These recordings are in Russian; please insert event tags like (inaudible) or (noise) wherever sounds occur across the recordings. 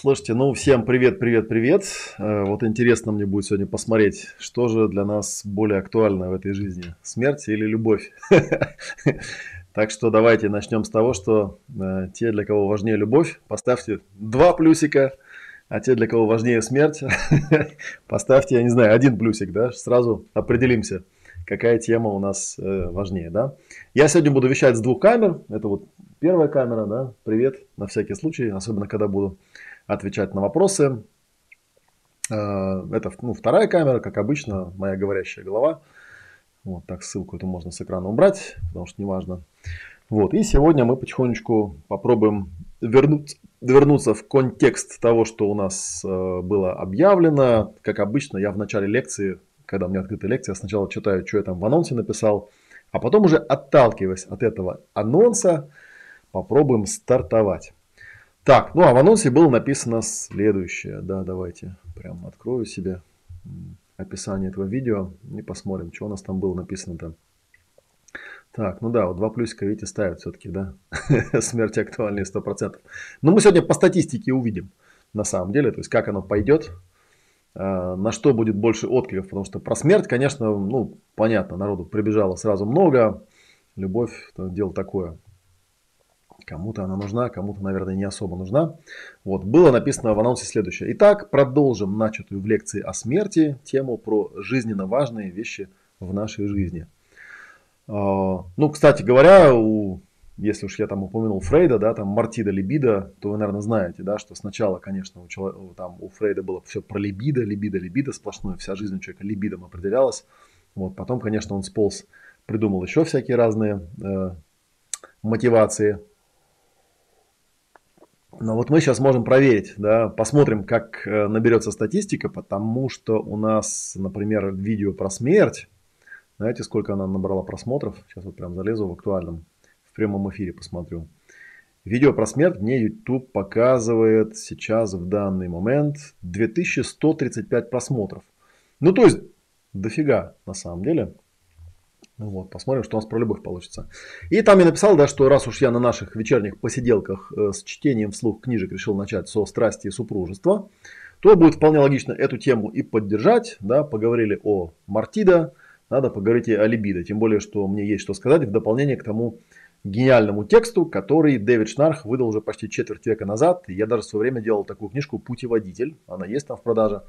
Слушайте, ну всем привет, привет, привет. Э, вот интересно мне будет сегодня посмотреть, что же для нас более актуально в этой жизни, смерть или любовь. (laughs) Так что давайте начнем с того, что э, те, для кого важнее любовь, поставьте два плюсика, а те, для кого важнее смерть, (laughs) поставьте, я не знаю, один плюсик, да, сразу определимся, какая тема у нас э, важнее, да. Я сегодня буду вещать с двух камер, это вот первая камера, да, привет, на всякий случай, особенно когда буду отвечать на вопросы. Э, это ну, вторая камера, как обычно, моя говорящая голова. Вот так ссылку эту можно с экрана убрать, потому что неважно. Вот, и сегодня мы потихонечку попробуем вернуться, вернуться в контекст того, что у нас э, было объявлено. Как обычно, я в начале лекции, когда у меня открытая лекция, сначала читаю, что я там в анонсе написал, а потом уже отталкиваясь от этого анонса, попробуем стартовать. Так, ну а в анонсе было написано следующее. Да, давайте прям открою себе описание этого видео и посмотрим, что у нас там было написано-то. Так, ну да, вот два плюсика, видите, ставят все-таки, да, (laughs) смерть актуальнее 100%. Но мы сегодня по статистике увидим, на самом деле, то есть как оно пойдет, а, на что будет больше откликов, потому что про смерть, конечно, ну, понятно, народу прибежало сразу много, любовь, это дело такое. Кому-то она нужна, кому-то, наверное, не особо нужна. Вот, было написано в анонсе следующее. Итак, продолжим начатую в лекции о смерти тему про жизненно важные вещи в нашей жизни. А, ну, кстати говоря, у, если уж я там упомянул Фрейда, да, там Мартида либидо, то вы, наверное, знаете, да, что сначала, конечно, у, человека, там, у Фрейда было все про либидо, либидо, либидо сплошное, вся жизнь у человека либидом определялась. Вот, потом, конечно, он сполз, придумал еще всякие разные э, мотивации но вот мы сейчас можем проверить, да, посмотрим, как э, наберется статистика, потому что у нас, например, видео про смерть, знаете, сколько она набрала просмотров? Сейчас вот прям залезу в актуальном, в прямом эфире посмотрю. Видео про смерть мне YouTube показывает сейчас в данный момент 2135 просмотров. Ну, то есть, дофига на самом деле. Ну вот, посмотрим, что у нас про любовь получится. И там я написал, да, что раз уж я на наших вечерних посиделках э, с чтением вслух книжек решил начать со страсти и супружества, то будет вполне логично эту тему и поддержать. Да, поговорили о Мартида, надо поговорить и о либидо. Тем более, что мне есть что сказать в дополнение к тому гениальному тексту, который Дэвид Шнарх выдал уже почти четверть века назад. Я даже в свое время делал такую книжку «Путеводитель». Она есть там в продаже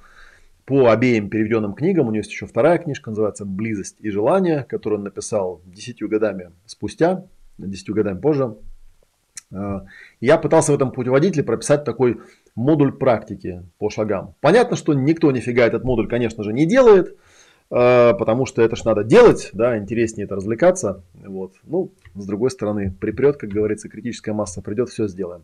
по обеим переведенным книгам. У него есть еще вторая книжка, называется «Близость и желание», которую он написал десятью годами спустя, десятью годами позже. А, я пытался в этом путеводителе прописать такой модуль практики по шагам. Понятно, что никто нифига этот модуль, конечно же, не делает, а, потому что это ж надо делать, да, интереснее это развлекаться. Вот. Ну, с другой стороны, припрет, как говорится, критическая масса придет, все сделаем.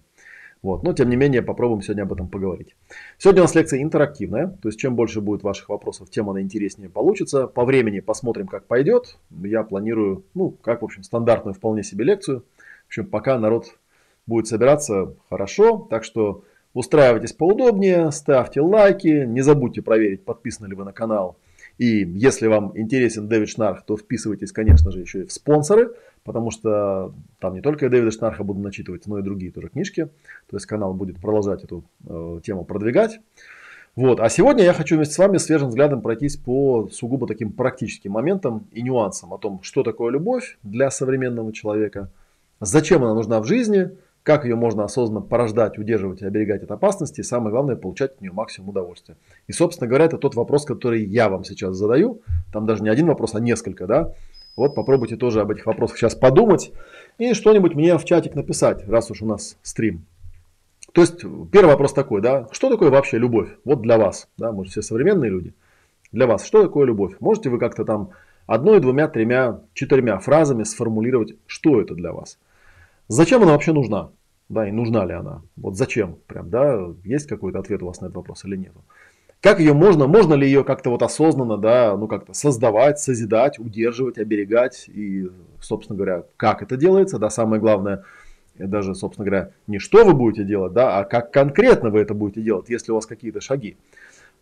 Вот. Но тем не менее попробуем сегодня об этом поговорить. Сегодня у нас лекция интерактивная, то есть чем больше будет ваших вопросов, тем она интереснее получится. По времени посмотрим, как пойдет. Я планирую, ну, как, в общем, стандартную вполне себе лекцию. В общем, пока народ будет собираться, хорошо. Так что устраивайтесь поудобнее, ставьте лайки, не забудьте проверить, подписаны ли вы на канал. И если вам интересен Дэвид Шнарх, то вписывайтесь, конечно же, еще и в спонсоры потому что там не только я Дэвида Шнарха буду начитывать, но и другие тоже книжки. То есть канал будет продолжать эту э, тему продвигать. Вот. А сегодня я хочу вместе с вами свежим взглядом пройтись по сугубо таким практическим моментам и нюансам о том, что такое любовь для современного человека, зачем она нужна в жизни, как ее можно осознанно порождать, удерживать и оберегать от опасности, и самое главное, получать от нее максимум удовольствия. И, собственно говоря, это тот вопрос, который я вам сейчас задаю. Там даже не один вопрос, а несколько, да. Вот попробуйте тоже об этих вопросах сейчас подумать и что-нибудь мне в чатик написать, раз уж у нас стрим. То есть первый вопрос такой, да, что такое вообще любовь? Вот для вас, да, мы же все современные люди. Для вас, что такое любовь? Можете вы как-то там одной, двумя, тремя, четырьмя фразами сформулировать, что это для вас. Зачем она вообще нужна? Да, и нужна ли она? Вот зачем? Прям, да, есть какой-то ответ у вас на этот вопрос или нет? Как ее можно, можно ли ее как-то вот осознанно, да, ну как-то создавать, созидать, удерживать, оберегать? И, собственно говоря, как это делается, да, самое главное, даже, собственно говоря, не что вы будете делать, да, а как конкретно вы это будете делать, если у вас какие-то шаги,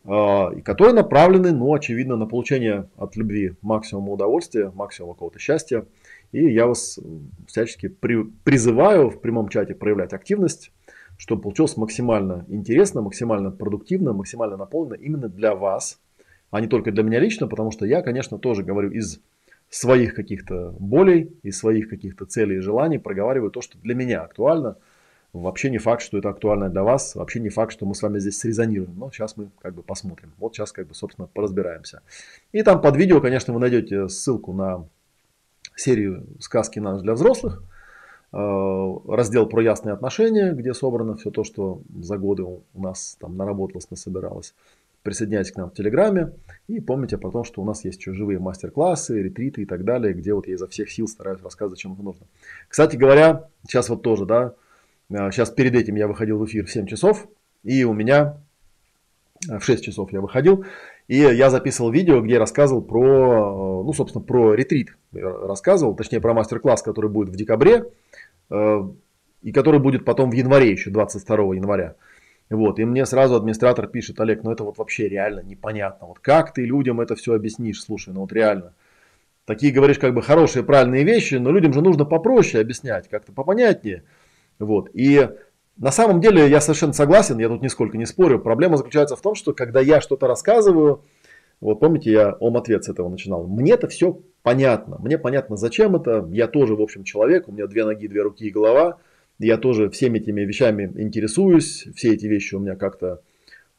и которые направлены, ну, очевидно, на получение от любви максимума удовольствия, максимума какого-то счастья. И я вас всячески при, призываю в прямом чате проявлять активность, чтобы получилось максимально интересно, максимально продуктивно, максимально наполнено именно для вас, а не только для меня лично, потому что я, конечно, тоже говорю из своих каких-то болей, из своих каких-то целей и желаний, проговариваю то, что для меня актуально. Вообще не факт, что это актуально для вас, вообще не факт, что мы с вами здесь срезонируем, но сейчас мы как бы посмотрим. Вот сейчас как бы, собственно, поразбираемся. И там под видео, конечно, вы найдете ссылку на серию сказки на для взрослых, раздел про ясные отношения, где собрано все то, что за годы у нас там наработалось, насобиралось. Присоединяйтесь к нам в Телеграме и помните про то, что у нас есть еще живые мастер-классы, ретриты и так далее, где вот я изо всех сил стараюсь рассказывать, чем это нужно. Кстати говоря, сейчас вот тоже, да, сейчас э, перед этим я выходил в эфир в 7 часов, и у меня э, в 6 часов я выходил, и я записывал видео, где рассказывал про, ну, собственно, про ретрит. Рассказывал, точнее, про мастер-класс, который будет в декабре. Э, и который будет потом в январе еще, 22 января. Вот, и мне сразу администратор пишет, Олег, ну это вот вообще реально непонятно. Вот как ты людям это все объяснишь? Слушай, ну вот реально. Такие говоришь как бы хорошие, правильные вещи, но людям же нужно попроще объяснять, как-то попонятнее. Вот, и на самом деле я совершенно согласен, я тут нисколько не спорю. Проблема заключается в том, что когда я что-то рассказываю, вот помните, я ом ответ с этого начинал. Мне это все понятно. Мне понятно, зачем это. Я тоже, в общем, человек. У меня две ноги, две руки и голова. Я тоже всеми этими вещами интересуюсь. Все эти вещи у меня как-то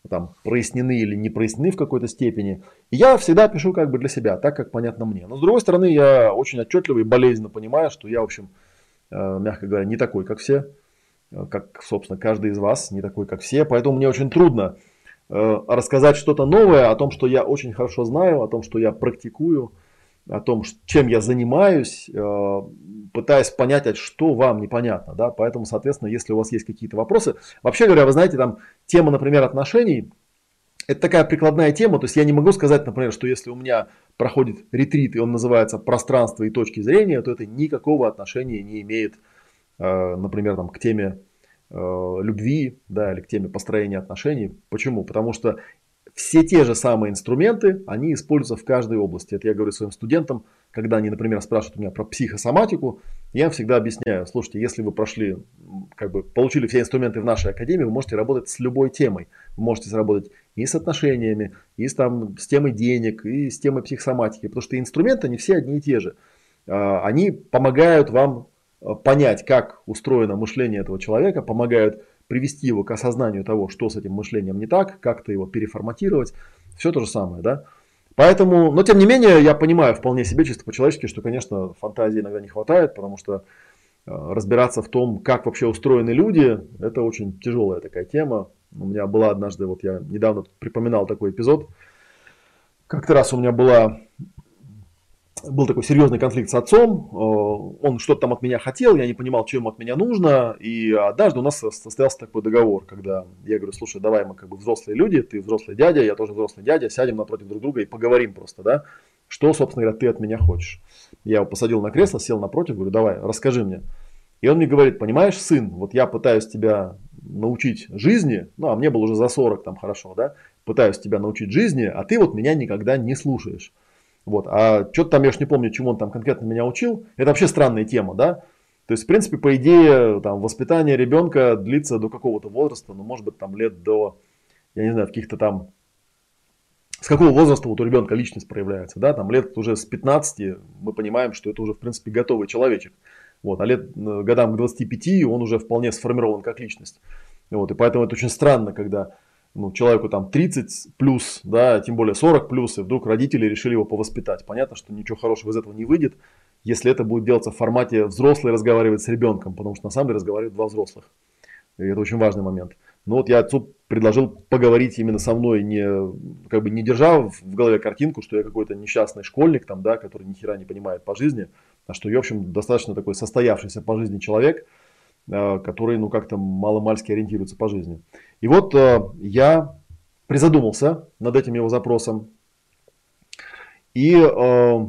там прояснены или не прояснены в какой-то степени. И я всегда пишу как бы для себя, так как понятно мне. Но с другой стороны, я очень отчетливо и болезненно понимаю, что я, в общем, э, мягко говоря, не такой, как все. Э, как, собственно, каждый из вас, не такой, как все. Поэтому мне очень трудно Э, рассказать что-то новое о том, что я очень хорошо знаю, о том, что я практикую, о том, чем я занимаюсь, э, пытаясь понять, что вам непонятно. Да? Поэтому, соответственно, если у вас есть какие-то вопросы, вообще говоря, вы знаете, там тема, например, отношений, это такая прикладная тема, то есть я не могу сказать, например, что если у меня проходит ретрит, и он называется пространство и точки зрения, то это никакого отношения не имеет, э, например, там, к теме Э, любви, да, или к теме построения отношений. Почему? Потому что все те же самые инструменты, они используются в каждой области. Это я говорю своим студентам, когда они, например, спрашивают у меня про психосоматику, я всегда объясняю, слушайте, если вы прошли, как бы получили все инструменты в нашей академии, вы можете работать с любой темой. Вы можете работать и с отношениями, и с, там, с темой денег, и с темой психосоматики, потому что инструменты, они все одни и те же. А, они помогают вам Э, понять, как устроено мышление этого человека, помогают привести его к осознанию того, что с этим мышлением не так, как-то его переформатировать. Все то же самое, да. Поэтому, но тем не менее, я понимаю вполне себе чисто по-человечески, что, конечно, фантазии иногда не хватает, потому что э, разбираться в том, как вообще устроены люди, это очень тяжелая такая тема. У меня была однажды, вот я недавно припоминал такой эпизод. Как-то раз у меня была был такой серьезный конфликт с отцом, э, он что-то там от меня хотел, я не понимал, что ему от меня нужно, и однажды у нас состоялся такой договор, когда я говорю, слушай, давай мы как бы взрослые люди, ты взрослый дядя, я тоже взрослый дядя, сядем напротив друг друга и поговорим просто, да, что, собственно говоря, ты от меня хочешь. Я его посадил на кресло, сел напротив, говорю, давай, расскажи мне. И он мне говорит, понимаешь, сын, вот я пытаюсь тебя научить жизни, ну, а мне было уже за 40 там хорошо, да, пытаюсь тебя научить жизни, а ты вот меня никогда не слушаешь. Вот. А что-то там, я уж не помню, чему он там конкретно меня учил. Это вообще странная тема, да? То есть, в принципе, по идее, там, воспитание ребенка длится до какого-то возраста, ну, может быть, там, лет до, я не знаю, каких-то там, с какого возраста вот у ребенка личность проявляется, да, там, лет уже с 15 мы понимаем, что это уже, в принципе, готовый человечек. Вот, а лет э, годам к 25 он уже вполне сформирован как личность. Вот, и поэтому это очень странно, когда ну, человеку там 30 плюс, да, тем более 40 плюс, и вдруг родители решили его повоспитать. Понятно, что ничего хорошего из этого не выйдет, если это будет делаться в формате взрослый разговаривает с ребенком, потому что на самом деле разговаривают два взрослых. И это очень важный момент. Но вот я отцу предложил поговорить именно со мной, не, как бы не держа в голове картинку, что я какой-то несчастный школьник, там, да, который ни хера не понимает по жизни, а что я, в общем, достаточно такой состоявшийся по жизни человек, э, который, ну, как-то маломальски ориентируется по жизни. И вот э, я призадумался над этим его запросом и э,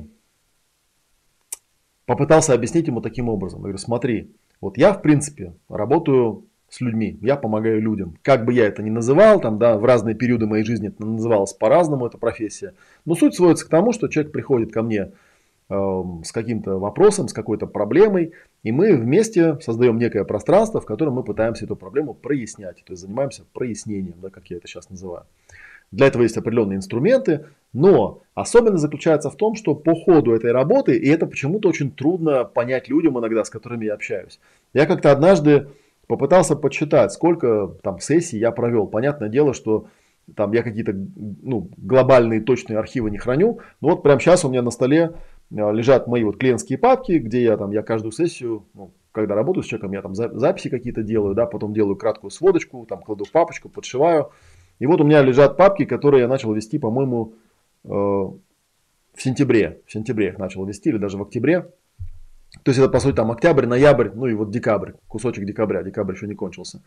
попытался объяснить ему таким образом. Я говорю, смотри, вот я, в принципе, работаю с людьми, я помогаю людям. Как бы я это ни называл, там, да, в разные периоды моей жизни это называлось по-разному, эта профессия. Но суть сводится к тому, что человек приходит ко мне э, с каким-то вопросом, с какой-то проблемой, и мы вместе создаем некое пространство, в котором мы пытаемся эту проблему прояснять. То есть занимаемся прояснением, да, как я это сейчас называю. Для этого есть определенные инструменты, но особенность заключается в том, что по ходу этой работы, и это почему-то очень трудно понять людям иногда, с которыми я общаюсь. Я как-то однажды попытался подсчитать, сколько там сессий я провел. Понятное дело, что там я какие-то ну, глобальные точные архивы не храню. Но вот прямо сейчас у меня на столе лежат мои вот клиентские папки, где я там, я каждую сессию, ну, когда работаю с человеком, я там записи какие-то делаю, да, потом делаю краткую сводочку, там кладу в папочку, подшиваю. И вот у меня лежат папки, которые я начал вести, по-моему, э, в сентябре. В сентябре их начал вести, или даже в октябре. То есть это, по сути, там октябрь, ноябрь, ну и вот декабрь, кусочек декабря, декабрь еще не кончился.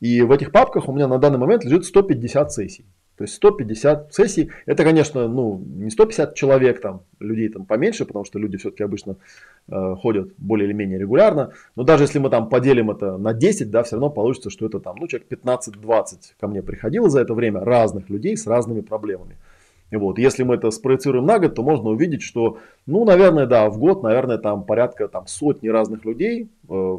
И в этих папках у меня на данный момент лежит 150 сессий. То есть 150 сессий, это, конечно, ну, не 150 человек, там, людей там поменьше, потому что люди все-таки обычно э, ходят более или менее регулярно. Но даже если мы там поделим это на 10, да, все равно получится, что это там, ну, человек 15-20 ко мне приходило за это время разных людей с разными проблемами. Вот. Если мы это спроецируем на год, то можно увидеть, что, ну, наверное, да, в год, наверное, там порядка там, сотни разных людей э,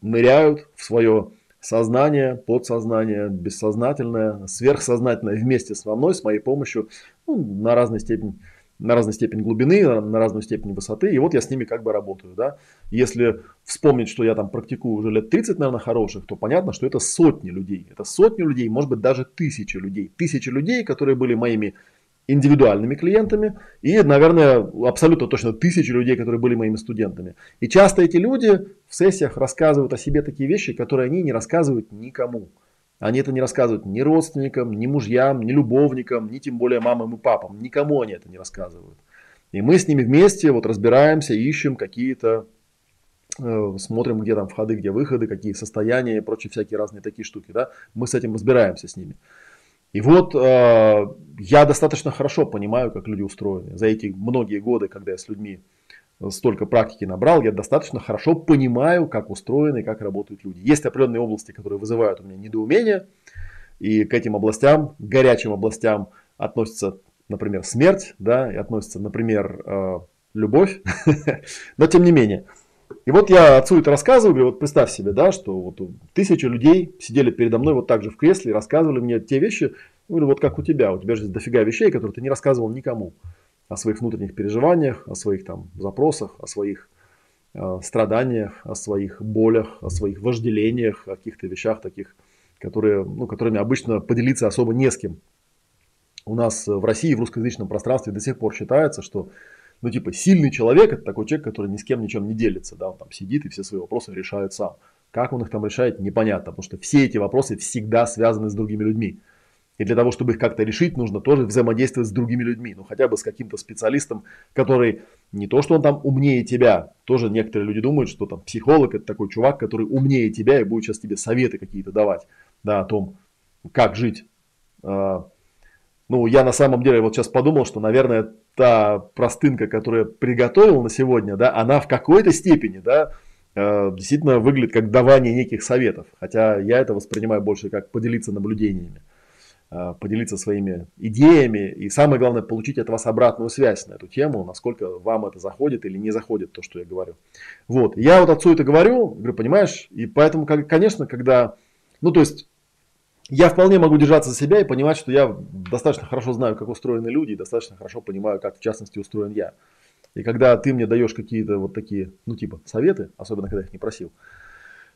ныряют в свое сознание, подсознание, бессознательное, сверхсознательное вместе со мной, с моей помощью, ну, на разной степени на разной степени глубины, на разную степень высоты, и вот я с ними как бы работаю, да. Если вспомнить, что я там практикую уже лет 30, наверное, хороших, то понятно, что это сотни людей, это сотни людей, может быть, даже тысячи людей, тысячи людей, которые были моими индивидуальными клиентами и, наверное, абсолютно точно тысячи людей, которые были моими студентами. И часто эти люди в сессиях рассказывают о себе такие вещи, которые они не рассказывают никому. Они это не рассказывают ни родственникам, ни мужьям, ни любовникам, ни тем более мамам и папам. Никому они это не рассказывают. И мы с ними вместе вот разбираемся, ищем какие-то, э, смотрим, где там входы, где выходы, какие состояния и прочие всякие разные такие штуки. Да? Мы с этим разбираемся с ними. И вот э, я достаточно хорошо понимаю, как люди устроены. За эти многие годы, когда я с людьми столько практики набрал, я достаточно хорошо понимаю, как устроены и как работают люди. Есть определенные области, которые вызывают у меня недоумение, и к этим областям, к горячим областям относится, например, смерть, да, и относится, например, э, любовь, (laughs) но тем не менее. И вот я отцу это рассказываю, говорю, вот представь себе, да, что вот тысячи людей сидели передо мной вот так же в кресле и рассказывали мне те вещи, ну, вот как у тебя, у тебя же дофига вещей, которые ты не рассказывал никому о своих внутренних переживаниях, о своих там запросах, о своих э, страданиях, о своих болях, о своих вожделениях, о каких-то вещах таких, которые, ну, которыми обычно поделиться особо не с кем. У нас в России, в русскоязычном пространстве до сих пор считается, что ну, типа, сильный человек это такой человек, который ни с кем ничем не делится, да, он там сидит и все свои вопросы решает сам. Как он их там решает, непонятно, потому что все эти вопросы всегда связаны с другими людьми. И для того, чтобы их как-то решить, нужно тоже взаимодействовать с другими людьми. Ну, хотя бы с каким-то специалистом, который не то, что он там умнее тебя. Тоже некоторые люди думают, что там психолог это такой чувак, который умнее тебя и будет сейчас тебе советы какие-то давать. Да, о том, как жить. А, ну, я на самом деле вот сейчас подумал, что, наверное, та простынка, которую я приготовил на сегодня, да, она в какой-то степени, да, э, действительно выглядит как давание неких советов. Хотя я это воспринимаю больше как поделиться наблюдениями, э, поделиться своими идеями и самое главное получить от вас обратную связь на эту тему, насколько вам это заходит или не заходит то, что я говорю. Вот, я вот отцу это говорю, говорю, понимаешь, и поэтому, конечно, когда, ну то есть я вполне могу держаться за себя и понимать, что я достаточно хорошо знаю, как устроены люди, и достаточно хорошо понимаю, как в частности устроен я. И когда ты мне даешь какие-то вот такие, ну типа советы, особенно когда их не просил,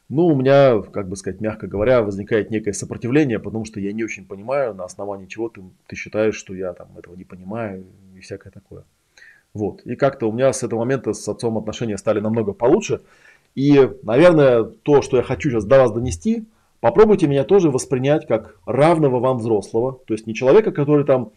ну у меня, как бы сказать, мягко говоря, возникает некое сопротивление, потому что я не очень понимаю, на основании чего ты, ты считаешь, что я там этого не понимаю и всякое такое. Вот. И как-то у меня с этого момента с отцом отношения стали намного получше. И, наверное, то, что я хочу сейчас до вас донести – попробуйте меня тоже воспринять как равного вам взрослого. То есть не человека, который там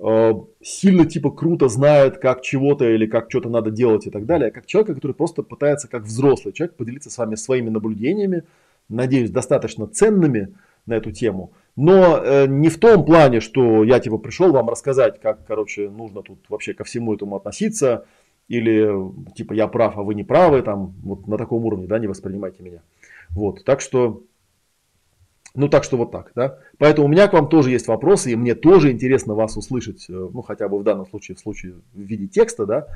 э, сильно типа круто знает, как чего-то или как что-то надо делать и так далее, а как человека, который просто пытается как взрослый человек поделиться с вами своими наблюдениями, надеюсь, достаточно ценными на эту тему. Но э, не в том плане, что я типа пришел вам рассказать, как, короче, нужно тут вообще ко всему этому относиться, или типа я прав, а вы не правы, там вот на таком уровне, да, не воспринимайте меня. Вот, так что, ну так что вот так, да. Поэтому у меня к вам тоже есть вопросы, и мне тоже интересно вас услышать, э, ну хотя бы в данном случае, в случае в виде текста, да,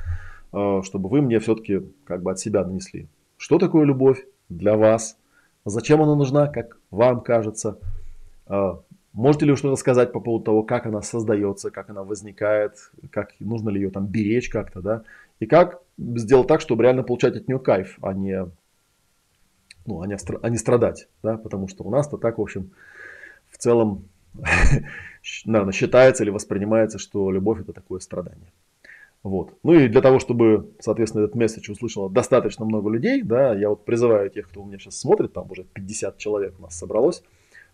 э, чтобы вы мне все-таки как бы от себя нанесли. Что такое любовь для вас? Зачем она нужна, как вам кажется? Э, можете ли вы что-то сказать по поводу того, как она создается, как она возникает, как нужно ли ее там беречь как-то, да? И как сделать так, чтобы реально получать от нее кайф, а не, ну, а не, а не страдать. Да? Потому что у нас-то так, в общем, в целом, (laughs) наверное, считается или воспринимается, что любовь это такое страдание. Вот. Ну и для того, чтобы, соответственно, этот месседж услышало достаточно много людей, да, я вот призываю тех, кто у меня сейчас смотрит, там уже 50 человек у нас собралось,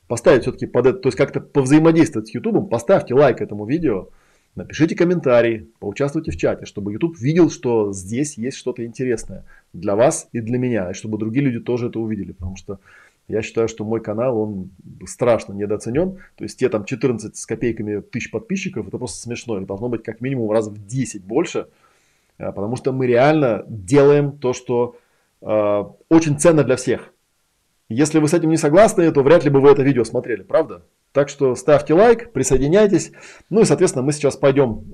поставить все-таки под это, то есть как-то повзаимодействовать с YouTube, поставьте лайк этому видео, Напишите комментарий, поучаствуйте в чате, чтобы YouTube видел, что здесь есть что-то интересное для вас и для меня, и чтобы другие люди тоже это увидели, потому что я считаю, что мой канал, он страшно недооценен. То есть те там 14 с копейками тысяч подписчиков, это просто смешно. Их должно быть как минимум раз в 10 больше. А, потому что мы реально делаем то, что э, очень ценно для всех. Если вы с этим не согласны, то вряд ли бы вы это видео смотрели, правда? Так что ставьте лайк, присоединяйтесь. Ну и, соответственно, мы сейчас пойдем э,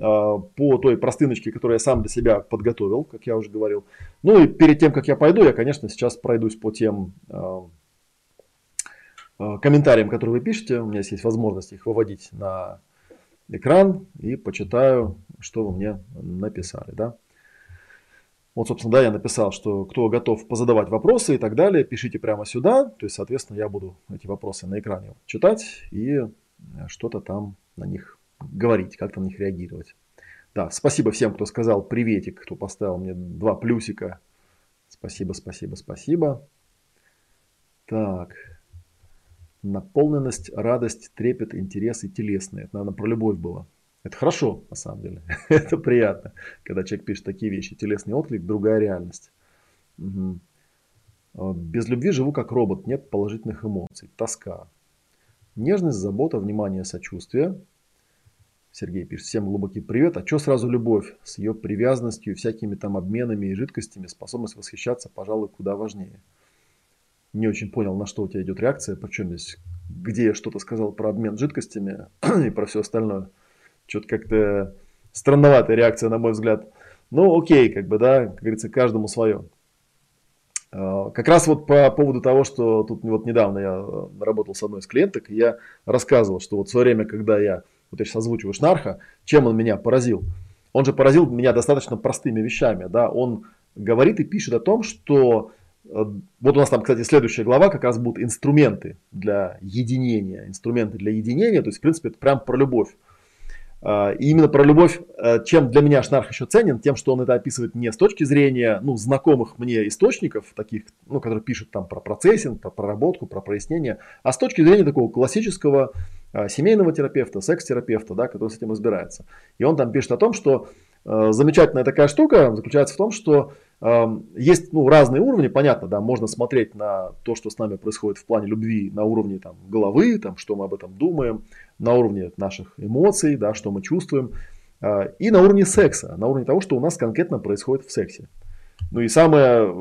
по той простыночке, которую я сам для себя подготовил, как я уже говорил. Ну и перед тем, как я пойду, я, конечно, сейчас пройдусь по тем э, э, комментариям, которые вы пишете. У меня есть возможность их выводить на экран и почитаю, что вы мне написали. Да? Вот, собственно, да, я написал, что кто готов позадавать вопросы и так далее, пишите прямо сюда. То есть, соответственно, я буду эти вопросы на экране читать и э, что-то там на них говорить, как-то на них реагировать. Да, спасибо всем, кто сказал приветик, кто поставил мне два плюсика. Спасибо, спасибо, спасибо. Так. Наполненность, радость, трепет, интерес и телесные. Это, наверное, про любовь было. Это хорошо, на самом деле. (laughs) это приятно, когда человек пишет такие вещи. Телесный отклик, другая реальность. Угу. Без любви живу как робот, нет положительных эмоций. Тоска. Нежность, забота, внимание, сочувствие. Сергей пишет, всем глубокий привет. А что сразу любовь? С ее привязанностью, всякими там обменами и жидкостями, способность восхищаться, пожалуй, куда важнее. Не очень понял, на что у тебя идет реакция, причем здесь, где я что-то сказал про обмен жидкостями (clears throat) и про все остальное. Что-то как-то странноватая реакция, на мой взгляд. Ну, окей, как бы, да, как говорится, каждому свое. А, как раз вот по поводу того, что тут вот недавно я работал с одной из клиенток, я рассказывал, что вот в свое время, когда я, вот я сейчас озвучиваю Шнарха, чем он меня поразил? Он же поразил меня достаточно простыми вещами, да, он говорит и пишет о том, что э, вот у нас там, кстати, следующая глава как раз будут инструменты для единения, инструменты для единения, то есть, в принципе, это прям про любовь. А, и именно про любовь, э, чем для меня Шнарх еще ценен, тем, что он это описывает не с точки зрения ну, знакомых мне источников, таких, ну, которые пишут там про процессинг, про проработку, про прояснение, а с точки зрения такого классического а, семейного терапевта, секс-терапевта, да, который с этим разбирается. И он там пишет о том, что э, замечательная такая штука заключается в том, что есть ну, разные уровни, понятно, да, можно смотреть на то, что с нами происходит в плане любви на уровне там, головы, там, что мы об этом думаем, на уровне наших эмоций, да, что мы чувствуем, а, и на уровне секса, на уровне того, что у нас конкретно происходит в сексе. Ну и самое,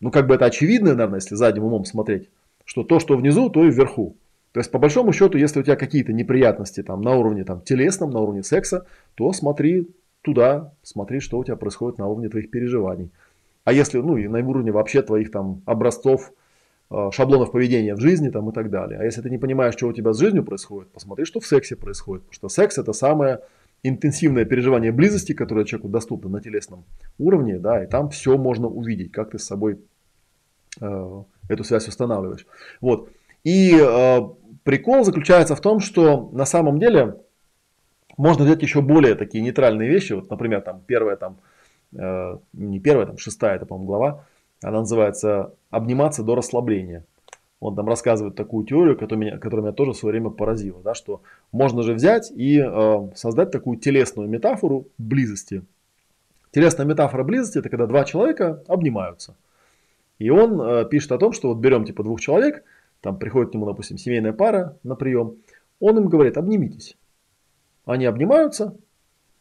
ну как бы это очевидно, наверное, если задним умом смотреть, что то, что внизу, то и вверху. То есть, по большому счету, если у тебя какие-то неприятности там, на уровне там, телесном, на уровне секса, то смотри туда, смотри, что у тебя происходит на уровне твоих переживаний. А если, ну, и на уровне вообще твоих там образцов, э, шаблонов поведения в жизни там и так далее. А если ты не понимаешь, что у тебя с жизнью происходит, посмотри, что в сексе происходит. Потому что секс это самое интенсивное переживание близости, которое человеку доступно на телесном уровне, да, и там все можно увидеть, как ты с собой э, эту связь устанавливаешь. Вот. И э, прикол заключается в том, что на самом деле можно взять еще более такие нейтральные вещи. Вот, например, там первое там не первая, там шестая, это, по-моему, глава, она называется «Обниматься до расслабления». он там рассказывает такую теорию, которая меня, которая меня тоже в свое время поразила, да, что можно же взять и э, создать такую телесную метафору близости. Телесная метафора близости – это когда два человека обнимаются. И он э, пишет о том, что вот берем типа двух человек, там приходит к нему, допустим, семейная пара на прием, он им говорит, обнимитесь. Они обнимаются,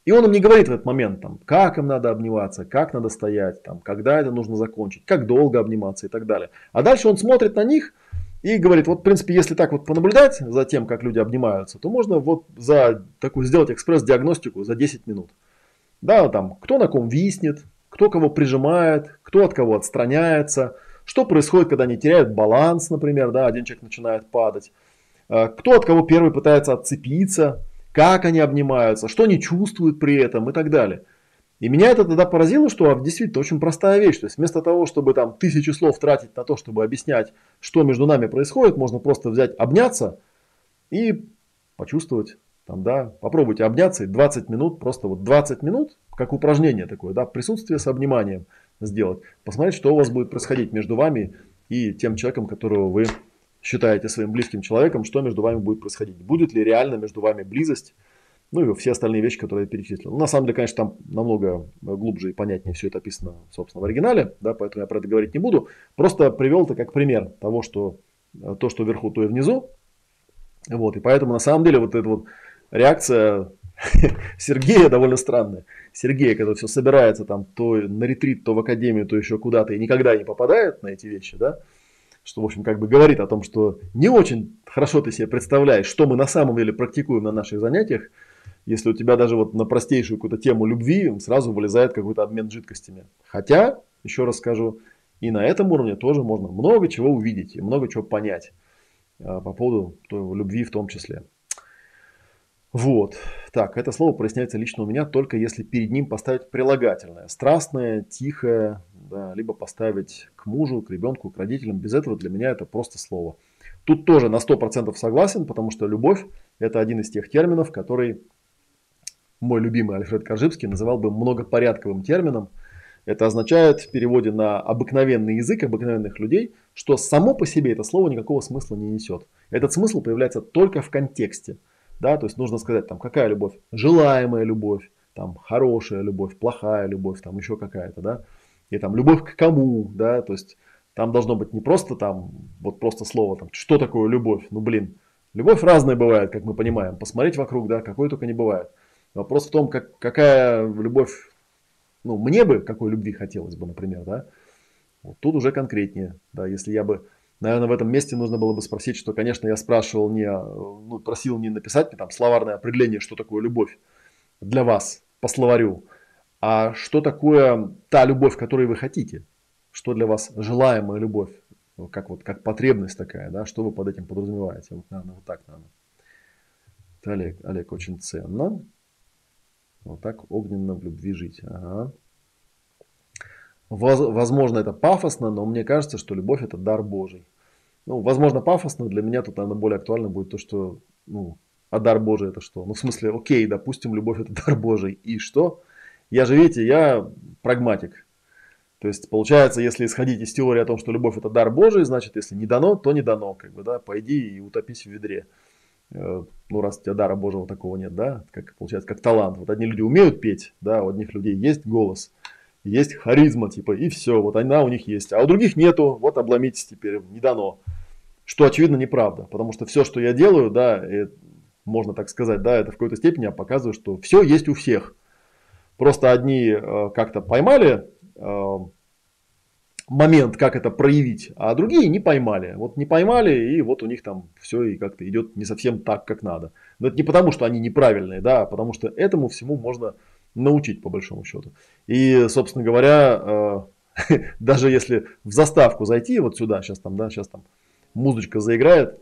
и он им не говорит в этот момент, там, как им надо обниматься, как надо стоять, там, когда это нужно закончить, как долго обниматься и так далее. А дальше он смотрит на них и говорит, вот в принципе, если так вот понаблюдать за тем, как люди обнимаются, то можно вот за такую сделать экспресс-диагностику за 10 минут. Да, там, кто на ком виснет, кто кого прижимает, кто от кого отстраняется, что происходит, когда они теряют баланс, например, да, один человек начинает падать, э, кто от кого первый пытается отцепиться, как они обнимаются, что они чувствуют при этом и так далее. И меня это тогда поразило, что действительно очень простая вещь. То есть вместо того, чтобы там тысячи слов тратить на то, чтобы объяснять, что между нами происходит, можно просто взять, обняться и почувствовать. Там, да, попробуйте обняться и 20 минут, просто вот 20 минут, как упражнение такое, да, присутствие с обниманием сделать. Посмотреть, что у вас будет происходить между вами и тем человеком, которого вы считаете своим близким человеком, что между вами будет происходить. Будет ли реально между вами близость, ну и все остальные вещи, которые я перечислил. Ну, на самом деле, конечно, там намного глубже и понятнее все это описано, собственно, в оригинале, да, поэтому я про это говорить не буду. Просто привел это как пример того, что то, что вверху, то и внизу. Вот, и поэтому на самом деле вот эта вот реакция (laughs) Сергея довольно странная. Сергея, когда все собирается там то на ретрит, то в академию, то еще куда-то и никогда не попадает на эти вещи, да, что, в общем, как бы говорит о том, что не очень хорошо ты себе представляешь, что мы на самом деле практикуем на наших занятиях, если у тебя даже вот на простейшую какую-то тему любви сразу вылезает какой-то обмен жидкостями. Хотя, еще раз скажу, и на этом уровне тоже можно много чего увидеть и много чего понять а, по поводу любви в том числе. Вот. Так, это слово проясняется лично у меня только если перед ним поставить прилагательное. Страстное, тихое, да, либо поставить к мужу, к ребенку, к родителям. Без этого для меня это просто слово. Тут тоже на 100% согласен, потому что любовь – это один из тех терминов, который мой любимый Альфред Коржибский называл бы многопорядковым термином. Это означает в переводе на обыкновенный язык обыкновенных людей, что само по себе это слово никакого смысла не несет. Этот смысл появляется только в контексте. Да, то есть нужно сказать, там, какая любовь? Желаемая любовь, там, хорошая любовь, плохая любовь, там еще какая-то, да. И там любовь к кому, да, то есть там должно быть не просто там, вот просто слово, там, что такое любовь, ну блин, любовь разная бывает, как мы понимаем, посмотреть вокруг, да, какой только не бывает. Вопрос в том, как, какая любовь, ну, мне бы какой любви хотелось бы, например, да. Вот тут уже конкретнее, да, если я бы, наверное, в этом месте нужно было бы спросить, что, конечно, я спрашивал не, ну, просил не написать мне там словарное определение, что такое любовь для вас по словарю, а что такое та любовь, которую вы хотите, что для вас желаемая любовь, как вот как потребность такая, да, что вы под этим подразумеваете, вот, наверное, вот так, наверное. Олег, Олег, очень ценно. Вот так огненно в любви жить. Ага. Возможно, это пафосно, но мне кажется, что любовь это дар Божий. Ну, возможно, пафосно. Для меня тут, наверное, более актуально будет то, что, ну, а дар Божий это что? Ну, в смысле, окей, допустим, любовь это дар Божий. И что? Я же, видите, я прагматик. То есть, получается, если исходить из теории о том, что любовь это дар Божий, значит, если не дано, то не дано. Как бы, да, пойди и утопись в ведре. Э, ну, раз у тебя дара Божьего такого нет, да, как получается, как талант. Вот одни люди умеют петь, да, у одних людей есть голос, есть харизма, типа, и все, вот она у них есть. А у других нету, вот обломитесь теперь, не дано. Что, очевидно, неправда, потому что все, что я делаю, да, и, можно так сказать, да, это в какой-то степени я показываю, что все есть у всех. Просто одни э, как-то поймали э, момент, как это проявить, а другие не поймали. Вот не поймали, и вот у них там все и как-то идет не совсем так, как надо. Но это не потому, что они неправильные, да, а потому что этому всему можно научить, по большому счету. И, собственно говоря, э, (laughs) даже если в заставку зайти вот сюда, сейчас там, да, сейчас там музычка заиграет,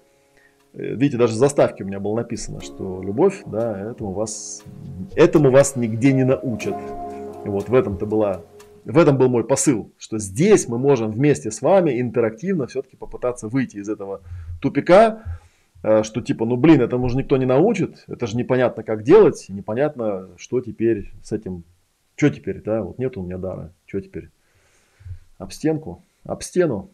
видите, даже в заставке у меня было написано, что любовь, да, этому вас, этому вас нигде не научат. И вот в этом-то была в этом был мой посыл, что здесь мы можем вместе с вами интерактивно все-таки попытаться выйти из этого тупика, э, что типа, ну блин, этому же никто не научит, это же непонятно как делать, непонятно, что теперь с этим, что теперь, да, вот нет у меня дара, что теперь, об стенку, об стену.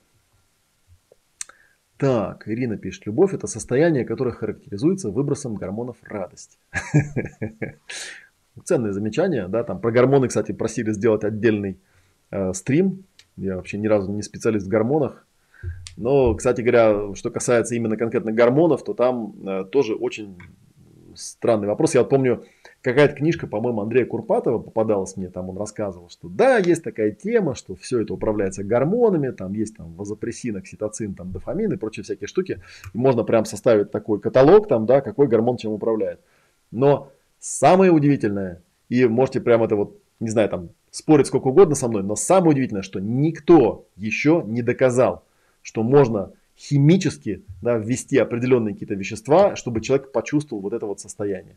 Так, Ирина пишет, любовь это состояние, которое характеризуется выбросом гормонов радости. (laughs) Ценное замечание, да, там про гормоны, кстати, просили сделать отдельный э, стрим. Я вообще ни разу не специалист в гормонах. Но, кстати говоря, что касается именно конкретно гормонов, то там э, тоже очень странный вопрос. Я вот помню, какая-то книжка, по-моему, Андрея Курпатова попадалась мне, там он рассказывал, что да, есть такая тема, что все это управляется гормонами, там есть там вазопрессин, окситоцин, там дофамин и прочие всякие штуки. И можно прям составить такой каталог, там, да, какой гормон чем управляет. Но самое удивительное, и можете прям это вот, не знаю, там, спорить сколько угодно со мной, но самое удивительное, что никто еще не доказал, что можно химически да, ввести определенные какие-то вещества, чтобы человек почувствовал вот это вот состояние.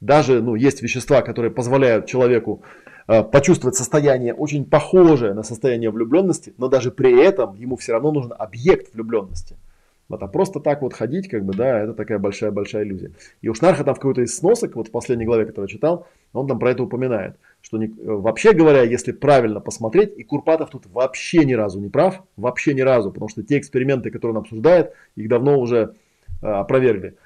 Даже ну, есть вещества, которые позволяют человеку э, почувствовать состояние очень похожее на состояние влюбленности, но даже при этом ему все равно нужен объект влюбленности. Вот, а просто так вот ходить, как бы, да, это такая большая-большая иллюзия. И у Шнарха там в какой-то из сносок, вот в последней главе, которую я читал, он там про это упоминает, что не, вообще говоря, если правильно посмотреть, и Курпатов тут вообще ни разу не прав, вообще ни разу, потому что те эксперименты, которые он обсуждает, их давно уже э, опровергли.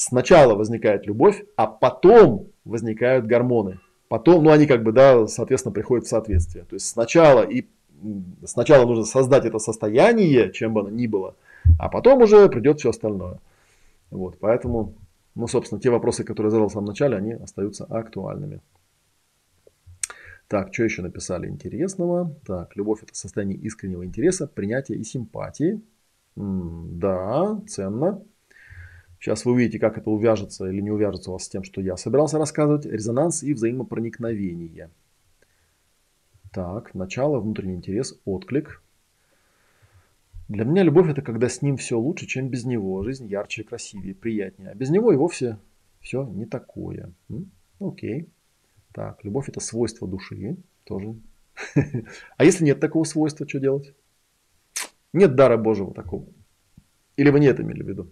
Сначала возникает любовь, а потом возникают гормоны. Потом, ну они как бы, да, соответственно, приходят в соответствие. То есть сначала и сначала нужно создать это состояние, чем бы оно ни было, а потом уже придет все остальное. Вот, поэтому, ну, собственно, те вопросы, которые я задал в самом начале, они остаются актуальными. Так, что еще написали интересного? Так, любовь это состояние искреннего интереса, принятия и симпатии. М да, ценно. Сейчас вы увидите, как это увяжется или не увяжется у вас с тем, что я собирался рассказывать. Резонанс и взаимопроникновение. Так, начало, внутренний интерес, отклик. Для меня любовь это когда с ним все лучше, чем без него. Жизнь ярче, красивее, приятнее. А без него и вовсе все не такое. М? Окей. Так, любовь это свойство души. Тоже. (laughs) А если нет такого свойства, что делать? Нет дара Божьего такого. Или вы не это имели в виду?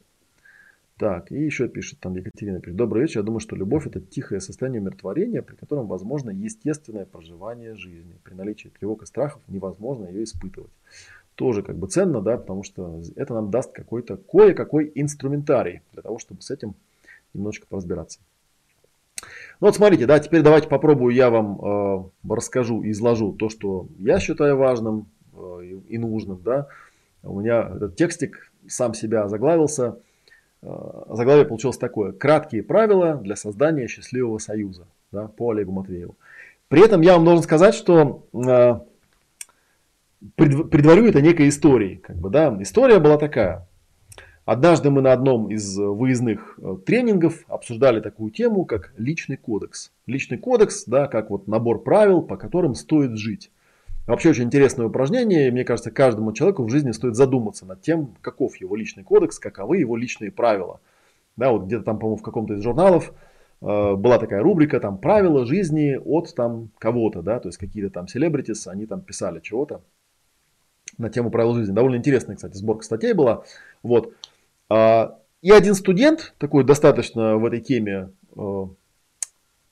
Так, и еще пишет там Екатерина, пишет, добрый вечер, я думаю, что любовь это тихое состояние умиротворения, при котором возможно естественное проживание жизни. При наличии тревог и страхов невозможно ее испытывать. Тоже как бы ценно, да, потому что это нам даст какой-то кое-какой инструментарий для того, чтобы с этим немножечко поразбираться. Ну вот смотрите, да, теперь давайте попробую я вам э, расскажу и изложу то, что я считаю важным э, и нужным, да. У меня этот текстик сам себя заглавился – заглавие получилось такое. Краткие правила для создания счастливого союза да, по Олегу Матвееву. При этом я вам должен сказать, что э, предварю это некой историей. Как бы, да. История была такая. Однажды мы на одном из выездных э, тренингов обсуждали такую тему, как личный кодекс. Личный кодекс, да, как вот набор правил, по которым стоит жить. Вообще очень интересное упражнение, мне кажется, каждому человеку в жизни стоит задуматься над тем, каков его личный кодекс, каковы его личные правила. Да, вот где-то там, по-моему, в каком-то из журналов э, была такая рубрика, там, правила жизни от там кого-то, да, то есть какие-то там селебритис, они там писали чего-то на тему правил жизни. Довольно интересная, кстати, сборка статей была. Вот. А, и один студент, такой достаточно в этой теме э,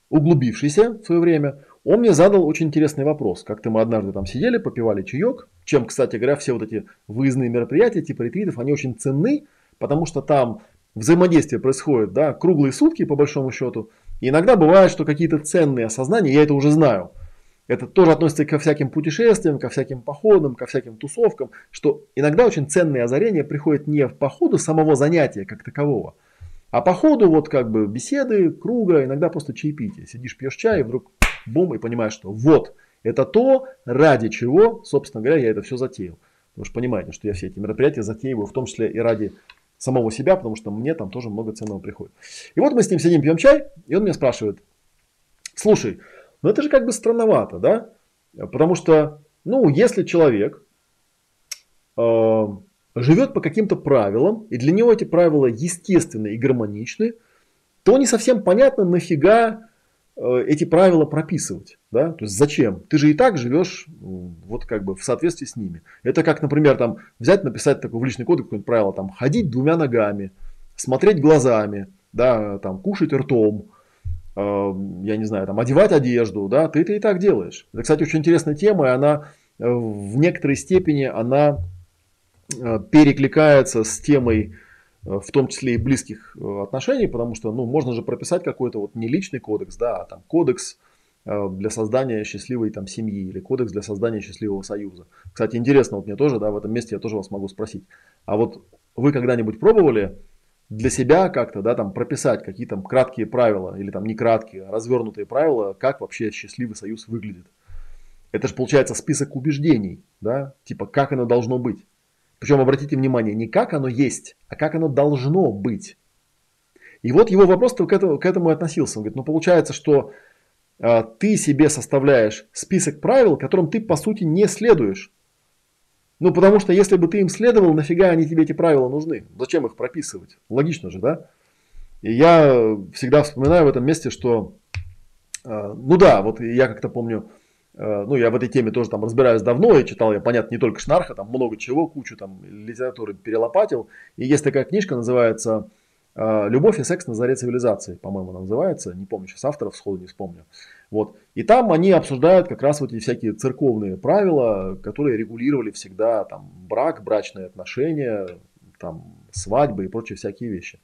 углубившийся в свое время, он мне задал очень интересный вопрос. Как-то мы однажды там сидели, попивали чаек, чем, кстати говоря, все вот эти выездные мероприятия типа ретритов, они очень ценны, потому что там взаимодействие происходит да, круглые сутки по большому счету. И иногда бывает, что какие-то ценные осознания, я это уже знаю. Это тоже относится ко всяким путешествиям, ко всяким походам, ко всяким тусовкам, что иногда очень ценные озарения приходят не в походу самого занятия как такового, а по ходу вот как бы беседы, круга, иногда просто чаепитие. Сидишь, пьешь чай, и вдруг бум, и понимаешь, что вот, это то, ради чего, собственно говоря, я это все затеял. Потому что понимаете, что я все эти мероприятия затеиваю, в том числе и ради самого себя, потому что мне там тоже много ценного приходит. И вот мы с ним сидим, пьем чай, и он меня спрашивает, слушай, ну это же как бы странновато, да? Потому что, ну, если человек э, живет по каким-то правилам, и для него эти правила естественны и гармоничны, то не совсем понятно, нафига эти правила прописывать. Да? То есть зачем? Ты же и так живешь вот как бы в соответствии с ними. Это как, например, там, взять, написать такой в личный кодекс какое-нибудь правило, там, ходить двумя ногами, смотреть глазами, да, там, кушать ртом, э, я не знаю, там, одевать одежду, да, ты это и так делаешь. Это, кстати, очень интересная тема, и она э, в некоторой степени, она э, перекликается с темой э, в том числе и близких отношений, потому что ну, можно же прописать какой-то вот не личный кодекс, да, а там кодекс для создания счастливой там, семьи или кодекс для создания счастливого союза. Кстати, интересно, вот мне тоже, да, в этом месте я тоже вас могу спросить, а вот вы когда-нибудь пробовали для себя как-то, да, там прописать какие-то краткие правила или там не краткие, а развернутые правила, как вообще счастливый союз выглядит. Это же получается список убеждений, да, типа как оно должно быть. Причем обратите внимание, не как оно есть, а как оно должно быть. И вот его вопрос к этому, к этому относился. Он говорит, ну получается, что э, ты себе составляешь список правил, которым ты по сути не следуешь. Ну, потому что если бы ты им следовал, нафига они тебе эти правила нужны? Зачем их прописывать? Логично же, да? И я всегда вспоминаю в этом месте, что, э, ну да, вот я как-то помню, ну я в этой теме тоже там разбираюсь давно, и читал я, понятно, не только Шнарха, там много чего, кучу там литературы перелопатил. И есть такая книжка, называется э, «Любовь и секс на заре цивилизации», по-моему, она называется, не помню сейчас авторов, сходу не вспомню. Вот. И там они обсуждают как раз вот эти всякие церковные правила, которые регулировали всегда там, брак, брачные отношения, там, свадьбы и прочие всякие вещи.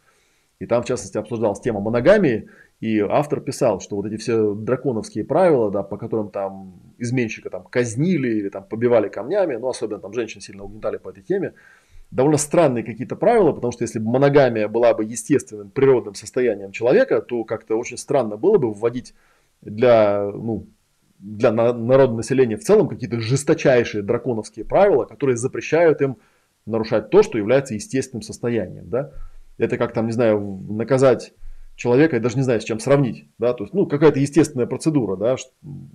И там, в частности, обсуждалась тема моногамии, и автор писал, что вот эти все драконовские правила, да, по которым там изменщика там казнили или там побивали камнями, ну, особенно там женщин сильно угнетали по этой теме, довольно странные какие-то правила, потому что если бы моногамия была бы естественным природным состоянием человека, то как-то очень странно было бы вводить для, ну, для народного населения в целом какие-то жесточайшие драконовские правила, которые запрещают им нарушать то, что является естественным состоянием. Да? Это как там, не знаю, наказать человека, я даже не знаю, с чем сравнить. Да? То есть, ну, какая-то естественная процедура, да,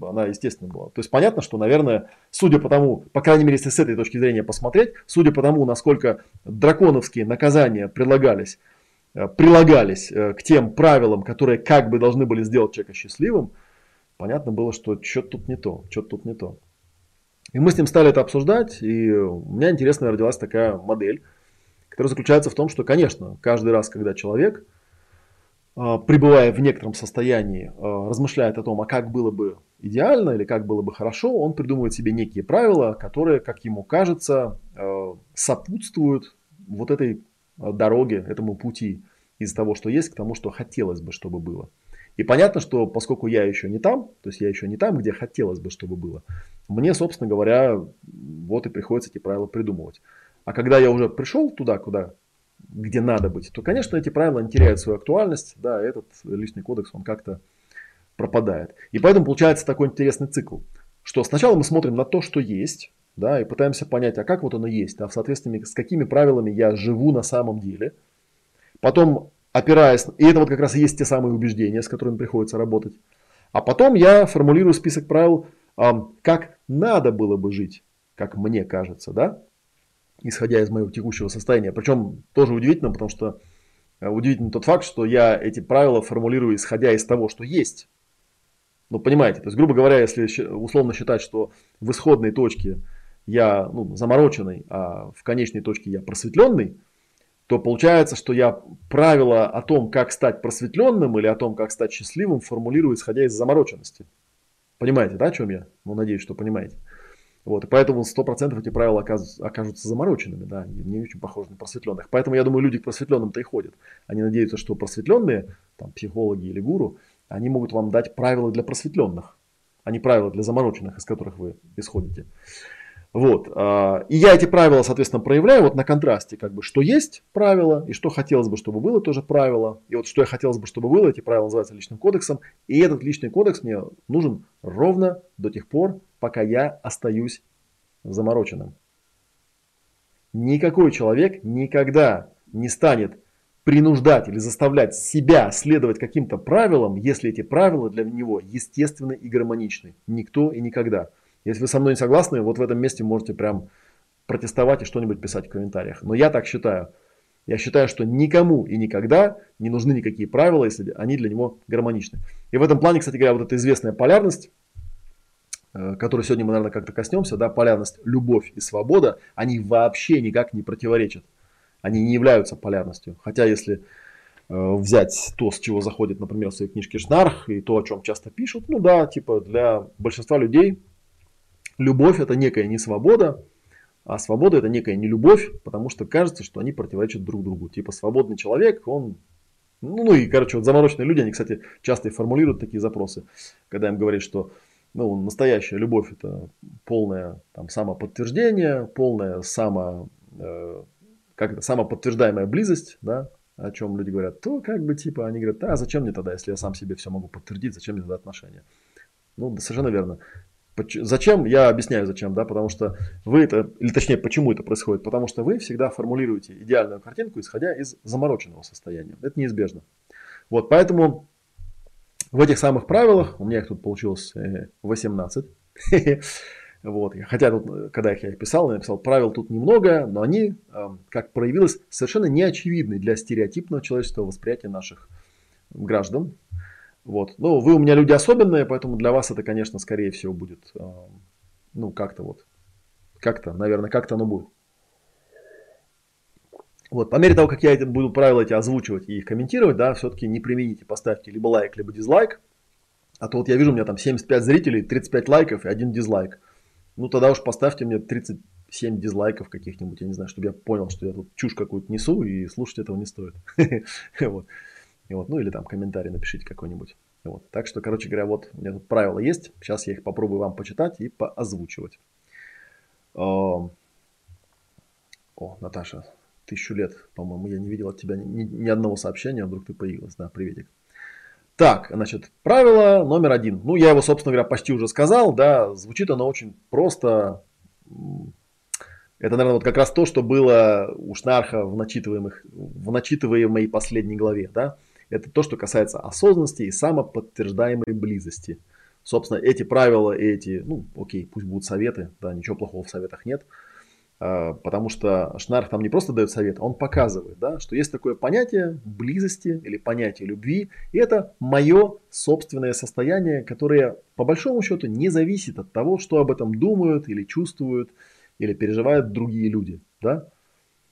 она естественная была. То есть понятно, что, наверное, судя по тому, по крайней мере, если с этой точки зрения посмотреть, судя по тому, насколько драконовские наказания предлагались Э, прилагались э, к тем правилам, которые как бы должны были сделать человека счастливым, понятно было, что что-то тут не то, что-то тут не то. И мы с ним стали это обсуждать, и у меня интересная родилась такая модель, которая заключается в том, что, конечно, каждый раз, когда человек, пребывая в некотором состоянии, размышляет о том, а как было бы идеально или как было бы хорошо, он придумывает себе некие правила, которые, как ему кажется, сопутствуют вот этой дороге, этому пути из того, что есть, к тому, что хотелось бы, чтобы было. И понятно, что поскольку я еще не там, то есть я еще не там, где хотелось бы, чтобы было, мне, собственно говоря, вот и приходится эти правила придумывать. А когда я уже пришел туда, куда, где надо быть, то, конечно, эти правила не теряют свою актуальность, да, этот личный кодекс, он как-то пропадает. И поэтому получается такой интересный цикл, что сначала мы смотрим на то, что есть, да, и пытаемся понять, а как вот оно есть, да, в соответствии с какими правилами я живу на самом деле. Потом, опираясь, и это вот как раз и есть те самые убеждения, с которыми приходится работать. А потом я формулирую список правил, как надо было бы жить, как мне кажется, да, исходя из моего текущего состояния. Причем тоже удивительно, потому что э, удивительно тот факт, что я эти правила формулирую исходя из того, что есть. Ну, понимаете, то есть, грубо говоря, если условно считать, что в исходной точке я ну, замороченный, а в конечной точке я просветленный, то получается, что я правила о том, как стать просветленным или о том, как стать счастливым, формулирую, исходя из замороченности. Понимаете, да, о чем я? Ну, надеюсь, что понимаете. Вот, и поэтому 100% эти правила окажутся, замороченными, да, не очень похожи на просветленных. Поэтому я думаю, люди к просветленным-то и ходят. Они надеются, что просветленные, там, психологи или гуру, они могут вам дать правила для просветленных, а не правила для замороченных, из которых вы исходите. Вот. А, и я эти правила, соответственно, проявляю вот на контрасте, как бы, что есть правило, и что хотелось бы, чтобы было тоже правило. И вот что я хотелось бы, чтобы было, эти правила называются личным кодексом. И этот личный кодекс мне нужен ровно до тех пор, пока я остаюсь замороченным. Никакой человек никогда не станет принуждать или заставлять себя следовать каким-то правилам, если эти правила для него естественны и гармоничны. Никто и никогда. Если вы со мной не согласны, вот в этом месте можете прям протестовать и что-нибудь писать в комментариях. Но я так считаю. Я считаю, что никому и никогда не нужны никакие правила, если они для него гармоничны. И в этом плане, кстати говоря, вот эта известная полярность, э, которую сегодня мы, наверное, как-то коснемся, да, полярность любовь и свобода, они вообще никак не противоречат. Они не являются полярностью. Хотя если э, взять то, с чего заходит, например, в своей книжке Шнарх, и то, о чем часто пишут, ну да, типа для большинства людей Любовь это некая несвобода, А свобода это некая нелюбовь, потому что кажется, что они противоречат друг другу. Типа свободный человек, он ну, ну и, короче, вот замороченные люди, они, кстати, часто и формулируют такие запросы, когда им говорят, что ну, настоящая любовь это полное там, самоподтверждение, полная само, э, как это, самоподтверждаемая близость, да, о чем люди говорят, то как бы типа они говорят, а зачем мне тогда, если я сам себе все могу подтвердить, зачем мне тогда отношения? Ну, да, совершенно верно. Зачем? Я объясняю зачем, да, потому что вы это, или точнее, почему это происходит, потому что вы всегда формулируете идеальную картинку, исходя из замороченного состояния. Это неизбежно. Вот, поэтому в этих самых правилах, у меня их тут получилось 18, э, (laughs) вот, хотя тут, когда их я писал, я написал, правил тут немного, но они, эм, как проявилось, совершенно неочевидны для стереотипного человеческого восприятия наших граждан, вот. Ну, вы у меня люди особенные, поэтому для вас это, конечно, скорее всего будет, э, ну, как-то вот, как-то, наверное, как-то оно будет. Вот, по мере того, как я буду правила эти озвучивать и их комментировать, да, все-таки не примените, поставьте либо лайк, либо дизлайк. А то вот я вижу, у меня там 75 зрителей, 35 лайков и один дизлайк. Ну, тогда уж поставьте мне 37 дизлайков каких-нибудь, я не знаю, чтобы я понял, что я тут чушь какую-то несу и слушать этого не стоит. (laughs) Вот. И вот, ну или там комментарий напишите какой-нибудь. Вот. Так что, короче говоря, вот у меня тут правила есть. Сейчас я их попробую вам почитать и поозвучивать. О, Наташа, тысячу лет, по-моему, я не видел от тебя ни, ни одного сообщения, вдруг ты появилась. Да, приветик. Так, значит, правило номер один. Ну, я его, собственно говоря, почти уже сказал, да, звучит оно очень просто. Это, наверное, вот как раз то, что было у Шнарха в, начитываемых, в начитываемой последней главе, да. Это то, что касается осознанности и самоподтверждаемой близости. Собственно, эти правила, эти, ну, окей, пусть будут советы, да, ничего плохого в советах нет. А, потому что Шнарх там не просто дает совет, он показывает, да, что есть такое понятие близости или понятие любви, и это мое собственное состояние, которое по большому счету не зависит от того, что об этом думают или чувствуют или переживают другие люди. Да?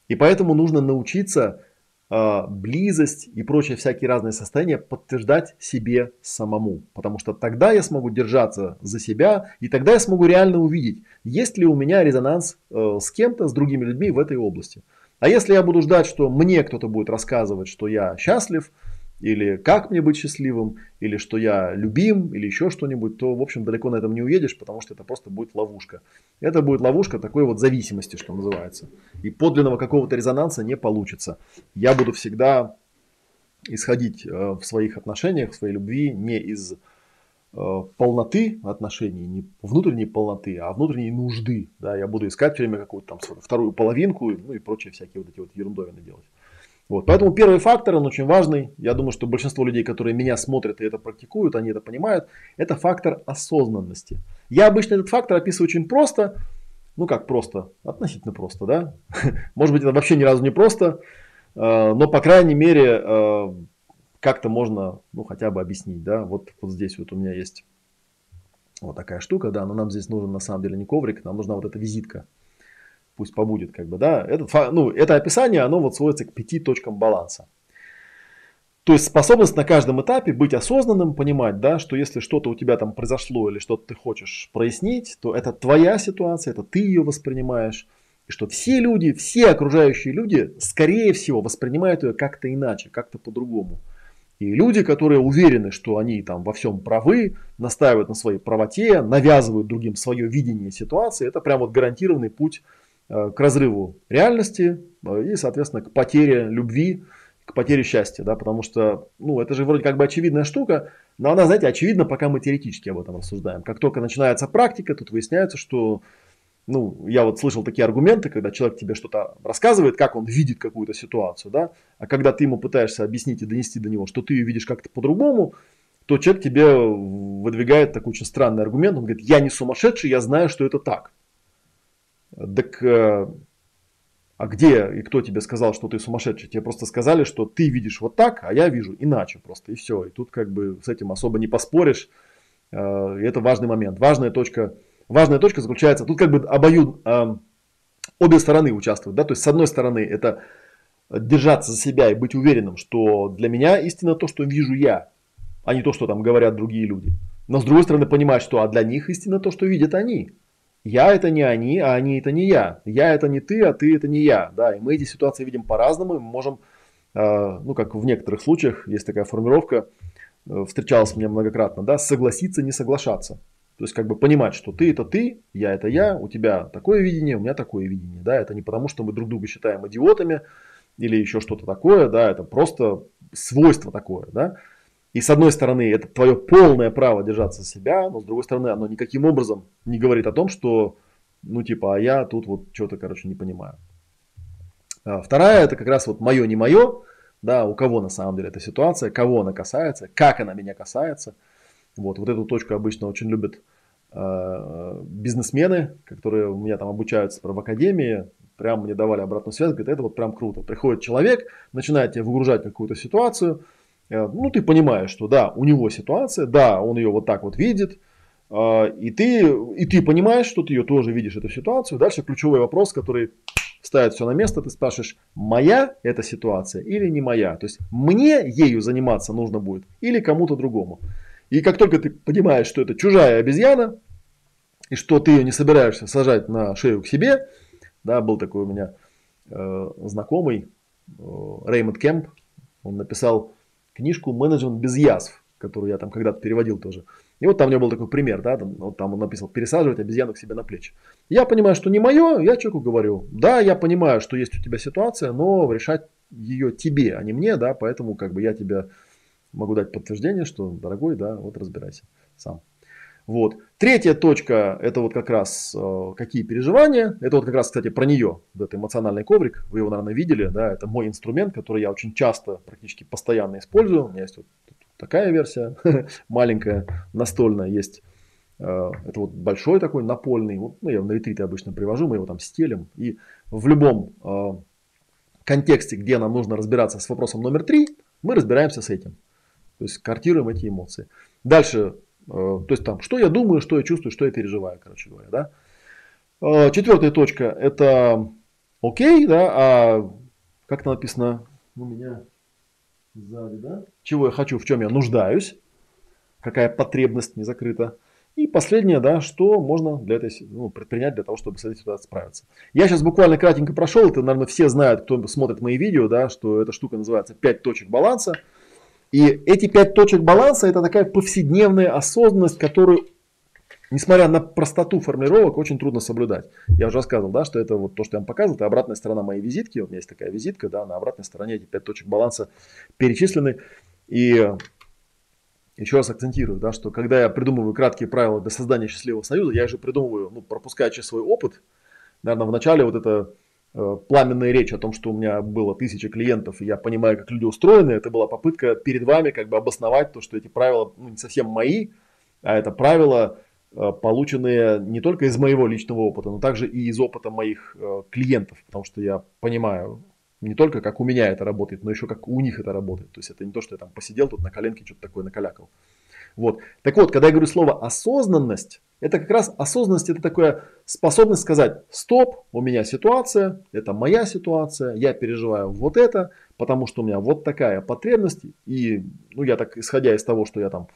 И поэтому нужно научиться близость и прочие всякие разные состояния подтверждать себе самому. Потому что тогда я смогу держаться за себя, и тогда я смогу реально увидеть, есть ли у меня резонанс э, с кем-то, с другими людьми в этой области. А если я буду ждать, что мне кто-то будет рассказывать, что я счастлив, или как мне быть счастливым, или что я любим, или еще что-нибудь, то, в общем, далеко на этом не уедешь, потому что это просто будет ловушка. Это будет ловушка такой вот зависимости, что называется. И подлинного какого-то резонанса не получится. Я буду всегда исходить э, в своих отношениях, в своей любви не из э, полноты отношений, не внутренней полноты, а внутренней нужды. Да, я буду искать все время какую-то там вторую половинку, ну и прочие всякие вот эти вот ерундовины делать. Вот. Поэтому первый фактор, он очень важный. Я думаю, что большинство людей, которые меня смотрят и это практикуют, они это понимают. Это фактор осознанности. Я обычно этот фактор описываю очень просто. Ну как просто? Относительно просто, да? (laughs) Может быть, это вообще ни разу не просто. Э, но, по крайней мере, э, как-то можно, ну, хотя бы объяснить, да? Вот, вот здесь вот у меня есть вот такая штука, да, но нам здесь нужен на самом деле не коврик, нам нужна вот эта визитка пусть побудет, как бы, да, этот, ну, это описание, оно вот сводится к пяти точкам баланса. То есть способность на каждом этапе быть осознанным, понимать, да, что если что-то у тебя там произошло или что-то ты хочешь прояснить, то это твоя ситуация, это ты ее воспринимаешь. И что все люди, все окружающие люди, скорее всего, воспринимают ее как-то иначе, как-то по-другому. И люди, которые уверены, что они там во всем правы, настаивают на своей правоте, навязывают другим свое видение ситуации, это прям вот гарантированный путь к разрыву реальности э, и, соответственно, к потере любви, к потере счастья, да, потому что, ну, это же вроде как бы очевидная штука, но она, знаете, очевидна, пока мы теоретически об этом рассуждаем. Как только начинается практика, тут выясняется, что, ну, я вот слышал такие аргументы, когда человек тебе что-то рассказывает, как он видит какую-то ситуацию, да, а когда ты ему пытаешься объяснить и донести до него, что ты ее видишь как-то по-другому, то человек тебе выдвигает такой очень странный аргумент, он говорит, я не сумасшедший, я знаю, что это так. Так э, а где и кто тебе сказал, что ты сумасшедший? Тебе просто сказали, что ты видишь вот так, а я вижу иначе просто, и все. И тут как бы с этим особо не поспоришь. Э, и это важный момент. Важная точка, важная точка заключается, тут как бы обоюд, э, обе стороны участвуют. Да? То есть с одной стороны это держаться за себя и быть уверенным, что для меня истина то, что вижу я, а не то, что там говорят другие люди. Но с другой стороны понимать, что а для них истина то, что видят они. Я это не они, а они это не я. Я это не ты, а ты это не я. Да, и мы эти ситуации видим по-разному. Мы можем, э, ну как в некоторых случаях, есть такая формулировка, э, встречалась мне многократно, да, согласиться, не соглашаться. То есть как бы понимать, что ты это ты, я это я, у тебя такое видение, у меня такое видение. Да, это не потому, что мы друг друга считаем идиотами или еще что-то такое, да, это просто свойство такое, да. И с одной стороны, это твое полное право держаться себя, но с другой стороны, оно никаким образом не говорит о том, что, ну типа, а я тут вот что-то, короче, не понимаю. А вторая, это как раз вот мое, не мое, да, у кого на самом деле эта ситуация, кого она касается, как она меня касается. Вот, вот эту точку обычно очень любят э, бизнесмены, которые у меня там обучаются в академии, прям мне давали обратную связь, говорят, это вот прям круто. Приходит человек, начинает тебе выгружать какую-то ситуацию, ну, ты понимаешь, что да, у него ситуация, да, он ее вот так вот видит, э, и ты, и ты понимаешь, что ты ее тоже видишь, эту ситуацию. Дальше ключевой вопрос, который ставит все на место, ты спрашиваешь, моя эта ситуация или не моя? То есть мне ею заниматься нужно будет или кому-то другому. И как только ты понимаешь, что это чужая обезьяна, и что ты ее не собираешься сажать на шею к себе, да, был такой у меня э, знакомый, э, Реймонд Кемп, он написал книжку «Менеджмент без язв», которую я там когда-то переводил тоже. И вот там у него был такой пример, да, там, вот там он написал «пересаживать обезьяну к себе на плечи». Я понимаю, что не мое, я человеку говорю, да, я понимаю, что есть у тебя ситуация, но решать ее тебе, а не мне, да, поэтому как бы я тебе могу дать подтверждение, что, дорогой, да, вот разбирайся сам. Вот. Третья точка, это вот как раз э, какие переживания. Это вот как раз, кстати, про нее, вот этот эмоциональный коврик. Вы его, наверное, видели, да, это мой инструмент, который я очень часто, практически постоянно использую. У меня есть вот такая версия, (laughs) маленькая, настольная, есть э, это вот большой такой напольный, вот, ну, я на ретриты обычно привожу, мы его там стелим. И в любом э, контексте, где нам нужно разбираться с вопросом номер три, мы разбираемся с этим. То есть картируем эти эмоции. Дальше то есть там, что я думаю, что я чувствую, что я переживаю, короче говоря, да. Э, четвертая точка – это окей, да, а как это написано у меня сзади, да, чего я хочу, в чем я нуждаюсь, какая потребность не закрыта. И последнее, да, что можно для этой, ну, предпринять для того, чтобы с этой ситуацией справиться. Я сейчас буквально кратенько прошел, это, наверное, все знают, кто смотрит мои видео, да, что эта штука называется 5 точек баланса. И эти пять точек баланса это такая повседневная осознанность, которую, несмотря на простоту формулировок, очень трудно соблюдать. Я уже рассказывал, да, что это вот то, что я вам показывал, это обратная сторона моей визитки. У меня есть такая визитка, да, на обратной стороне эти пять точек баланса перечислены. И еще раз акцентирую, да, что когда я придумываю краткие правила для создания счастливого союза, я же придумываю, ну, пропуская через свой опыт. Наверное, вначале вот это пламенная речь о том, что у меня было тысяча клиентов, и я понимаю, как люди устроены, это была попытка перед вами как бы обосновать то, что эти правила ну, не совсем мои, а это правила, э, полученные не только из моего личного опыта, но также и из опыта моих э, клиентов, потому что я понимаю не только как у меня это работает, но еще как у них это работает. То есть это не то, что я там посидел тут на коленке, что-то такое накалякал. Вот. Так вот, когда я говорю слово осознанность, это как раз осознанность, это такая способность сказать, стоп, у меня ситуация, это моя ситуация, я переживаю вот это, потому что у меня вот такая потребность, и ну, я так, исходя из того, что я там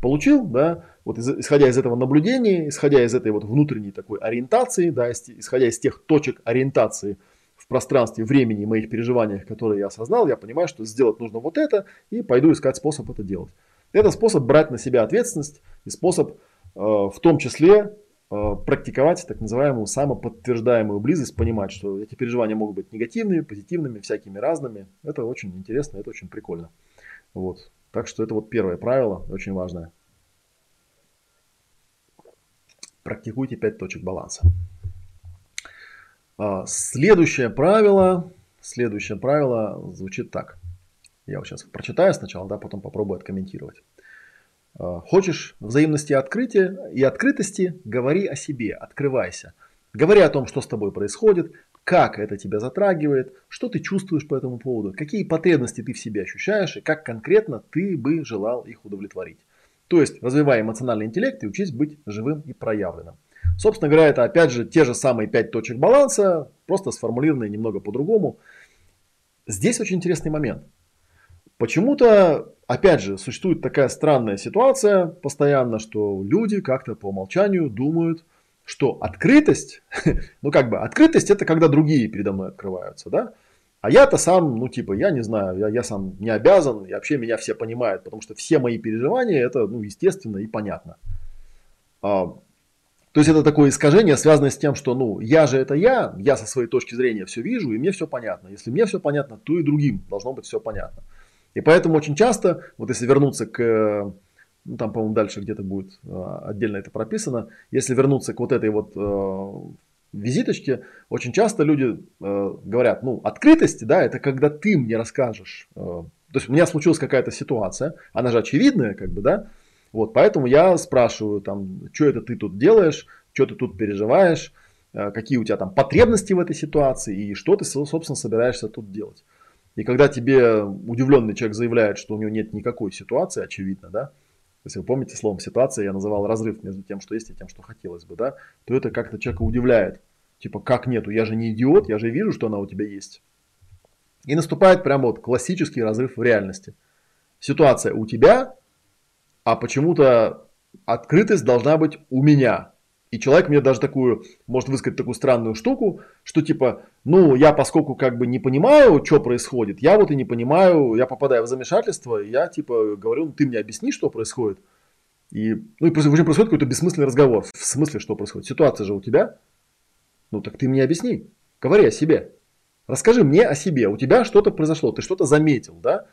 получил, да, вот из, исходя из этого наблюдения, исходя из этой вот внутренней такой ориентации, да, исходя из тех точек ориентации в пространстве, времени, моих переживаниях, которые я осознал, я понимаю, что сделать нужно вот это, и пойду искать способ это делать. Это способ брать на себя ответственность и способ в том числе э, практиковать так называемую самоподтверждаемую близость, понимать, что эти переживания могут быть негативными, позитивными, всякими разными. Это очень интересно, это очень прикольно. Вот. Так что это вот первое правило, очень важное. Практикуйте 5 точек баланса. А, следующее правило, следующее правило звучит так. Я вот сейчас прочитаю сначала, да, потом попробую откомментировать. А, хочешь взаимности и открытия и открытости, говори о себе, открывайся. Говори о том, что с тобой происходит, как это тебя затрагивает, что ты чувствуешь по этому поводу, какие потребности ты в себе ощущаешь и как конкретно ты бы желал их удовлетворить. То есть развивай эмоциональный интеллект и учись быть живым и проявленным. Собственно говоря, это опять же те же самые пять точек баланса, просто сформулированные немного по-другому. Здесь очень интересный момент – Почему-то, опять же, существует такая странная ситуация постоянно, что люди как-то по умолчанию думают, что открытость, (laughs) ну как бы открытость это когда другие передо мной открываются, да, а я-то сам, ну типа, я не знаю, я, я сам не обязан, и вообще меня все понимают, потому что все мои переживания это, ну, естественно и понятно. А, то есть это такое искажение, связанное с тем, что, ну, я же это я, я со своей точки зрения все вижу, и мне все понятно. Если мне все понятно, то и другим должно быть все понятно. И поэтому очень часто, вот если вернуться к ну, там, по-моему, дальше где-то будет а, отдельно это прописано. Если вернуться к вот этой вот э, визиточке, очень часто люди э, говорят, ну, открытость, да, это когда ты мне расскажешь. Э, то есть у меня случилась какая-то ситуация, она же очевидная, как бы, да, вот, поэтому я спрашиваю, там, что это ты тут делаешь, что ты тут переживаешь, э, какие у тебя там потребности в этой ситуации и что ты, собственно, собираешься тут делать. И когда тебе удивленный человек заявляет, что у него нет никакой ситуации, очевидно, да, если вы помните словом ситуация, я называл разрыв между тем, что есть и тем, что хотелось бы, да, то это как-то человека удивляет. Типа, как нету? Я же не идиот, я же вижу, что она у тебя есть. И наступает прямо вот классический разрыв в реальности. Ситуация у тебя, а почему-то открытость должна быть у меня. И человек мне даже такую, может высказать такую странную штуку, что типа, ну, я поскольку как бы не понимаю, что происходит, я вот и не понимаю, я попадаю в замешательство, и я типа говорю, ну, ты мне объясни, что происходит. И, ну, и происходит какой-то бессмысленный разговор. В смысле, что происходит? Ситуация же у тебя. Ну, так ты мне объясни. Говори о себе. Расскажи мне о себе. У тебя что-то произошло, ты что-то заметил, да?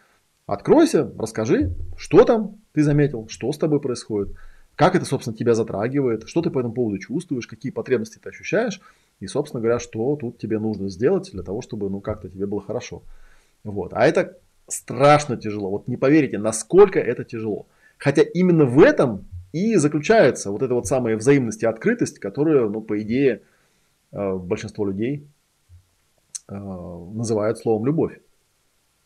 Откройся, расскажи, что там ты заметил, что с тобой происходит как это, собственно, тебя затрагивает, что ты по этому поводу чувствуешь, какие потребности ты ощущаешь, и, собственно говоря, что тут тебе нужно сделать для того, чтобы, ну, как-то тебе было хорошо. Вот. А это страшно тяжело. Вот не поверите, насколько это тяжело. Хотя именно в этом и заключается вот эта вот самая взаимность и открытость, которую, ну, по идее, э, большинство людей э, называют словом любовь.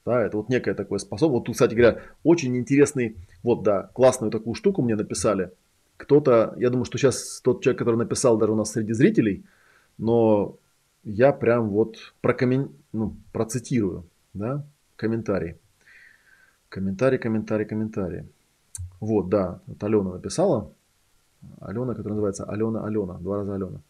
Да, это вот некая такая способность. Вот тут, кстати говоря, очень интересный, вот да, классную такую штуку мне написали. Кто-то, я думаю, что сейчас тот человек, который написал даже у нас среди зрителей, но я прям вот прокоммен... ну, процитирую, да, комментарий. Комментарий, комментарий, комментарий. Вот, да, вот Алена написала. Алена, которая называется Алена Алена, два раза Алена.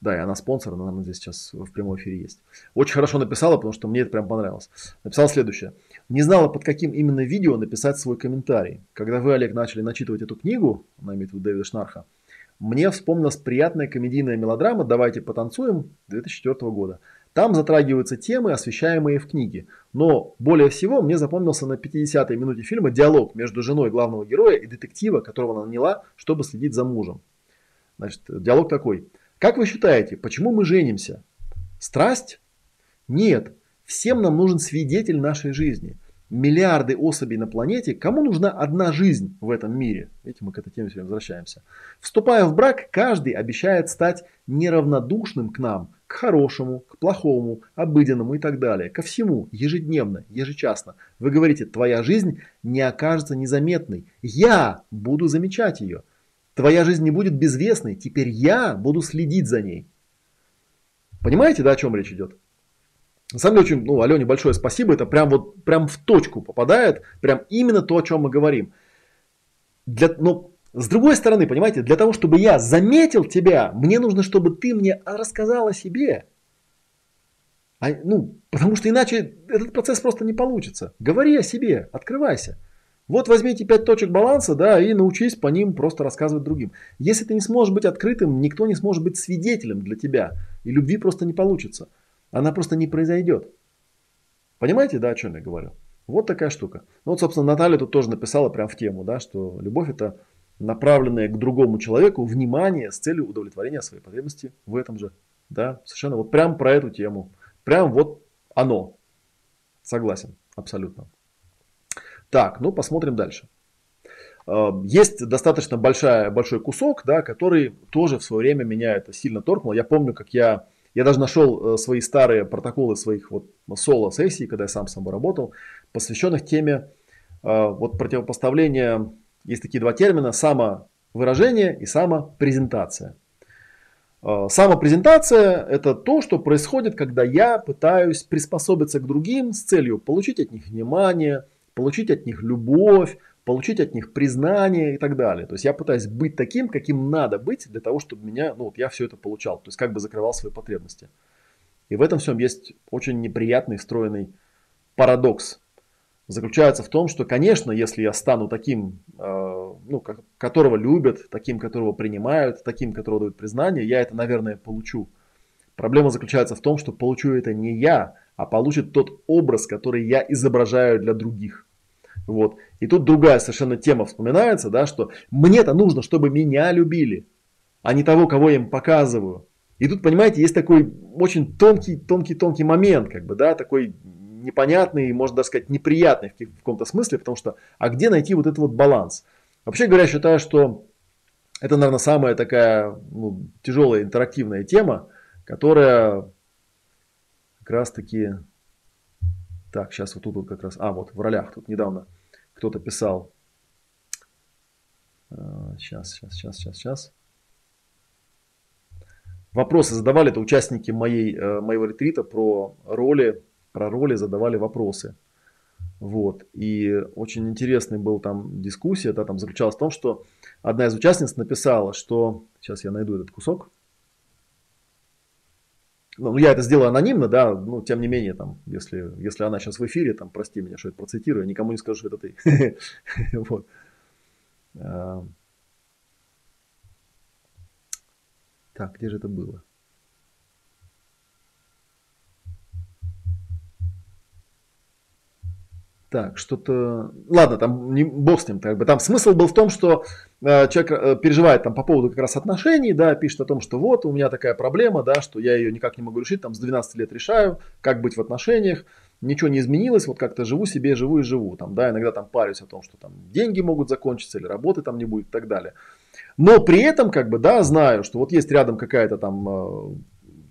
Да, и она спонсор, она, наверное, здесь сейчас в прямом эфире есть. Очень хорошо написала, потому что мне это прям понравилось. Написала следующее. Не знала, под каким именно видео написать свой комментарий. Когда вы, Олег, начали начитывать эту книгу, она имеет в виду Дэвида Шнарха, мне вспомнилась приятная комедийная мелодрама «Давайте потанцуем» 2004 года. Там затрагиваются темы, освещаемые в книге. Но более всего мне запомнился на 50-й минуте фильма диалог между женой главного героя и детектива, которого она наняла, чтобы следить за мужем. Значит, диалог такой. Как вы считаете, почему мы женимся? Страсть? Нет. Всем нам нужен свидетель нашей жизни. Миллиарды особей на планете. Кому нужна одна жизнь в этом мире? Видите, мы к этой теме все возвращаемся. Вступая в брак, каждый обещает стать неравнодушным к нам, к хорошему, к плохому, обыденному и так далее. Ко всему, ежедневно, ежечасно. Вы говорите, твоя жизнь не окажется незаметной. Я буду замечать ее. Твоя жизнь не будет безвестной, теперь я буду следить за ней. Понимаете, да, о чем речь идет? На самом деле, очень, ну, Алене большое спасибо, это прям вот прям в точку попадает, прям именно то, о чем мы говорим. Для, но ну, с другой стороны, понимаете, для того, чтобы я заметил тебя, мне нужно, чтобы ты мне рассказал о себе. А, ну, потому что иначе этот процесс просто не получится. Говори о себе, открывайся. Вот возьмите пять точек баланса, да, и научись по ним просто рассказывать другим. Если ты не сможешь быть открытым, никто не сможет быть свидетелем для тебя. И любви просто не получится. Она просто не произойдет. Понимаете, да, о чем я говорю? Вот такая штука. Ну вот, собственно, Наталья тут тоже написала прям в тему, да, что любовь это направленное к другому человеку внимание с целью удовлетворения своей потребности в этом же. Да, совершенно вот прям про эту тему. Прям вот оно. Согласен, абсолютно. Так, ну посмотрим дальше. Э, есть достаточно большая, большой кусок, да, который тоже в свое время меня это сильно торкнул. Я помню, как я, я даже нашел э, свои старые протоколы своих вот соло-сессий, когда я сам с собой работал, посвященных теме э, вот противопоставления, есть такие два термина, самовыражение и самопрезентация. Самопрезентация – это то, что происходит, когда я пытаюсь приспособиться к другим с целью получить от них внимание – получить от них любовь, получить от них признание и так далее. То есть я пытаюсь быть таким, каким надо быть для того, чтобы меня, ну вот я все это получал. То есть как бы закрывал свои потребности. И в этом всем есть очень неприятный встроенный парадокс. Заключается в том, что, конечно, если я стану таким, э, ну, которого любят, таким, которого принимают, таким, которого дают признание, я это, наверное, получу. Проблема заключается в том, что получу это не я, а получит тот образ, который я изображаю для других. Вот. И тут другая совершенно тема вспоминается, да, что мне-то нужно, чтобы меня любили, а не того, кого я им показываю. И тут, понимаете, есть такой очень тонкий, тонкий, тонкий момент, как бы, да, такой непонятный, можно даже сказать, неприятный в, каком-то смысле, потому что, а где найти вот этот вот баланс? Вообще говоря, считаю, что это, наверное, самая такая ну, тяжелая интерактивная тема, которая как раз таки, так, сейчас вот тут вот как раз, а вот в ролях тут недавно кто-то писал, сейчас, сейчас, сейчас, сейчас, сейчас. Вопросы задавали, это участники моей, э, моего ретрита про роли, про роли задавали вопросы. Вот. И очень интересный был там дискуссия, да, там заключалась в том, что одна из участниц написала, что, сейчас я найду этот кусок, ну, я это сделаю анонимно, да, но тем не менее, там, если, если она сейчас в эфире, там, прости меня, что это процитирую, никому не скажу, что это ты. (laughs) Вот. А. Так, где же это было? Так, что-то... Ладно, там не, бог с ним. Как бы. Там смысл был в том, что э, человек э, переживает там, по поводу как раз отношений, да, пишет о том, что вот у меня такая проблема, да, что я ее никак не могу решить, там с 12 лет решаю, как быть в отношениях, ничего не изменилось, вот как-то живу себе, живу и живу. Там, да, иногда там парюсь о том, что там деньги могут закончиться или работы там не будет и так далее. Но при этом, как бы, да, знаю, что вот есть рядом какая-то там э,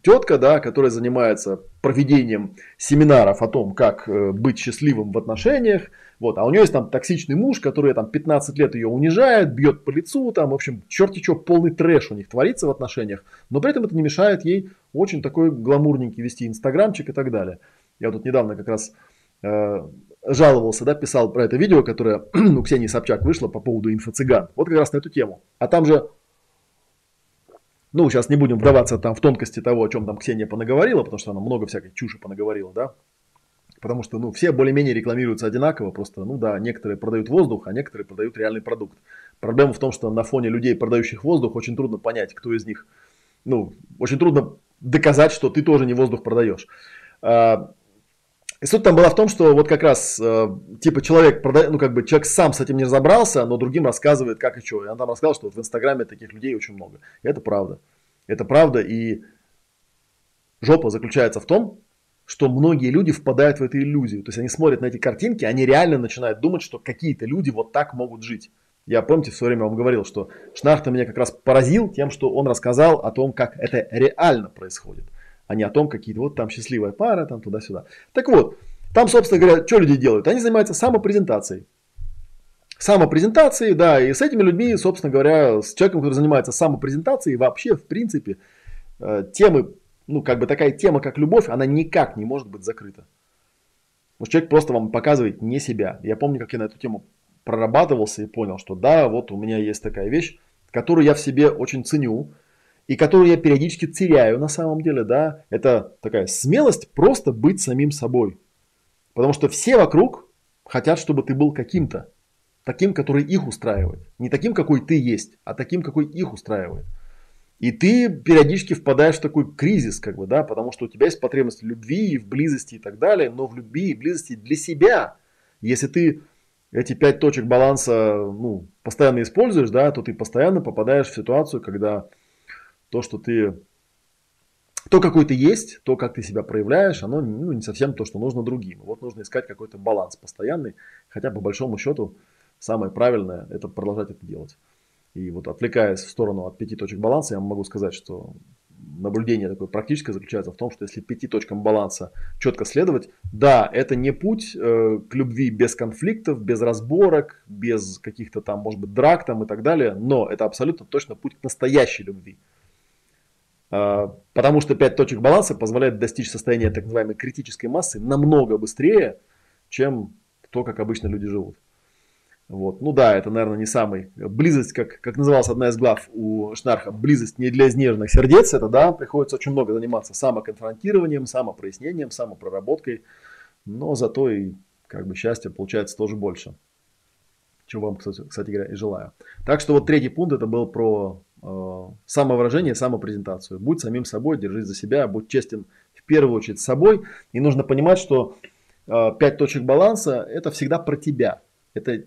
тетка, да, которая занимается проведением семинаров о том, как э, быть счастливым в отношениях. Вот, а у нее есть там токсичный муж, который там 15 лет ее унижает, бьет по лицу, там, в общем, черти что, полный трэш у них творится в отношениях, но при этом это не мешает ей очень такой гламурненький вести инстаграмчик и так далее. Я тут недавно как раз э, жаловался, да, писал про это видео, которое (clears throat) у Ксении Собчак вышло по поводу инфо-цыган. Вот как раз на эту тему. А там же ну, сейчас не будем вдаваться там в тонкости того, о чем там Ксения понаговорила, потому что она много всякой чуши понаговорила, да. Потому что, ну, все более-менее рекламируются одинаково, просто, ну да, некоторые продают воздух, а некоторые продают реальный продукт. Проблема в том, что на фоне людей, продающих воздух, очень трудно понять, кто из них, ну, очень трудно доказать, что ты тоже не воздух продаешь. А, и суть там была в том, что вот как раз, э, типа, человек, продает, ну, как бы, человек сам с этим не разобрался, но другим рассказывает, как и что. И он там рассказал, что вот в Инстаграме таких людей очень много. И это правда. Это правда. И жопа заключается в том, что многие люди впадают в эту иллюзию. То есть они смотрят на эти картинки, они реально начинают думать, что какие-то люди вот так могут жить. Я, помните, в свое время вам говорил, что Шнархта меня как раз поразил тем, что он рассказал о том, как это реально происходит а не о том, какие-то вот там счастливая пара, там туда-сюда. Так вот, там, собственно говоря, что люди делают? Они занимаются самопрезентацией. Самопрезентацией, да, и с этими людьми, собственно говоря, с человеком, который занимается самопрезентацией, вообще, в принципе, э, темы, ну, как бы такая тема, как любовь, она никак не может быть закрыта. Потому человек просто вам показывает не себя. Я помню, как я на эту тему прорабатывался и понял, что да, вот у меня есть такая вещь, которую я в себе очень ценю, и которую я периодически теряю на самом деле, да, это такая смелость просто быть самим собой. Потому что все вокруг хотят, чтобы ты был каким-то, таким, который их устраивает. Не таким, какой ты есть, а таким, какой их устраивает. И ты периодически впадаешь в такой кризис, как бы, да, потому что у тебя есть потребность в любви, в близости и так далее, но в любви и близости для себя. Если ты эти пять точек баланса ну, постоянно используешь, да, то ты постоянно попадаешь в ситуацию, когда то, что ты, то, какой ты есть, то, как ты себя проявляешь, оно ну, не совсем то, что нужно другим. Вот нужно искать какой-то баланс постоянный, хотя по большому счету самое правильное это продолжать это делать. И вот отвлекаясь в сторону от пяти точек баланса, я могу сказать, что наблюдение такое практическое заключается в том, что если пяти точкам баланса четко следовать, да, это не путь э, к любви без конфликтов, без разборок, без каких-то там, может быть, драк там и так далее, но это абсолютно точно путь к настоящей любви. А, потому что 5 точек баланса позволяет достичь состояния так называемой критической массы намного быстрее, чем то, как обычно люди живут. Вот. Ну да, это, наверное, не самый. Близость, как, как называлась одна из глав у Шнарха, близость не для изнеженных сердец. Это, да, приходится очень много заниматься самоконфронтированием, самопрояснением, самопроработкой. Но зато и как бы счастья получается тоже больше. Чего вам, кстати, кстати говоря, и желаю. Так что вот третий пункт это был про самовыражение, самопрезентацию. Будь самим собой, держись за себя, будь честен в первую очередь с собой. И нужно понимать, что э, пять точек баланса это всегда про тебя. Это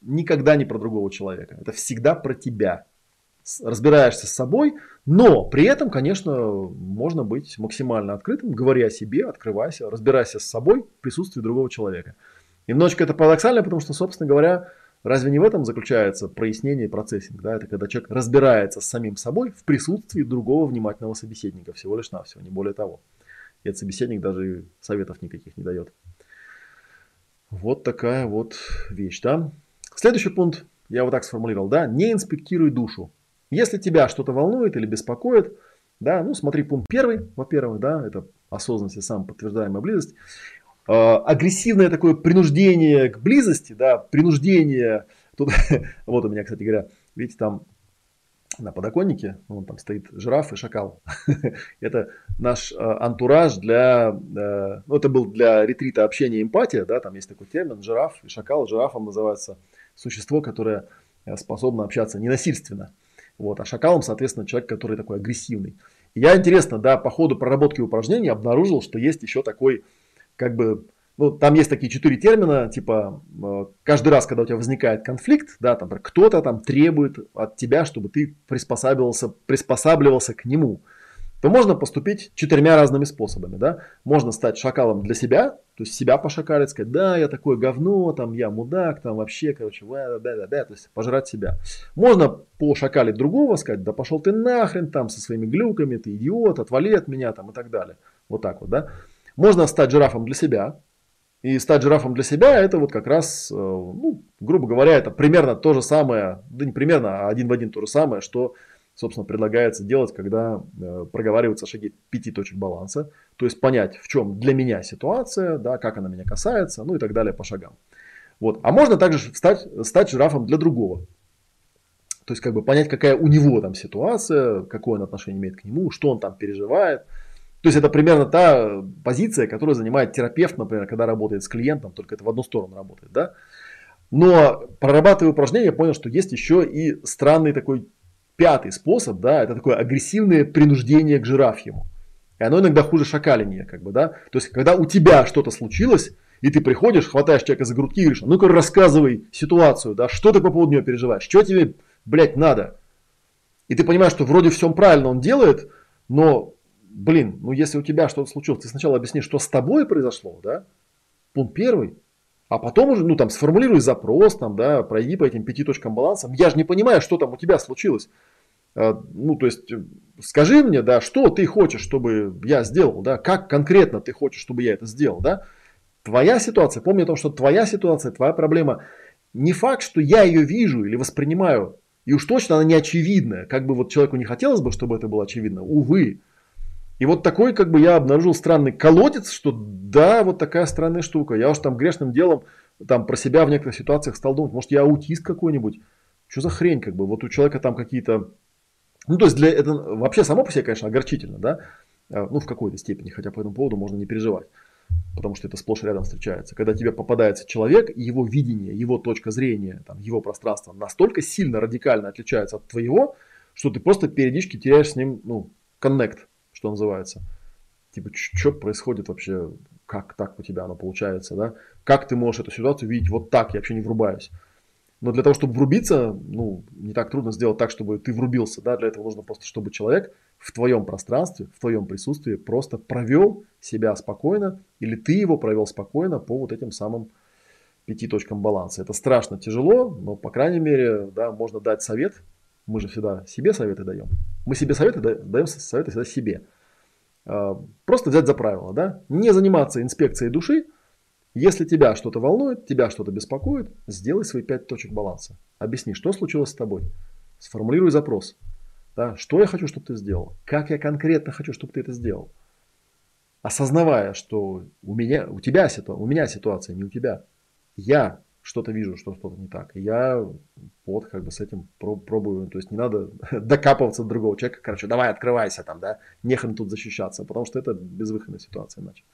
никогда не про другого человека. Это всегда про тебя. Разбираешься с собой, но при этом, конечно, можно быть максимально открытым, говоря о себе, открывайся, разбирайся с собой в присутствии другого человека. Немножечко это парадоксально, потому что, собственно говоря, разве не в этом заключается прояснение и процессинг? Да? Это когда человек разбирается с самим собой в присутствии другого внимательного собеседника, всего лишь навсего, не более того. И этот собеседник даже советов никаких не дает. Вот такая вот вещь, да. Следующий пункт, я вот так сформулировал, да, не инспектируй душу. Если тебя что-то волнует или беспокоит, да, ну смотри пункт первый, во-первых, да, это осознанность и самоподтверждаемая близость. Э, агрессивное такое принуждение к близости, да, принуждение, тут, (laughs) вот у меня, кстати говоря, видите, там на подоконнике, вон там стоит жираф и шакал. (laughs) это наш э, антураж для, э, ну это был для ретрита общения эмпатия, да, там есть такой термин, жираф и шакал, жирафом называется существо, которое способно общаться ненасильственно. Вот, а шакалом, соответственно, человек, который такой агрессивный. И я, интересно, да, по ходу проработки упражнений обнаружил, что есть еще такой, как бы, ну, там есть такие четыре термина, типа, э, каждый раз, когда у тебя возникает конфликт, да, там, кто-то там требует от тебя, чтобы ты приспосабливался, приспосабливался к нему то можно поступить четырьмя разными способами. Да? Можно стать шакалом для себя, то есть себя пошакалить, сказать, да, я такое говно, там, я мудак, там вообще, короче, да, да, да, то есть пожрать себя. Можно пошакалить другого, сказать, да пошел ты нахрен там со своими глюками, ты идиот, отвали от меня там и так далее. Вот так вот, да. Можно стать жирафом для себя, и стать жирафом для себя это вот как раз, э, ну, грубо говоря, это примерно то же самое, да не примерно, а один в один то же самое, что собственно, предлагается делать, когда э, проговариваются шаги пяти точек баланса. То есть понять, в чем для меня ситуация, да, как она меня касается, ну и так далее по шагам. Вот. А можно также стать, стать жирафом для другого. То есть как бы понять, какая у него там ситуация, какое он отношение имеет к нему, что он там переживает. То есть это примерно та позиция, которую занимает терапевт, например, когда работает с клиентом, только это в одну сторону работает. Да? Но прорабатывая упражнения, я понял, что есть еще и странный такой Пятый способ, да, это такое агрессивное принуждение к жирафьему. И оно иногда хуже шакаления, как бы, да. То есть, когда у тебя что-то случилось, и ты приходишь, хватаешь человека за грудки и говоришь, ну-ка рассказывай ситуацию, да, что ты по поводу нее переживаешь, что тебе, блядь, надо. И ты понимаешь, что вроде все правильно он делает, но, блин, ну если у тебя что-то случилось, ты сначала объясни, что с тобой произошло, да, пункт первый, а потом уже, ну там, сформулируй запрос, там, да, пройди по этим пяти точкам баланса. Я же не понимаю, что там у тебя случилось. А, ну, то есть, скажи мне, да, что ты хочешь, чтобы я сделал, да, как конкретно ты хочешь, чтобы я это сделал, да. Твоя ситуация, помни о том, что твоя ситуация, твоя проблема, не факт, что я ее вижу или воспринимаю, и уж точно она не очевидная. Как бы вот человеку не хотелось бы, чтобы это было очевидно, увы. И вот такой, как бы я обнаружил странный колодец, что да, вот такая странная штука. Я уж там грешным делом там про себя в некоторых ситуациях стал думать, может я аутист какой-нибудь. Что за хрень, как бы, вот у человека там какие-то... Ну, то есть для это вообще само по себе, конечно, огорчительно, да, а, ну, в какой-то степени, хотя по этому поводу можно не переживать, потому что это сплошь рядом встречается. Когда тебе попадается человек, и его видение, его точка зрения, там, его пространство настолько сильно радикально отличается от твоего, что ты просто периодически теряешь с ним, ну, коннект что называется. Типа, что происходит вообще, как так у тебя оно получается, да? Как ты можешь эту ситуацию видеть вот так, я вообще не врубаюсь. Но для того, чтобы врубиться, ну, не так трудно сделать так, чтобы ты врубился, да, для этого нужно просто, чтобы человек в твоем пространстве, в твоем присутствии просто провел себя спокойно, или ты его провел спокойно по вот этим самым пяти точкам баланса. Это страшно тяжело, но, по крайней мере, да, можно дать совет. Мы же всегда себе советы даем. Мы себе советы даем советы всегда себе. А, просто взять за правило, да, не заниматься инспекцией души. Если тебя что-то волнует, тебя что-то беспокоит, сделай свои пять точек баланса. Объясни, что случилось с тобой. Сформулируй запрос. Да, что я хочу, чтобы ты сделал? Как я конкретно хочу, чтобы ты это сделал? Осознавая, что у меня, у тебя у меня ситуация, не у тебя. Я что-то вижу, что что-то не так. Я вот как бы с этим пробую. То есть не надо (laughs) докапываться до другого человека. Короче, давай открывайся там, да, нехрен тут защищаться, потому что это безвыходная ситуация иначе.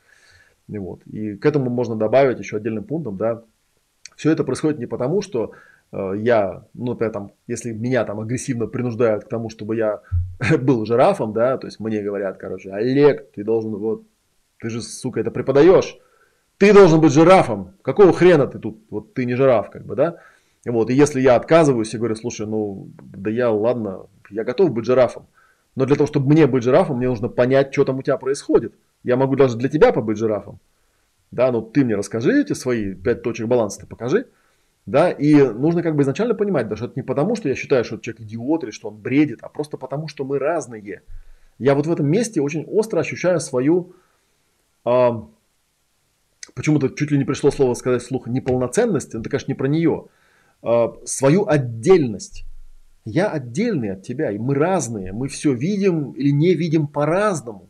И, вот. и к этому можно добавить еще отдельным пунктом, да, все это происходит не потому, что э, я, ну, например, там, если меня там агрессивно принуждают к тому, чтобы я (laughs) был жирафом, да, то есть мне говорят, короче, Олег, ты должен, вот, ты же, сука, это преподаешь, ты должен быть жирафом. Какого хрена ты тут, вот ты не жираф, как бы, да? Вот, и если я отказываюсь и говорю, слушай, ну, да я, ладно, я готов быть жирафом. Но для того, чтобы мне быть жирафом, мне нужно понять, что там у тебя происходит. Я могу даже для тебя побыть жирафом. Да, ну ты мне расскажи эти свои пять точек баланса, ты покажи. Да, и нужно как бы изначально понимать, да, что это не потому, что я считаю, что человек идиот или что он бредит, а просто потому, что мы разные. Я вот в этом месте очень остро ощущаю свою а, почему-то чуть ли не пришло слово сказать вслух неполноценность, это, конечно, не про нее, а, свою отдельность. Я отдельный от тебя, и мы разные, мы все видим или не видим по-разному.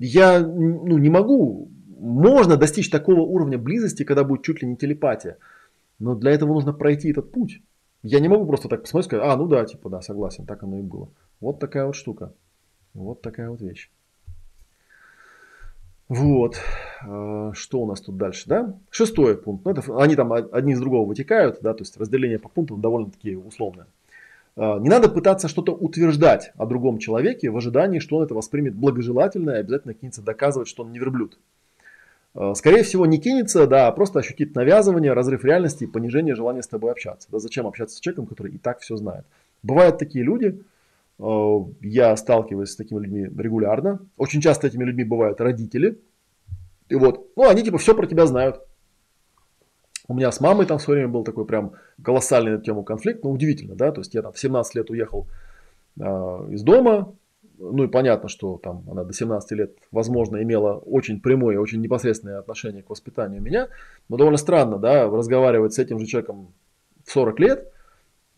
Я ну, не могу, можно достичь такого уровня близости, когда будет чуть ли не телепатия, но для этого нужно пройти этот путь. Я не могу просто так посмотреть и сказать, а, ну да, типа, да, согласен, так оно и было. Вот такая вот штука. Вот такая вот вещь. Вот. А, что у нас тут дальше, да? Шестой пункт. Ну, это, они там одни из другого вытекают, да, то есть разделение по пунктам довольно-таки условное. А, не надо пытаться что-то утверждать о другом человеке в ожидании, что он это воспримет благожелательно и обязательно кинется доказывать, что он не верблюд. А, скорее всего, не кинется, да, а просто ощутит навязывание, разрыв реальности и понижение желания с тобой общаться. Да зачем общаться с человеком, который и так все знает? Бывают такие люди, Э, я сталкиваюсь с такими людьми регулярно. Очень часто этими людьми бывают родители. И вот, ну, они типа все про тебя знают. У меня с мамой там в свое время был такой прям колоссальный на тему конфликт. Ну, удивительно, да. То есть я там в 17 лет уехал э, из дома. Ну и понятно, что там она до 17 лет, возможно, имела очень прямое, очень непосредственное отношение к воспитанию меня. Но довольно странно, да, разговаривать с этим же человеком в 40 лет –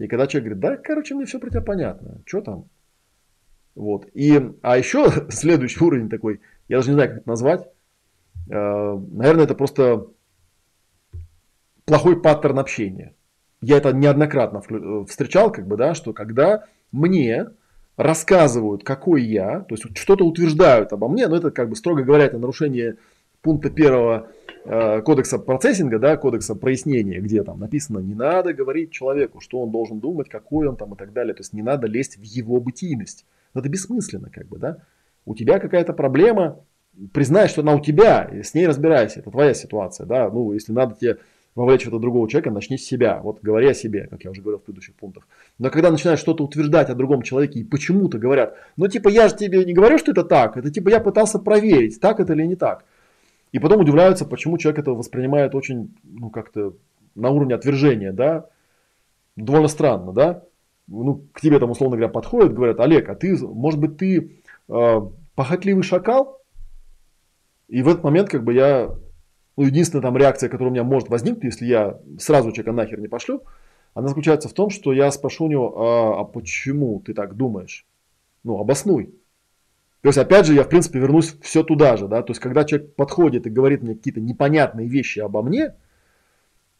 и когда человек говорит, да, короче, мне все про тебя понятно, что там? Вот. И, а еще (laughs) следующий уровень такой, я даже не знаю, как это назвать. Э, наверное, это просто плохой паттерн общения. Я это неоднократно э, встречал, как бы, да, что когда мне рассказывают, какой я, то есть что-то утверждают обо мне, но это, как бы, строго говоря, это нарушение пункта первого кодекса процессинга, да, кодекса прояснения, где там написано, не надо говорить человеку, что он должен думать, какой он там и так далее. То есть не надо лезть в его бытийность. Но это бессмысленно, как бы, да. У тебя какая-то проблема, признай, что она у тебя, и с ней разбирайся. Это твоя ситуация, да. Ну, если надо тебе вовлечь в это другого человека, начни с себя. Вот говори о себе, как я уже говорил в предыдущих пунктах. Но когда начинаешь что-то утверждать о другом человеке и почему-то говорят, ну типа я же тебе не говорю, что это так, это типа я пытался проверить, так это или не так. И потом удивляются, почему человек это воспринимает очень, ну, как-то на уровне отвержения, да. Довольно странно, да. Ну, к тебе там, условно говоря, подходят, говорят, Олег, а ты, может быть, ты э, похотливый шакал? И в этот момент, как бы я, ну, единственная там реакция, которая у меня может возникнуть, если я сразу человека нахер не пошлю, она заключается в том, что я спрошу у него, а, а почему ты так думаешь? Ну, обоснуй. То есть, опять же, я, в принципе, вернусь все туда же, да, то есть, когда человек подходит и говорит мне какие-то непонятные вещи обо мне,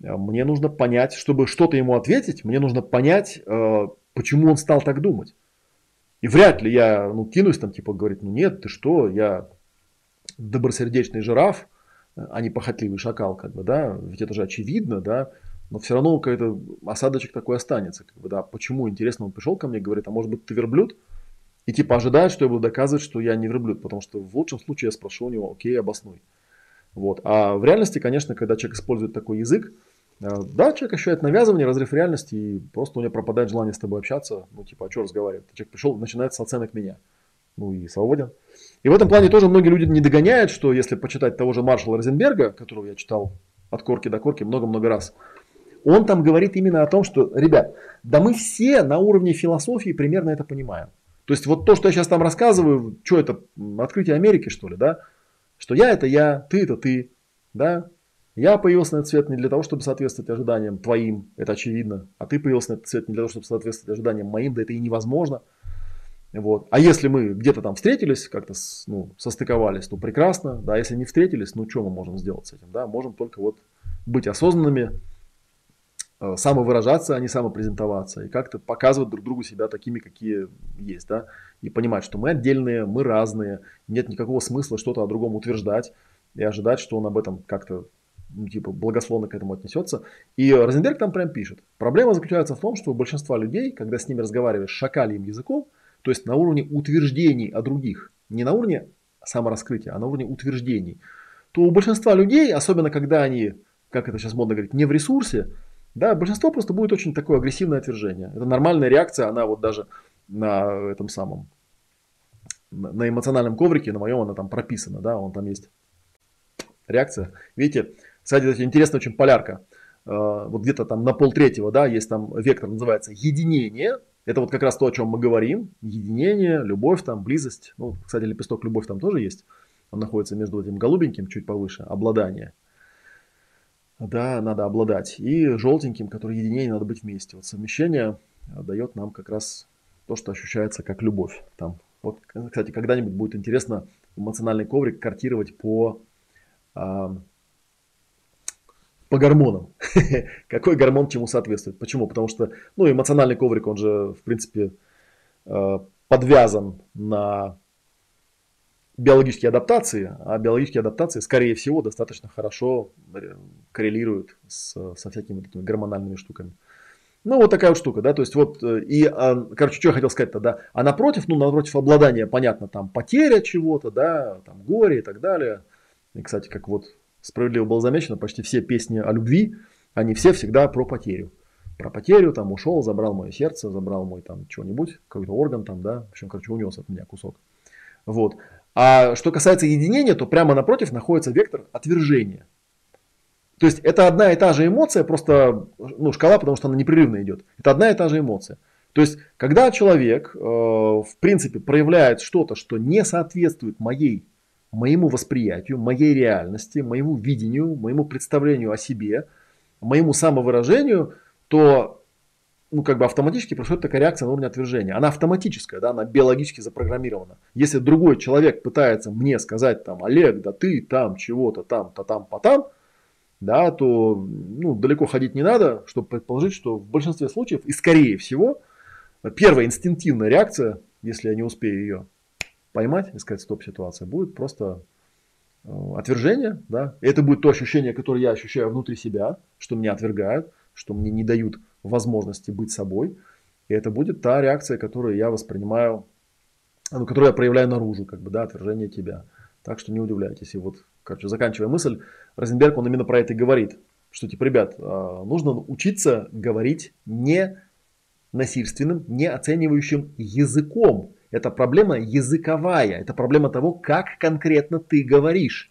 э, мне нужно понять, чтобы что-то ему ответить, мне нужно понять, э, почему он стал так думать. И вряд ли я, ну, кинусь там, типа, говорить, ну, нет, ты что, я добросердечный жираф, а не похотливый шакал, как бы, да, ведь это же очевидно, да, но все равно какой-то осадочек такой останется, как бы, да, почему, интересно, он пришел ко мне и говорит, а может быть, ты верблюд? И типа ожидает, что я буду доказывать, что я не верблюд, потому что в лучшем случае я спрошу у него, окей, обоснуй. Вот. А в реальности, конечно, когда человек использует такой язык, э, да, человек ощущает навязывание, разрыв реальности, и просто у него пропадает желание с тобой общаться. Ну, типа, а что разговаривать? Человек пришел, начинает с оценок меня. Ну и свободен. И в этом плане тоже многие люди не догоняют, что если почитать того же Маршала Розенберга, которого я читал от корки до корки много-много раз, он там говорит именно о том, что, ребят, да мы все на уровне философии примерно это понимаем. То есть вот то, что я сейчас там рассказываю, что это, открытие Америки, что ли, да? Что я это я, ты это ты, да? Я появился на этот свет не для того, чтобы соответствовать ожиданиям твоим, это очевидно. А ты появился на этот свет не для того, чтобы соответствовать ожиданиям моим, да это и невозможно. Вот. А если мы где-то там встретились, как-то ну, состыковались, то прекрасно. Да, если не встретились, ну что мы можем сделать с этим? Да? Можем только вот быть осознанными, самовыражаться, а не самопрезентоваться, и как-то показывать друг другу себя такими, какие есть, да, и понимать, что мы отдельные, мы разные, нет никакого смысла что-то о другом утверждать и ожидать, что он об этом как-то ну, типа, благословно к этому отнесется. И Розенберг там прям пишет. Проблема заключается в том, что у большинства людей, когда с ними разговариваешь шакальем языком, то есть на уровне утверждений о других, не на уровне самораскрытия, а на уровне утверждений, то у большинства людей, особенно когда они, как это сейчас модно говорить, не в ресурсе, да, большинство просто будет очень такое агрессивное отвержение. Это нормальная реакция, она вот даже на этом самом, на эмоциональном коврике, на моем она там прописана, да, он там есть реакция. Видите, кстати, интересная очень полярка. Э, вот где-то там на полтретьего, да, есть там вектор, называется единение. Это вот как раз то, о чем мы говорим. Единение, любовь там, близость. Ну, кстати, лепесток любовь там тоже есть. Он находится между этим голубеньким, чуть повыше, обладание. Да, надо обладать. И желтеньким, который единение, надо быть вместе. Вот совмещение дает нам как раз то, что ощущается как любовь. Там. Вот, кстати, когда-нибудь будет интересно эмоциональный коврик картировать по а, по гормонам. (laughs) Какой гормон чему соответствует? Почему? Потому что ну, эмоциональный коврик, он же, в принципе, э, подвязан на биологические адаптации, а биологические адаптации, скорее всего, достаточно хорошо э, коррелируют с, со всякими такими гормональными штуками. Ну, вот такая вот штука, да, то есть вот, э, и, а, короче, что я хотел сказать тогда, а напротив, ну, напротив обладания, понятно, там, потеря чего-то, да, там, горе и так далее. И, кстати, как вот справедливо было замечено, почти все песни о любви, они все всегда про потерю. Про потерю, там, ушел, забрал мое сердце, забрал мой там что-нибудь, какой-то орган там, да, в общем, короче, унес от меня кусок. Вот. А что касается единения, то прямо напротив находится вектор отвержения. То есть это одна и та же эмоция, просто ну, шкала, потому что она непрерывно идет. Это одна и та же эмоция. То есть, когда человек, э, в принципе, проявляет что-то, что не соответствует моей моему восприятию, моей реальности, моему видению, моему представлению о себе, моему самовыражению, то ну, как бы автоматически происходит такая реакция на уровне отвержения. Она автоматическая, да, она биологически запрограммирована. Если другой человек пытается мне сказать, там, Олег, да ты там чего-то там-то там по там, да, то ну, далеко ходить не надо, чтобы предположить, что в большинстве случаев, и скорее всего, первая инстинктивная реакция, если я не успею ее поймать и сказать стоп ситуация, будет просто э, отвержение, да, и это будет то ощущение, которое я ощущаю внутри себя, что меня отвергают, что мне не дают возможности быть собой, и это будет та реакция, которую я воспринимаю, ну, которую я проявляю наружу, как бы, да, отвержение тебя. Так что не удивляйтесь. И вот, короче, заканчивая мысль, Розенберг, он именно про это и говорит, что, типа, ребят, э, нужно учиться говорить не насильственным, не оценивающим языком, это проблема языковая, это проблема того, как конкретно ты говоришь.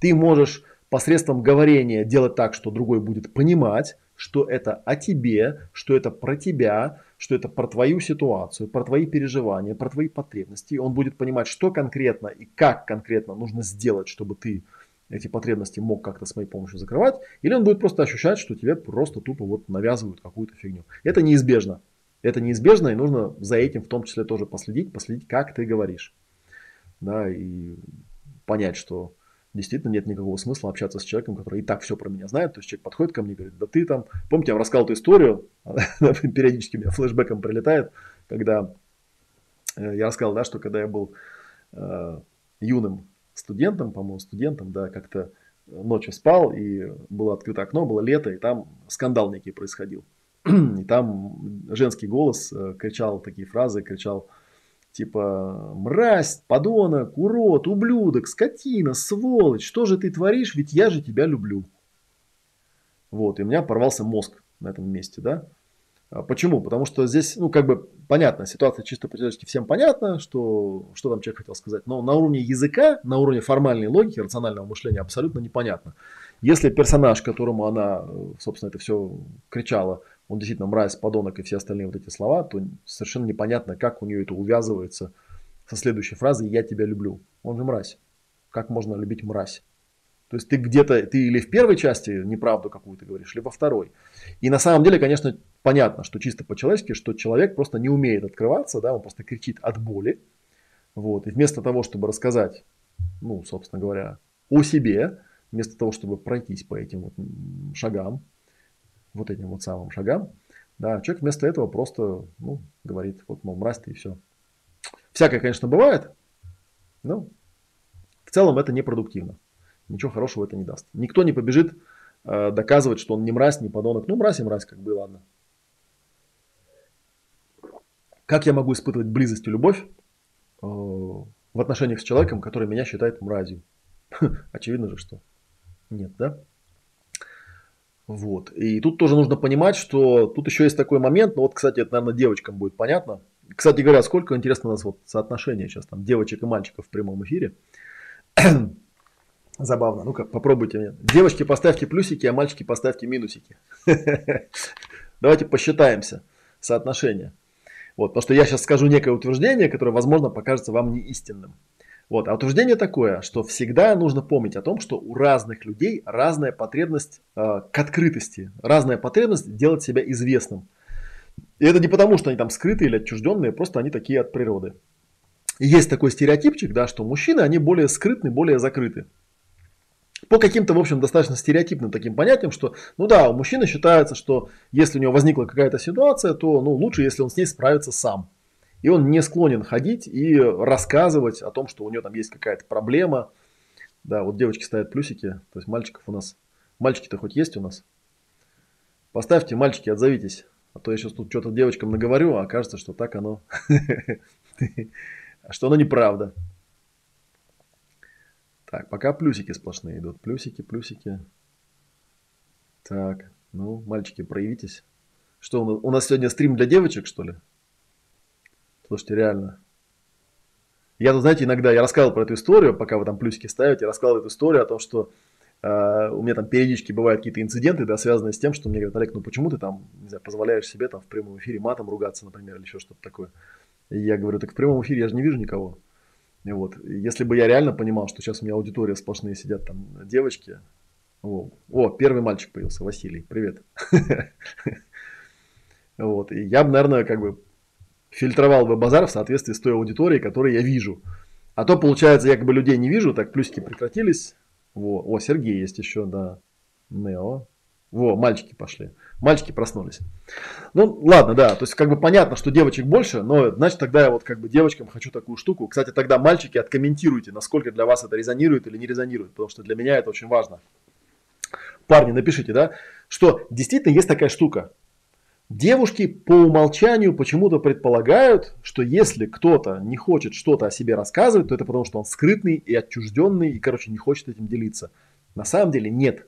Ты можешь посредством говорения делать так, что другой будет понимать, что это о тебе, что это про тебя, что это про твою ситуацию, про твои переживания, про твои потребности. Он будет понимать, что конкретно и как конкретно нужно сделать, чтобы ты эти потребности мог как-то с моей помощью закрывать, или он будет просто ощущать, что тебе просто тупо вот навязывают какую-то фигню. Это неизбежно. Это неизбежно, и нужно за этим в том числе тоже последить, последить, как ты говоришь. Да, и понять, что действительно нет никакого смысла общаться с человеком, который и так все про меня знает. То есть человек подходит ко мне и говорит, да ты там, помните, я вам рассказал эту историю, (laughs) периодически у меня флешбеком прилетает, когда э, я рассказал, да, что когда я был э, юным студентом, по-моему, студентом, да, как-то ночью спал, и было открыто окно, было лето, и там скандал некий происходил. (clears throat) И там женский голос э, кричал такие фразы, кричал типа «Мразь, подонок, урод, ублюдок, скотина, сволочь, что же ты творишь, ведь я же тебя люблю». Вот, и у меня порвался мозг на этом месте, да. А почему? Потому что здесь, ну, как бы понятно, ситуация чисто по-человечески всем понятна, что, что там человек хотел сказать. Но на уровне языка, на уровне формальной логики, рационального мышления абсолютно непонятно. Если персонаж, которому она, собственно, это все кричала, он действительно мразь, подонок и все остальные вот эти слова, то совершенно непонятно, как у нее это увязывается со следующей фразой «я тебя люблю». Он же мразь. Как можно любить мразь? То есть ты где-то, ты или в первой части неправду какую-то говоришь, либо во второй. И на самом деле, конечно, понятно, что чисто по-человечески, что человек просто не умеет открываться, да, он просто кричит от боли. Вот. И вместо того, чтобы рассказать, ну, собственно говоря, о себе, вместо того, чтобы пройтись по этим вот шагам, вот этим вот самым шагам, да, человек вместо этого просто, ну, говорит, вот, мол, мразь ты и все. Всякое, конечно, бывает, но в целом это непродуктивно. Ничего хорошего это не даст. Никто не побежит э, доказывать, что он не мразь, не подонок. Ну, мразь и мразь, как бы, ладно. Как я могу испытывать близость и любовь э, в отношениях с человеком, который меня считает мразью? (laughs) Очевидно же, что нет, да? Вот. И тут тоже нужно понимать, что тут еще есть такой момент, ну вот, кстати, это, наверное, девочкам будет понятно. Кстати говоря, сколько, интересно, у нас вот соотношение сейчас там девочек и мальчиков в прямом эфире. (clears throat) Забавно. Ну-ка, попробуйте. Девочки, поставьте плюсики, а мальчики поставьте минусики. (laughs) Давайте посчитаемся соотношение. Вот, потому что я сейчас скажу некое утверждение, которое, возможно, покажется вам не истинным. Вот, а утверждение такое, что всегда нужно помнить о том, что у разных людей разная потребность э, к открытости, разная потребность делать себя известным. И это не потому, что они там скрытые или отчужденные, просто они такие от природы. И есть такой стереотипчик, да, что мужчины, они более скрытны, более закрыты. По каким-то, в общем, достаточно стереотипным таким понятиям, что, ну да, у мужчины считается, что если у него возникла какая-то ситуация, то ну, лучше, если он с ней справится сам. И он не склонен ходить и рассказывать о том, что у него там есть какая-то проблема. Да, вот девочки ставят плюсики, то есть мальчиков у нас. Мальчики-то хоть есть у нас? Поставьте, мальчики, отзовитесь. А то я сейчас тут что-то девочкам наговорю, а кажется, что так оно, (laughs) что оно неправда. Так, пока плюсики сплошные идут. Плюсики, плюсики. Так, ну, мальчики, проявитесь. Что, у нас сегодня стрим для девочек, что ли? Слушайте, реально. Я тут, знаете, иногда я рассказывал про эту историю, пока вы там плюсики ставите, я рассказывал эту историю о том, что э, у меня там периодически бывают какие-то инциденты, да, связанные с тем, что мне говорят, Олег, ну почему ты там, не знаю, позволяешь себе там в прямом эфире матом ругаться, например, или еще что-то такое. И я говорю, так в прямом эфире я же не вижу никого. И вот, если бы я реально понимал, что сейчас у меня аудитория сплошные сидят там девочки, о, о первый мальчик появился, Василий, привет. (laughs) Вот, и я бы, наверное, как бы фильтровал бы базар в соответствии с той аудиторией, которую я вижу. А то, получается, я как бы людей не вижу, так плюсики прекратились. Во. О, Сергей есть еще, да. Нео. Во, мальчики пошли. Мальчики проснулись. Ну, ладно, да. То есть, как бы понятно, что девочек больше, но значит, тогда я вот как бы девочкам хочу такую штуку. Кстати, тогда мальчики откомментируйте, насколько для вас это резонирует или не резонирует, потому что для меня это очень важно. Парни, напишите, да, что действительно есть такая штука. Девушки по умолчанию почему-то предполагают, что если кто-то не хочет что-то о себе рассказывать, то это потому, что он скрытный и отчужденный и, короче, не хочет этим делиться. На самом деле нет.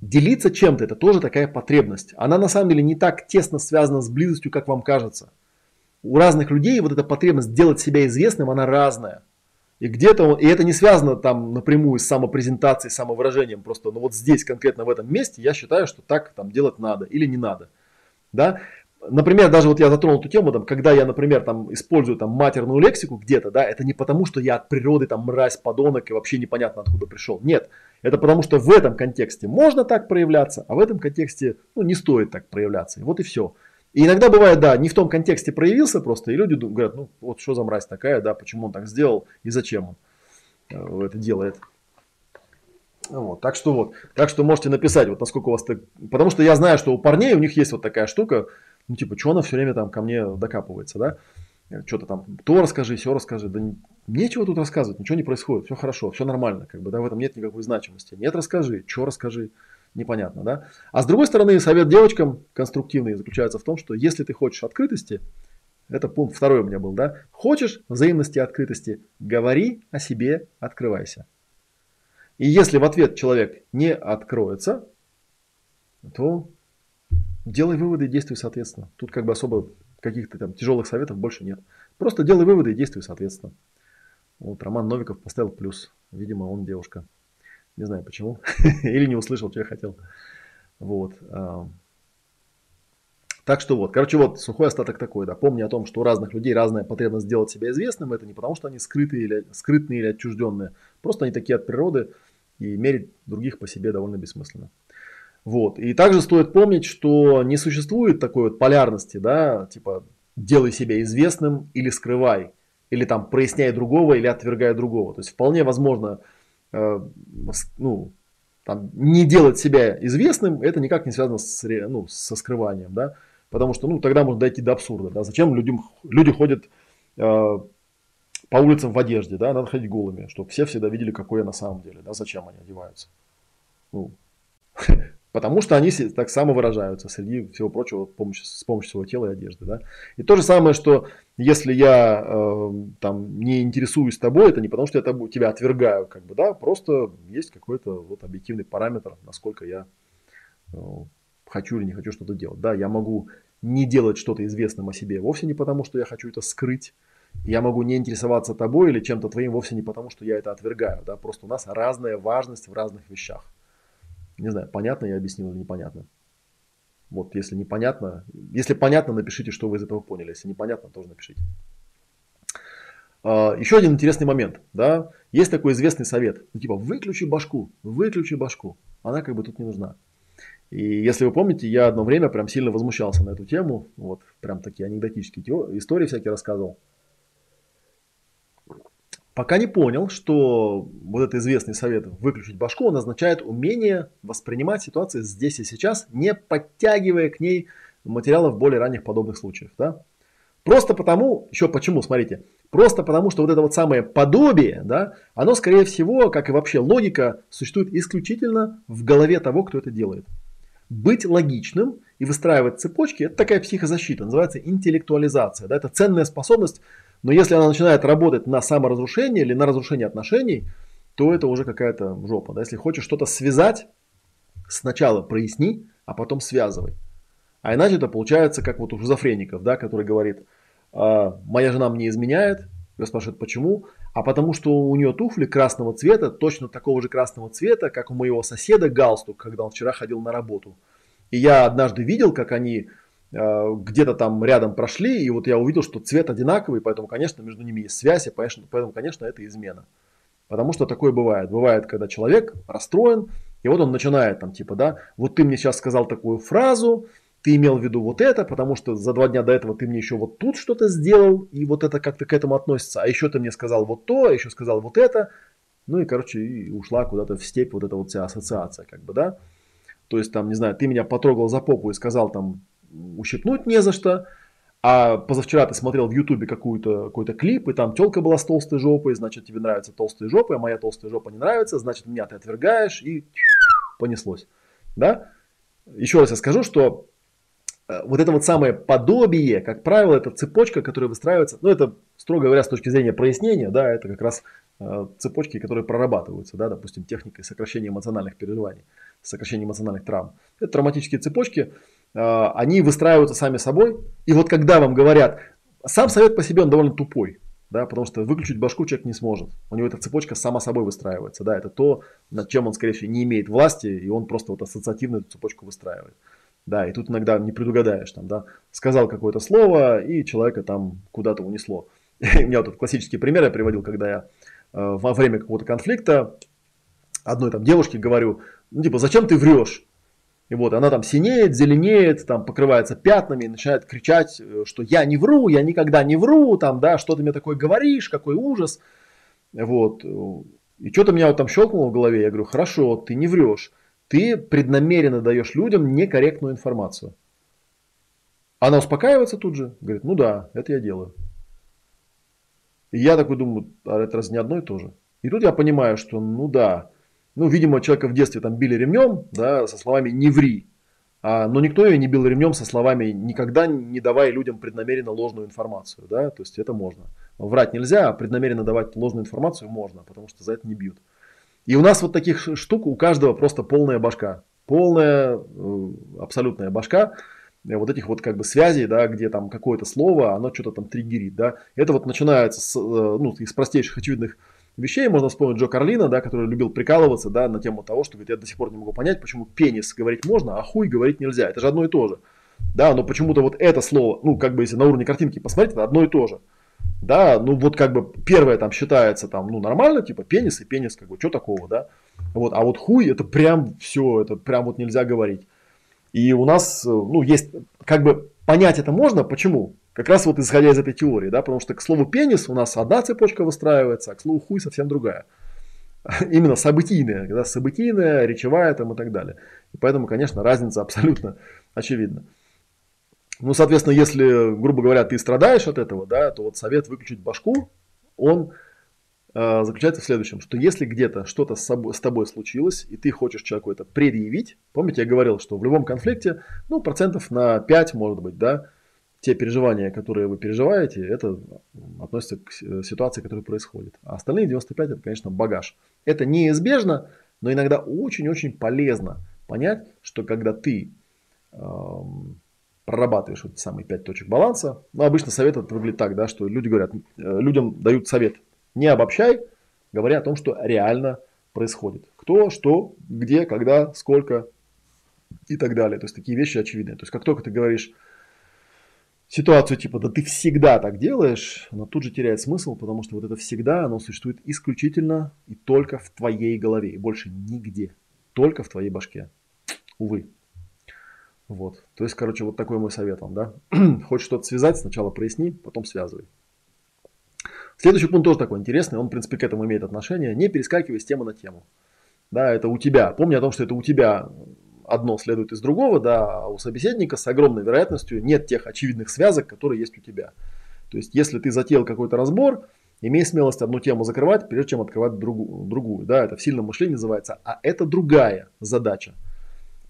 Делиться чем-то это тоже такая потребность. Она на самом деле не так тесно связана с близостью, как вам кажется. У разных людей вот эта потребность делать себя известным, она разная. И где-то, и это не связано там напрямую с самопрезентацией, самовыражением, просто, ну вот здесь конкретно в этом месте я считаю, что так там делать надо или не надо. Да? Например, даже вот я затронул эту тему, там, когда я, например, там, использую там, матерную лексику где-то, да, это не потому, что я от природы там мразь, подонок и вообще непонятно откуда пришел. Нет, это потому, что в этом контексте можно так проявляться, а в этом контексте ну, не стоит так проявляться. И вот и все. И иногда бывает, да, не в том контексте проявился просто, и люди говорят, ну вот что за мразь такая, да, почему он так сделал и зачем он э, это делает. Вот, так что вот, так что можете написать, вот насколько у вас так, потому что я знаю, что у парней у них есть вот такая штука, ну типа, что она все время там ко мне докапывается, да, что-то там, то расскажи, все расскажи, да нечего тут рассказывать, ничего не происходит, все хорошо, все нормально, как бы, да, в этом нет никакой значимости, нет, расскажи, что расскажи, непонятно, да. А с другой стороны, совет девочкам конструктивный заключается в том, что если ты хочешь открытости, это пункт второй у меня был, да, хочешь взаимности открытости, говори о себе, открывайся. И если в ответ человек не откроется, то делай выводы и действуй соответственно. Тут как бы особо каких-то там тяжелых советов больше нет. Просто делай выводы и действуй соответственно. Вот Роман Новиков поставил плюс. Видимо, он девушка. Не знаю почему. (laughs) Или не услышал, что я хотел. Вот. А. Так что вот, короче, вот сухой остаток такой, да. Помни о том, что у разных людей разная потребность сделать себя известным. Это не потому, что они скрытые или, скрытные или отчужденные. Просто они такие от природы и мерить других по себе довольно бессмысленно. Вот. И также стоит помнить, что не существует такой вот полярности, да, типа делай себя известным или скрывай, или там проясняй другого или отвергай другого. То есть вполне возможно, э, ну, там, не делать себя известным, это никак не связано с, ну, со скрыванием, да, потому что, ну, тогда можно дойти до абсурда, да, зачем людям, люди ходят э, по улицам в одежде, да, надо ходить голыми, чтобы все всегда видели, какой я на самом деле, да, зачем они одеваются. Ну, (laughs) Потому что они так само выражаются среди всего прочего с помощью, с помощью своего тела и одежды. Да? И то же самое, что если я э, там, не интересуюсь тобой, это не потому, что я тобой, тебя отвергаю, как бы, да, просто есть какой-то вот объективный параметр, насколько я э, хочу или не хочу что-то делать. Да, я могу не делать что-то известным о себе вовсе не потому, что я хочу это скрыть. Я могу не интересоваться тобой или чем-то твоим вовсе не потому, что я это отвергаю. Да? Просто у нас разная важность в разных вещах. Не знаю, понятно я объяснил или непонятно. Вот, если непонятно, если понятно, напишите, что вы из этого поняли. Если непонятно, тоже напишите. А, еще один интересный момент, да, есть такой известный совет, ну, типа выключи башку, выключи башку, она как бы тут не нужна. И если вы помните, я одно время прям сильно возмущался на эту тему, вот прям такие анекдотические истории всякие рассказывал пока не понял, что вот этот известный совет выключить башку, он означает умение воспринимать ситуацию здесь и сейчас, не подтягивая к ней материалов более ранних подобных случаев. Да? Просто потому, еще почему, смотрите, просто потому, что вот это вот самое подобие, да, оно скорее всего, как и вообще логика, существует исключительно в голове того, кто это делает. Быть логичным и выстраивать цепочки – это такая психозащита, называется интеллектуализация. Да? Это ценная способность но если она начинает работать на саморазрушение или на разрушение отношений, то это уже какая-то жопа. Да? Если хочешь что-то связать, сначала проясни, а потом связывай. А иначе это получается как вот у шизофреников, да, который говорит, «А, моя жена мне изменяет, я спрашивает, почему? А потому что у нее туфли красного цвета, точно такого же красного цвета, как у моего соседа галстук, когда он вчера ходил на работу. И я однажды видел, как они где-то там рядом прошли, и вот я увидел, что цвет одинаковый, поэтому, конечно, между ними есть связь, и поэтому, конечно, это измена. Потому что такое бывает. Бывает, когда человек расстроен, и вот он начинает там типа, да, вот ты мне сейчас сказал такую фразу, ты имел в виду вот это, потому что за два дня до этого ты мне еще вот тут что-то сделал, и вот это как-то к этому относится, а еще ты мне сказал вот то, а еще сказал вот это, ну и, короче, и ушла куда-то в степь вот эта вот вся ассоциация, как бы, да. То есть там, не знаю, ты меня потрогал за попу и сказал там, ущипнуть не за что. А позавчера ты смотрел в Ютубе какую-то, какой-то клип, и там телка была с толстой жопой, значит, тебе нравятся толстые жопы, а моя толстая жопа не нравится, значит, меня ты отвергаешь, и понеслось. Да? Еще раз я скажу, что э, вот это вот самое подобие, как правило, это цепочка, которая выстраивается, ну, это, строго говоря, с точки зрения прояснения, да, это как раз э, цепочки, которые прорабатываются, да, допустим, техникой сокращения эмоциональных переживаний, сокращения эмоциональных травм. Это травматические цепочки, они выстраиваются сами собой. И вот когда вам говорят, сам совет по себе он довольно тупой, да, потому что выключить башку человек не сможет. У него эта цепочка сама собой выстраивается. Да, это то, над чем он, скорее всего, не имеет власти, и он просто вот ассоциативную цепочку выстраивает. Да, и тут иногда не предугадаешь, там, да, сказал какое-то слово, и человека там куда-то унесло. (laughs) У меня вот классический пример я приводил, когда я э, во время какого-то конфликта одной там девушке говорю, ну типа, зачем ты врешь? И вот она там синеет, зеленеет, там покрывается пятнами и начинает кричать, э, что я не вру, я никогда не вру, там, да, что ты мне такое говоришь, какой ужас. Вот. И что-то меня вот там щелкнуло в голове. Я говорю, хорошо, ты не врешь. Ты преднамеренно даешь людям некорректную информацию. Она успокаивается тут же. Говорит, ну да, это я делаю. И я такой думаю, а это раз не одно и то же. И тут я понимаю, что ну да, ну, видимо, человека в детстве там били ремнем, да, со словами «не ври». А, но никто ее не бил ремнем со словами «никогда не давай людям преднамеренно ложную информацию». Да? То есть это можно. Врать нельзя, а преднамеренно давать ложную информацию можно, потому что за это не бьют. И у нас вот таких штук у каждого просто полная башка. Полная, э, абсолютная башка вот этих вот как бы связей, да, где там какое-то слово, оно что-то там триггерит, да. Это вот начинается с, э, ну, из простейших очевидных вещей. Можно вспомнить Джо Карлина, да, который любил прикалываться да, на тему того, что говорит, я до сих пор не могу понять, почему пенис говорить можно, а хуй говорить нельзя. Это же одно и то же. Да, но почему-то вот это слово, ну, как бы если на уровне картинки посмотреть, это одно и то же. Да, ну вот как бы первое там считается там, ну, нормально, типа пенис и пенис, как бы, что такого, да. Вот, а вот хуй это прям все, это прям вот нельзя говорить. И у нас, э, ну, есть, как бы понять это можно, почему? Как раз вот исходя из этой теории, да, потому что к слову пенис у нас одна цепочка выстраивается, а к слову хуй совсем другая. (laughs) именно событийная, когда событийная, речевая там и так далее. И поэтому, конечно, разница абсолютно очевидна. Ну, соответственно, если, грубо говоря, ты страдаешь от этого, да, то вот совет выключить башку, он э, заключается в следующем, что если где-то что-то с, с тобой случилось, и ты хочешь человеку это предъявить, помните, я говорил, что в любом конфликте, ну, процентов на 5, может быть, да, те переживания, которые вы переживаете, это относится к ситуации, которая происходит. А остальные 95 это, конечно, багаж. Это неизбежно, но иногда очень-очень полезно понять, что когда ты эм, прорабатываешь вот самые пять точек баланса. Ну, обычно совет это выглядит так, да, что люди говорят, э, людям дают совет, не обобщай, говоря о том, что реально происходит. Кто, что, где, когда, сколько и так далее. То есть такие вещи очевидные. То есть как только ты говоришь ситуацию типа, да ты всегда так делаешь, она тут же теряет смысл, потому что вот это всегда, оно существует исключительно и только в твоей голове, и больше нигде, только в твоей башке. Увы. Вот. То есть, короче, вот такой мой совет вам, да. (clears throat) Хочешь что-то связать, сначала проясни, потом связывай. Следующий пункт тоже такой интересный, он, в принципе, к этому имеет отношение. Не перескакивай с темы на тему. Да, это у тебя. Помни о том, что это у тебя одно следует из другого, да, а у собеседника с огромной вероятностью нет тех очевидных связок, которые есть у тебя. То есть, если ты затеял какой-то разбор, имей смелость одну тему закрывать, прежде чем открывать другую. другую да, это в сильном мышлении называется, а это другая задача.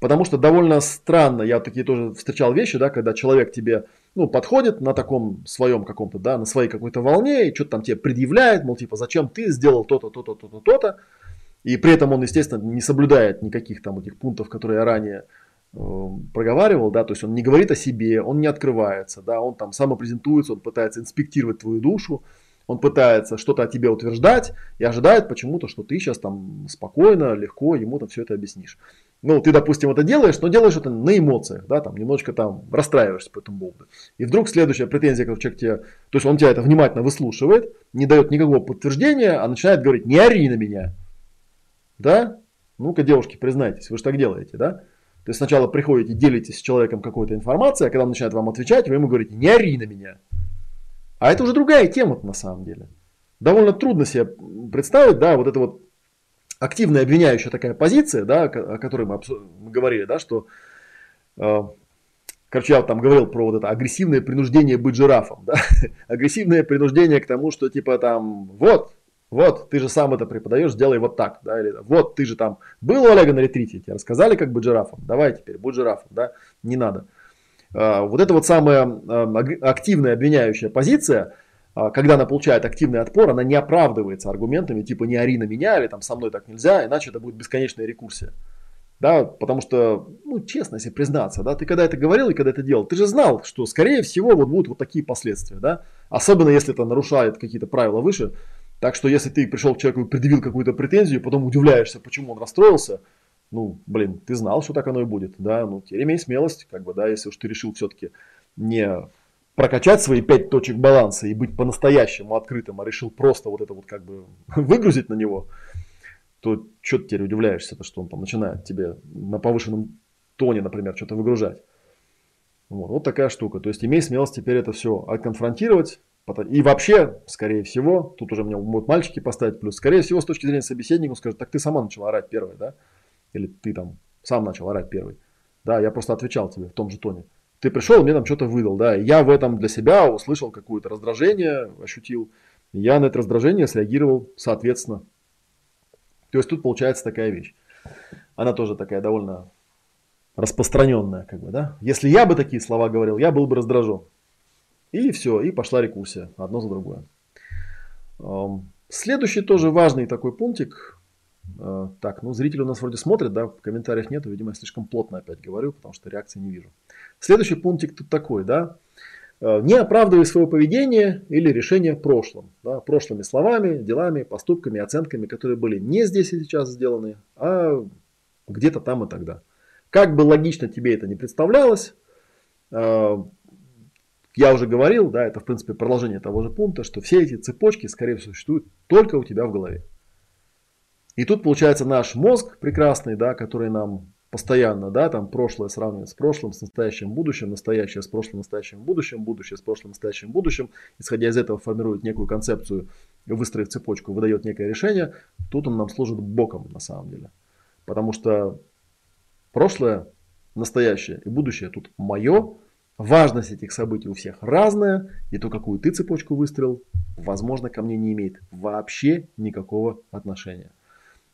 Потому что довольно странно, я такие тоже встречал вещи, да, когда человек тебе ну, подходит на таком своем каком-то, да, на своей какой-то волне и что-то там тебе предъявляет, мол, типа, зачем ты сделал то-то, то-то, то-то, то-то. И при этом он, естественно, не соблюдает никаких там этих пунктов, которые я ранее э, проговаривал, да, то есть он не говорит о себе, он не открывается, да, он там самопрезентуется, он пытается инспектировать твою душу, он пытается что-то о тебе утверждать и ожидает почему-то, что ты сейчас там спокойно, легко ему там все это объяснишь ну, ты, допустим, это делаешь, но делаешь это на эмоциях, да, там, немножечко там расстраиваешься по этому поводу. И вдруг следующая претензия, которую человек тебе, то есть он тебя это внимательно выслушивает, не дает никакого подтверждения, а начинает говорить, не ори на меня. Да? Ну-ка, девушки, признайтесь, вы же так делаете, да? То есть сначала приходите, делитесь с человеком какой-то информацией, а когда он начинает вам отвечать, вы ему говорите, не ори на меня. А это уже другая тема на самом деле. Довольно трудно себе представить, да, вот это вот активная обвиняющая такая позиция, да, о которой мы, мы говорили, да, что, э, короче, я там говорил про вот это агрессивное принуждение быть жирафом, (laughs) да, агрессивное принуждение к тому, что типа там, вот, вот, ты же сам это преподаешь, сделай вот так, да, или вот, ты же там был у Олега на ретрите, тебе рассказали, как быть жирафом, давай теперь, будь жирафом, да, не надо. Э, вот это вот самая активная обвиняющая позиция – а, когда она получает активный отпор, она не оправдывается аргументами типа не ори на меня или там со мной так нельзя, иначе это будет бесконечная рекурсия. Да, потому что, ну, честно, если признаться, да, ты когда это говорил и когда это делал, ты же знал, что, скорее всего, вот будут вот такие последствия, да, особенно если это нарушает какие-то правила выше. Так что, если ты пришел к человеку и предъявил какую-то претензию, потом удивляешься, почему он расстроился, ну, блин, ты знал, что так оно и будет, да, ну, теперь имей смелость, как бы, да, если уж ты решил все-таки не прокачать свои пять точек баланса и быть по-настоящему открытым, а решил просто вот это вот как бы (laughs) выгрузить на него, то что ты теперь удивляешься, то, что он там начинает тебе на повышенном тоне, например, что-то выгружать. Вот, вот такая штука. То есть имей смелость теперь это все отконфронтировать. И вообще, скорее всего, тут уже мне могут мальчики поставить плюс, скорее всего, с точки зрения собеседника, он скажет, так ты сама начала орать первой, да? Или ты там сам начал орать первый. Да, я просто отвечал тебе в том же тоне ты пришел, мне там что-то выдал, да, я в этом для себя услышал какое-то раздражение, ощутил, я на это раздражение среагировал соответственно. То есть тут получается такая вещь. Она тоже такая довольно распространенная, как бы, да. Если я бы такие слова говорил, я был бы раздражен. И все, и пошла рекурсия, одно за другое. Следующий тоже важный такой пунктик, Э, так, ну зрители у нас вроде смотрят, да, в комментариях нету, видимо, я слишком плотно опять говорю, потому что реакции не вижу. Следующий пунктик тут такой, да. Э, не оправдывай свое поведение или решение в прошлом. Да, прошлыми словами, делами, поступками, оценками, которые были не здесь и сейчас сделаны, а где-то там и тогда. Как бы логично тебе это не представлялось, э, я уже говорил, да, это в принципе продолжение того же пункта, что все эти цепочки, скорее всего, существуют только у тебя в голове. И тут получается наш мозг прекрасный, да, который нам постоянно, да, там прошлое сравнивает с прошлым, с настоящим, будущим, настоящее с прошлым, настоящим, будущим, будущее с прошлым, настоящим, будущим. Исходя из этого формирует некую концепцию выстроив цепочку, выдает некое решение, тут он нам служит боком на самом деле. Потому что прошлое, настоящее и будущее тут мое, важность этих событий у всех разная, и то, какую ты цепочку выстроил, возможно, ко мне не имеет вообще никакого отношения.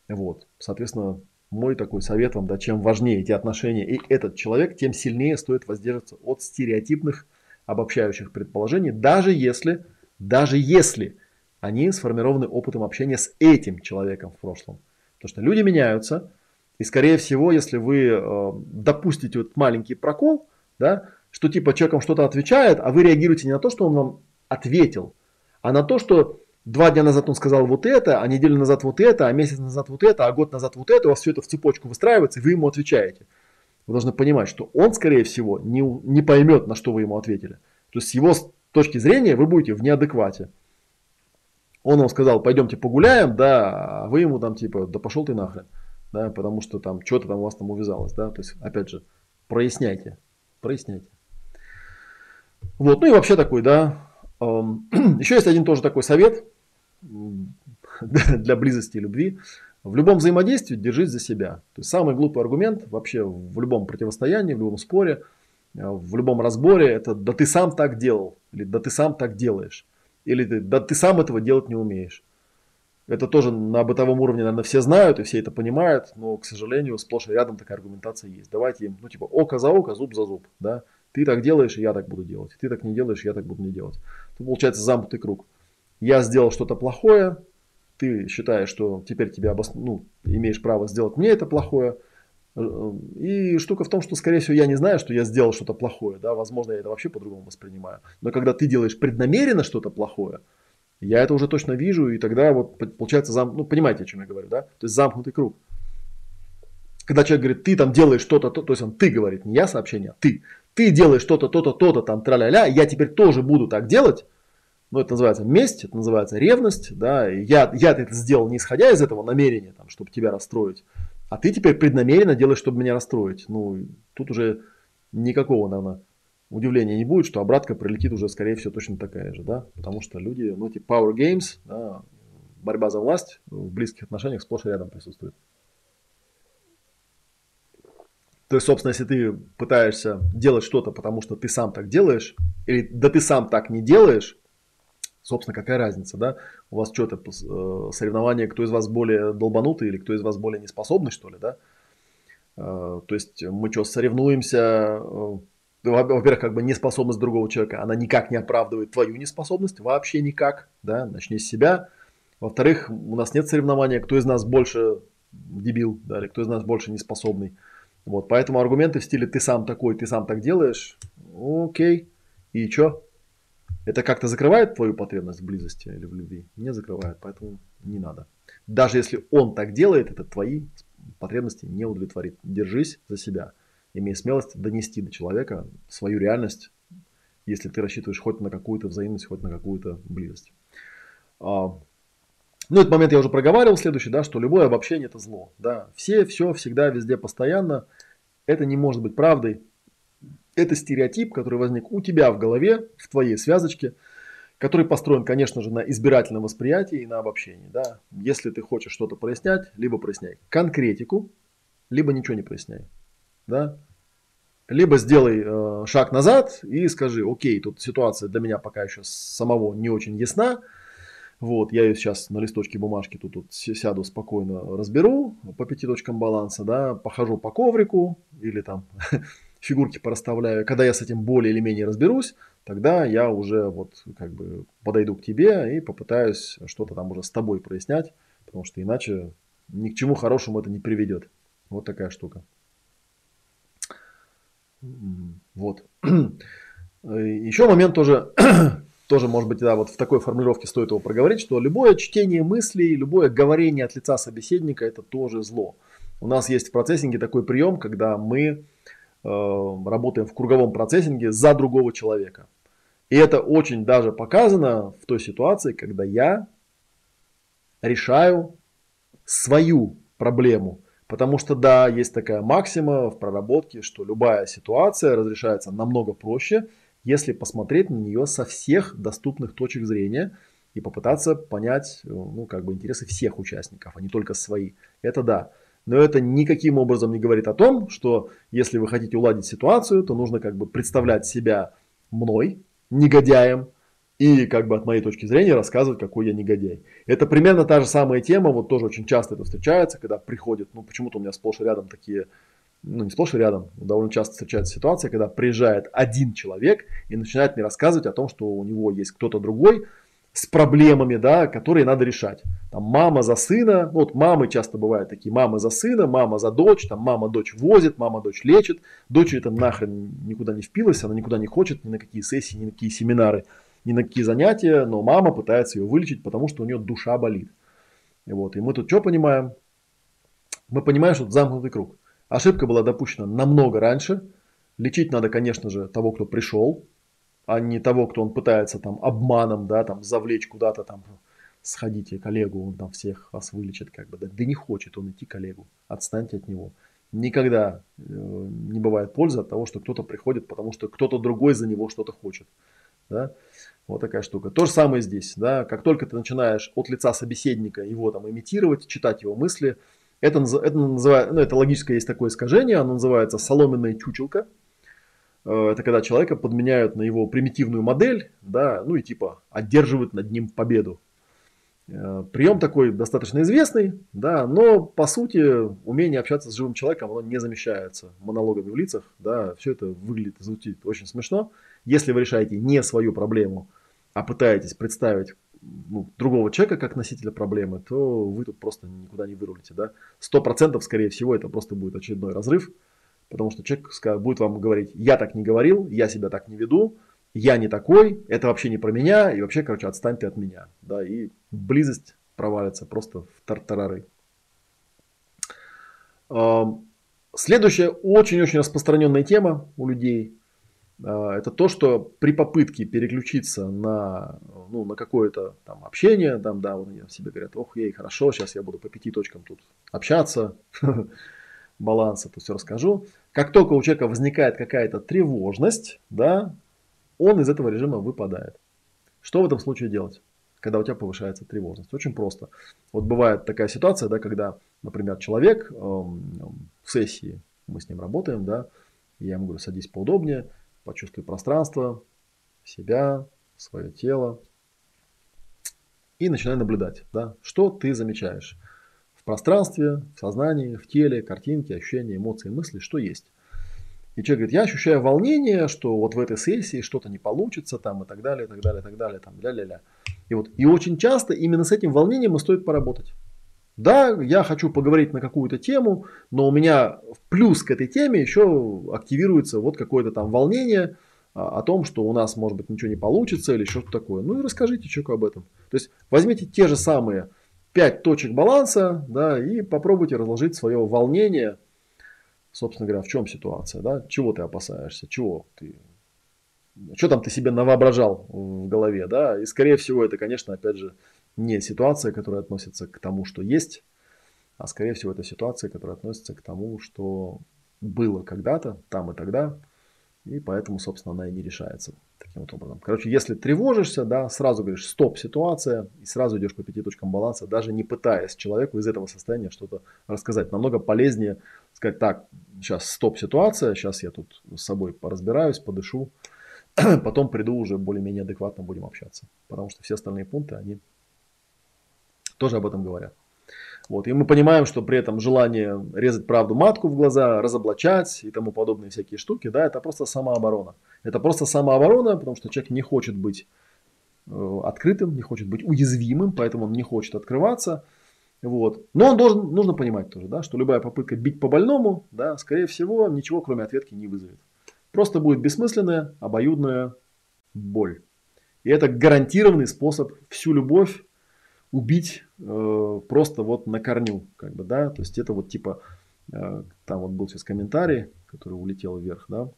Вот, соответственно, мой такой совет вам, да, чем важнее эти отношения и этот человек, тем сильнее стоит воздержаться от стереотипных обобщающих предположений, даже если, даже если они сформированы опытом общения с этим человеком в прошлом. Потому что люди меняются, и скорее всего, если вы э, допустите вот маленький прокол, да, что типа человеком что-то отвечает, а вы реагируете не на то, что он вам ответил, а на то, что два дня назад он сказал вот это, а неделю назад вот это, а месяц назад вот это, а год назад вот это, у вас все это в цепочку выстраивается, и вы ему отвечаете. Вы должны понимать, что он, скорее всего, не, не поймет, на что вы ему ответили. То есть с его точки зрения вы будете в неадеквате. Он вам сказал, пойдемте погуляем, да, а вы ему там типа, да пошел ты нахрен, да, потому что там что-то там у вас там увязалось, да, то есть, опять же, проясняйте, проясняйте. Вот, ну и вообще такой, да, (clears throat) еще есть один тоже такой совет (laughs) для близости и любви. В любом взаимодействии держись за себя. То есть самый глупый аргумент вообще в любом противостоянии, в любом споре, э, в любом разборе это да ты сам так делал, или да ты сам так делаешь, или да ты сам этого делать не умеешь. Это тоже на бытовом уровне, наверное, все знают и все это понимают, но, к сожалению, сплошь и рядом такая аргументация есть. Давайте им, ну, типа, око за око, зуб за зуб, да. Ты так делаешь, я так буду делать. Ты так не делаешь, я так буду не делать. Тут получается замкнутый круг. Я сделал что-то плохое, ты считаешь, что теперь тебе обос... ну, имеешь право сделать мне это плохое. И штука в том, что, скорее всего, я не знаю, что я сделал что-то плохое. Да? Возможно, я это вообще по-другому воспринимаю. Но когда ты делаешь преднамеренно что-то плохое, я это уже точно вижу, и тогда вот получается, зам... ну, понимаете, о чем я говорю, да? То есть замкнутый круг. Когда человек говорит, ты там делаешь что-то, то, то есть он ты говорит, не я сообщение, а ты. Ты делаешь что-то, то-то, то-то, там, тра-ля-ля, я теперь тоже буду так делать, ну, это называется месть, это называется ревность, да, я, я это сделал не исходя из этого намерения, там, чтобы тебя расстроить, а ты теперь преднамеренно делаешь, чтобы меня расстроить. Ну, тут уже никакого, наверное, удивления не будет, что обратка прилетит уже, скорее всего, точно такая же, да, потому что люди, ну, типа power games, да, борьба за власть в близких отношениях сплошь и рядом присутствует. То есть, собственно, если ты пытаешься делать что-то, потому что ты сам так делаешь, или да ты сам так не делаешь, собственно, какая разница, да? У вас что-то э, соревнование, кто из вас более долбанутый или кто из вас более неспособный, что ли, да? Э, то есть мы что, соревнуемся, э, во-первых, как бы неспособность другого человека, она никак не оправдывает твою неспособность, вообще никак, да, начни с себя. Во-вторых, у нас нет соревнования, кто из нас больше дебил, да, или кто из нас больше неспособный. Вот, поэтому аргументы в стиле «ты сам такой, ты сам так делаешь», окей, и что? Это как-то закрывает твою потребность в близости или в любви? Не закрывает, поэтому не надо. Даже если он так делает, это твои потребности не удовлетворит. Держись за себя. Имей смелость донести до человека свою реальность, если ты рассчитываешь хоть на какую-то взаимность, хоть на какую-то близость. А, ну, этот момент я уже проговаривал, следующий, да, что любое обобщение это зло. Да. Все, все, всегда, везде, постоянно. Это не может быть правдой, это стереотип, который возник у тебя в голове, в твоей связочке, который построен, конечно же, на избирательном восприятии и на обобщении. Да? Если ты хочешь что-то прояснять, либо проясняй конкретику, либо ничего не проясняй. Да? Либо сделай э, шаг назад и скажи, окей, тут ситуация для меня пока еще самого не очень ясна. Вот, я ее сейчас на листочке бумажки тут, тут сяду спокойно разберу по пяти точкам баланса, да, похожу по коврику или там (laughs) фигурки пораставляю. Когда я с этим более или менее разберусь, тогда я уже вот как бы подойду к тебе и попытаюсь что-то там уже с тобой прояснять, потому что иначе ни к чему хорошему это не приведет. Вот такая штука. Вот. (clears throat) Еще момент тоже, (clears throat) тоже может быть, да, вот в такой формулировке стоит его проговорить, что любое чтение мыслей, любое говорение от лица собеседника это тоже зло. У нас есть в процессинге такой прием, когда мы Э, работаем в круговом процессинге за другого человека. И это очень даже показано в той ситуации, когда я решаю свою проблему. Потому что да, есть такая максима в проработке, что любая ситуация разрешается намного проще, если посмотреть на нее со всех доступных точек зрения и попытаться понять, ну, как бы интересы всех участников, а не только свои. Это да. Но это никаким образом не говорит о том, что если вы хотите уладить ситуацию, то нужно как бы представлять себя мной, негодяем, и как бы от моей точки зрения рассказывать, какой я негодяй. Это примерно та же самая тема, вот тоже очень часто это встречается, когда приходит, ну почему-то у меня сплошь и рядом такие, ну не сплошь и рядом, довольно часто встречается ситуация, когда приезжает один человек и начинает мне рассказывать о том, что у него есть кто-то другой, с проблемами, да, которые надо решать. Там мама за сына, вот мамы часто бывают такие, мама за сына, мама за дочь, там мама дочь возит, мама дочь лечит, дочь это нахрен никуда не впилась, она никуда не хочет, ни на какие сессии, ни на какие семинары, ни на какие занятия, но мама пытается ее вылечить, потому что у нее душа болит. И, вот, и мы тут что понимаем? Мы понимаем, что это замкнутый круг. Ошибка была допущена намного раньше. Лечить надо, конечно же, того, кто пришел, а не того, кто он пытается там обманом, да, там завлечь куда-то там, сходите коллегу, он там всех вас вылечит, как бы, да, да не хочет он идти коллегу, отстаньте от него. Никогда э, не бывает пользы от того, что кто-то приходит, потому что кто-то другой за него что-то хочет, да. Вот такая штука. То же самое здесь, да, как только ты начинаешь от лица собеседника его там имитировать, читать его мысли, это, это, называется, ну, это логическое есть такое искажение, оно называется соломенная чучелка, Э, это когда человека подменяют на его примитивную модель, да, ну и типа одерживают над ним победу. Э, прием такой достаточно известный, да, но по сути умение общаться с живым человеком оно не замещается монологами в лицах, да, все это выглядит, звучит очень смешно. Если вы решаете не свою проблему, а пытаетесь представить ну, другого человека как носителя проблемы, то вы тут просто никуда не вырулите, да. Сто процентов, скорее всего, это просто будет очередной разрыв, Потому что человек будет вам говорить, я так не говорил, я себя так не веду, я не такой, это вообще не про меня, и вообще, короче, отстань ты от меня. Да, и близость провалится просто в тартарары. Следующая очень-очень распространенная тема у людей это то, что при попытке переключиться на, ну, на какое-то там общение, там, да, вот они себе говорят, ох, ей, хорошо, сейчас я буду по пяти точкам тут общаться, (laughs) баланса, то все расскажу. Как только у человека возникает какая-то тревожность, да, он из этого режима выпадает. Что в этом случае делать, когда у тебя повышается тревожность? Очень просто. Вот бывает такая ситуация, да, когда, например, человек э, в сессии, мы с ним работаем, да, я ему говорю, садись поудобнее, почувствуй пространство, себя, свое тело, и начинай наблюдать, да, что ты замечаешь пространстве, в сознании, в теле, картинки, ощущения, эмоции, мысли, что есть. И человек говорит, я ощущаю волнение, что вот в этой сессии что-то не получится, там, и так далее, и так далее, и так далее, там, ля-ля-ля. И вот, и очень часто именно с этим волнением и стоит поработать. Да, я хочу поговорить на какую-то тему, но у меня в плюс к этой теме еще активируется вот какое-то там волнение а, о том, что у нас, может быть, ничего не получится или что-то такое. Ну и расскажите человеку об этом. То есть возьмите те же самые 5 точек баланса, да, и попробуйте разложить свое волнение, собственно говоря, в чем ситуация, да, чего ты опасаешься, чего ты, что там ты себе навоображал в голове, да, и скорее всего это, конечно, опять же, не ситуация, которая относится к тому, что есть, а скорее всего это ситуация, которая относится к тому, что было когда-то, там и тогда, и поэтому, собственно, она и не решается таким вот образом. Короче, если тревожишься, да, сразу говоришь стоп ситуация и сразу идешь по пяти точкам баланса, даже не пытаясь человеку из этого состояния что-то рассказать. Намного полезнее сказать так, сейчас стоп ситуация, сейчас я тут с собой поразбираюсь, подышу, (clears throat) потом приду уже более-менее адекватно будем общаться. Потому что все остальные пункты, они тоже об этом говорят. Вот. И мы понимаем, что при этом желание резать правду матку в глаза, разоблачать и тому подобные всякие штуки, да, это просто самооборона. Это просто самооборона, потому что человек не хочет быть э, открытым, не хочет быть уязвимым, поэтому он не хочет открываться. Вот. Но он должен, нужно понимать тоже, да, что любая попытка бить по больному, да, скорее всего, ничего кроме ответки не вызовет. Просто будет бессмысленная, обоюдная боль. И это гарантированный способ всю любовь убить э, просто вот на корню, как бы, да, то есть это вот типа, э, там вот был сейчас комментарий, который улетел вверх, да,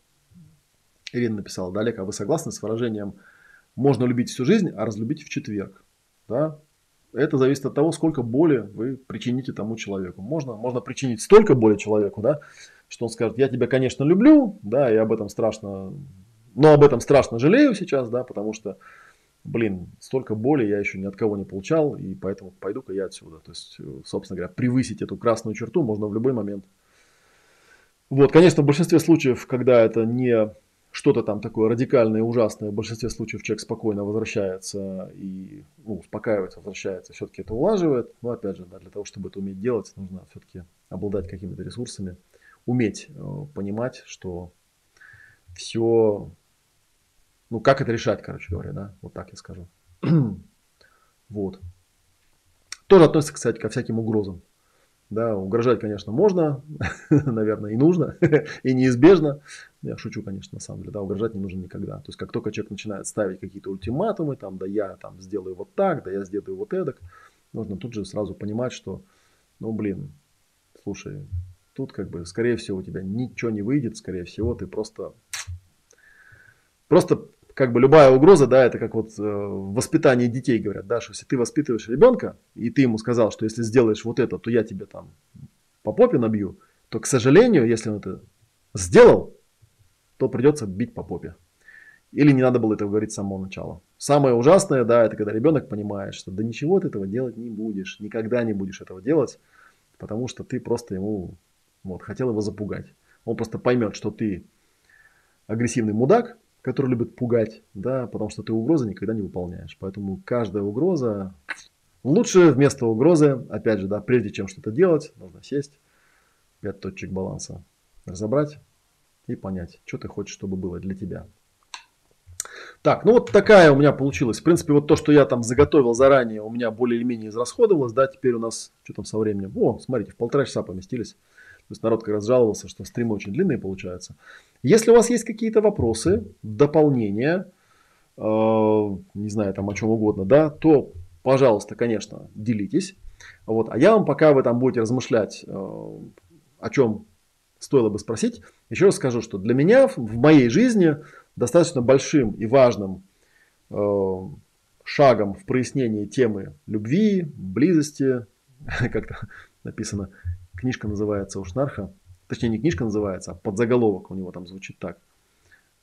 Ирина написала, да, Олег, а вы согласны с выражением «можно любить всю жизнь, а разлюбить в четверг», да, это зависит от того, сколько боли вы причините тому человеку. Можно, можно причинить столько боли человеку, да, что он скажет, я тебя, конечно, люблю, да, и об этом страшно, но об этом страшно жалею сейчас, да, потому что блин, столько боли я еще ни от кого не получал, и поэтому пойду-ка я отсюда. То есть, собственно говоря, превысить эту красную черту можно в любой момент. Вот, конечно, в большинстве случаев, когда это не что-то там такое радикальное ужасное, в большинстве случаев человек спокойно возвращается и ну, успокаивается, возвращается, все-таки это улаживает. Но опять же, да, для того, чтобы это уметь делать, нужно все-таки обладать какими-то ресурсами, уметь э, понимать, что все, ну как это решать, короче говоря, да, вот так я скажу. (clears throat) вот. Тоже относится, кстати, ко всяким угрозам. Да, угрожать, конечно, можно, (laughs) наверное, и нужно, (laughs) и неизбежно. Я шучу, конечно, на самом деле, да, угрожать не нужно никогда. То есть, как только человек начинает ставить какие-то ультиматумы, там, да я там сделаю вот так, да я сделаю вот эдак, нужно тут же сразу понимать, что, ну, блин, слушай, тут как бы, скорее всего, у тебя ничего не выйдет, скорее всего, ты просто, просто как бы любая угроза, да, это как вот э, в воспитании детей говорят, да, что если ты воспитываешь ребенка, и ты ему сказал, что если сделаешь вот это, то я тебе там по попе набью, то, к сожалению, если он это сделал, то придется бить по попе. Или не надо было этого говорить с самого начала. Самое ужасное, да, это когда ребенок понимает, что да ничего ты этого делать не будешь, никогда не будешь этого делать, потому что ты просто ему вот, хотел его запугать. Он просто поймет, что ты агрессивный мудак, который любит пугать, да, потому что ты угрозы никогда не выполняешь. Поэтому каждая угроза, лучше вместо угрозы, опять же, да, прежде чем что-то делать, нужно сесть, пять точек баланса разобрать и понять, что ты хочешь, чтобы было для тебя. Так, ну вот такая у меня получилась. В принципе, вот то, что я там заготовил заранее, у меня более или менее израсходовалось. Да, теперь у нас, что там со временем? О, смотрите, в полтора часа поместились. То есть народ как раз жаловался, что стримы очень длинные получаются. Если у вас есть какие-то вопросы, дополнения, э, не знаю, там о чем угодно, да, то, пожалуйста, конечно, делитесь. Вот. А я вам, пока вы там будете размышлять, э, о чем стоило бы спросить, еще раз скажу, что для меня в моей жизни достаточно большим и важным э, шагом в прояснении темы любви, близости, (laughs) как-то написано, Книжка называется у Шнарха. Точнее, не книжка называется, а подзаголовок у него там звучит так.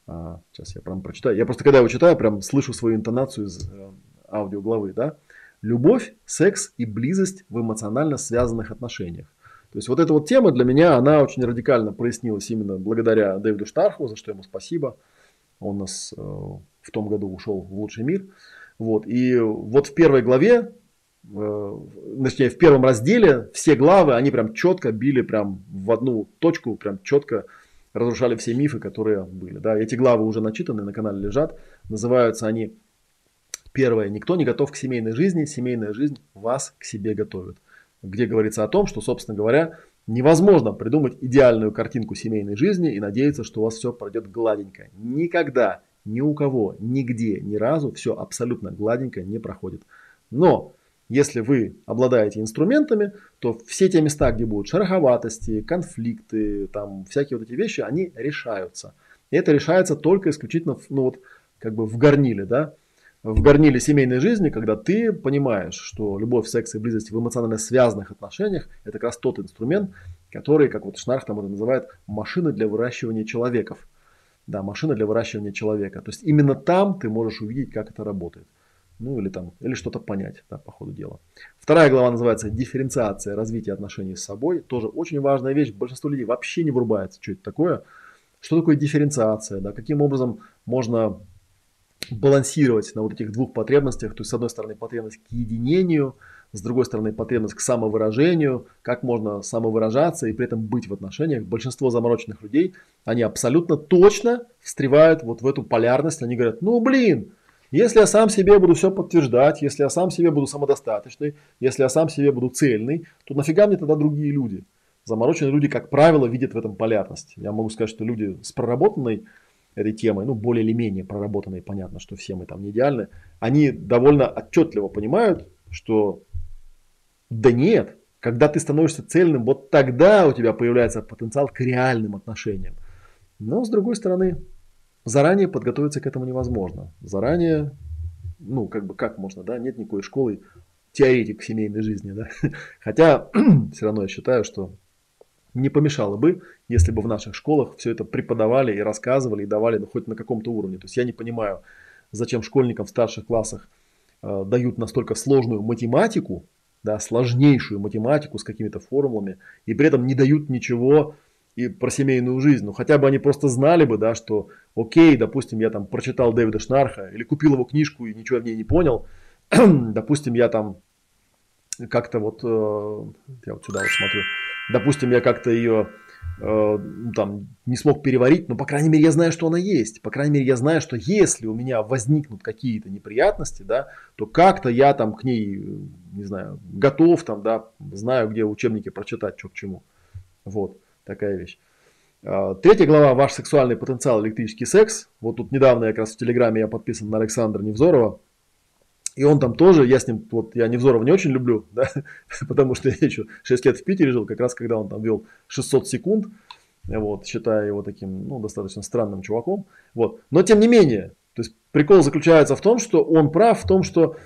А, сейчас я прям прочитаю. Я просто когда его читаю, прям слышу свою интонацию из э, аудиоглавы. Да? Любовь, секс и близость в эмоционально связанных отношениях. То есть вот эта вот тема для меня, она очень радикально прояснилась именно благодаря Дэвиду Штарху, за что ему спасибо. Он нас э, в том году ушел в лучший мир. Вот. И вот в первой главе точнее, в первом разделе все главы, они прям четко били прям в одну точку, прям четко разрушали все мифы, которые были. Да, эти главы уже начитаны, на канале лежат. Называются они Первое. Никто не готов к семейной жизни. Семейная жизнь вас к себе готовит. Где говорится о том, что, собственно говоря, невозможно придумать идеальную картинку семейной жизни и надеяться, что у вас все пройдет гладенько. Никогда, ни у кого, нигде, ни разу все абсолютно гладенько не проходит. Но если вы обладаете инструментами, то все те места, где будут шероховатости, конфликты, там всякие вот эти вещи, они решаются. И это решается только исключительно ну вот, как бы в горниле, да, в горниле семейной жизни, когда ты понимаешь, что любовь, секс и близость в эмоционально связанных отношениях – это как раз тот инструмент, который, как вот Шнарх там это называет, машина для выращивания человеков. Да, машина для выращивания человека. То есть именно там ты можешь увидеть, как это работает ну или там, или что-то понять, да, по ходу дела. Вторая глава называется «Дифференциация развития отношений с собой». Тоже очень важная вещь. Большинство людей вообще не врубается, что это такое. Что такое дифференциация, да, каким образом можно балансировать на вот этих двух потребностях. То есть, с одной стороны, потребность к единению, с другой стороны, потребность к самовыражению, как можно самовыражаться и при этом быть в отношениях. Большинство замороченных людей, они абсолютно точно встревают вот в эту полярность. Они говорят, ну блин, если я сам себе буду все подтверждать, если я сам себе буду самодостаточный, если я сам себе буду цельный, то нафига мне тогда другие люди? Замороченные люди, как правило, видят в этом полярность. Я могу сказать, что люди с проработанной этой темой, ну, более или менее проработанной, понятно, что все мы там не идеальны, они довольно отчетливо понимают, что да нет, когда ты становишься цельным, вот тогда у тебя появляется потенциал к реальным отношениям. Но, с другой стороны, заранее подготовиться к этому невозможно. Заранее, ну, как бы, как можно, да, нет никакой школы теоретик семейной жизни, да. (laughs) Хотя, (clears throat) все равно я считаю, что не помешало бы, если бы в наших школах все это преподавали и рассказывали, и давали, ну, хоть на каком-то уровне. То есть я не понимаю, зачем школьникам в старших классах э, дают настолько сложную математику, да, сложнейшую математику с какими-то формулами, и при этом не дают ничего и про семейную жизнь. Ну, хотя бы они просто знали бы, да, что окей, допустим, я там прочитал Дэвида Шнарха или купил его книжку и ничего в ней не понял. (clears throat) допустим, я там как-то вот, э, я вот сюда вот смотрю, допустим, я как-то ее э, там не смог переварить, но, по крайней мере, я знаю, что она есть. По крайней мере, я знаю, что если у меня возникнут какие-то неприятности, да, то как-то я там к ней, не знаю, готов там, да, знаю, где учебники прочитать, что к чему. Вот такая вещь. А, третья глава «Ваш сексуальный потенциал. Электрический секс». Вот тут недавно я как раз в Телеграме я подписан на Александра Невзорова. И он там тоже, я с ним, вот я Невзорова не очень люблю, (laughs) да, потому что я еще 6 лет в Питере жил, как раз когда он там вел 600 секунд, вот, считая его таким, ну, достаточно странным чуваком, вот. Но тем не менее, то есть прикол заключается в том, что он прав в том, что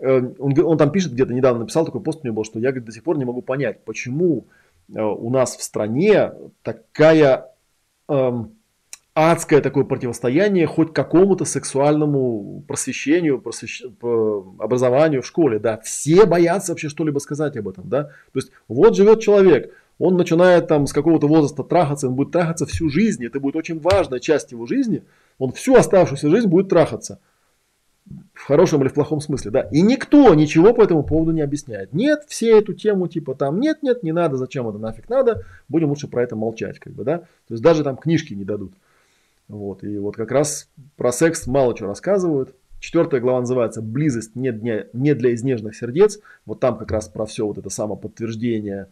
э, он, он там пишет где-то, недавно написал такой пост у него был, что я говорит, до сих пор не могу понять, почему у нас в стране такая эм, адское такое противостояние хоть какому-то сексуальному просвещению, просвещ... образованию в школе, да, все боятся вообще что-либо сказать об этом, да, то есть вот живет человек, он начинает там с какого-то возраста трахаться, он будет трахаться всю жизнь, это будет очень важная часть его жизни, он всю оставшуюся жизнь будет трахаться, в хорошем или в плохом смысле, да. И никто ничего по этому поводу не объясняет. Нет, все эту тему типа там нет, нет, не надо, зачем это нафиг надо, будем лучше про это молчать, как бы, да. То есть даже там книжки не дадут. Вот, и вот как раз про секс мало чего рассказывают. Четвертая глава называется «Близость не для, не для изнежных сердец». Вот там как раз про все вот это самоподтверждение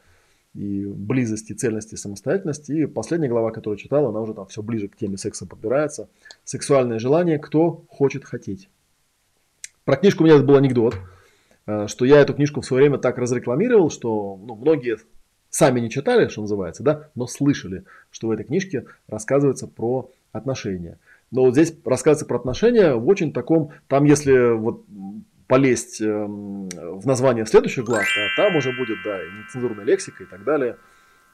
и близости, цельности, самостоятельности. И последняя глава, которую читал, она уже там все ближе к теме секса подбирается. Сексуальное желание, кто хочет хотеть. Про книжку у меня был анекдот, э, что я эту книжку в свое время так разрекламировал, что ну, многие сами не читали, что называется, да, но слышали, что в этой книжке рассказывается про отношения. Но вот здесь рассказывается про отношения в очень таком, там если вот полезть эм, в название следующих глав, да, там уже будет, да, нецензурная лексика и так далее.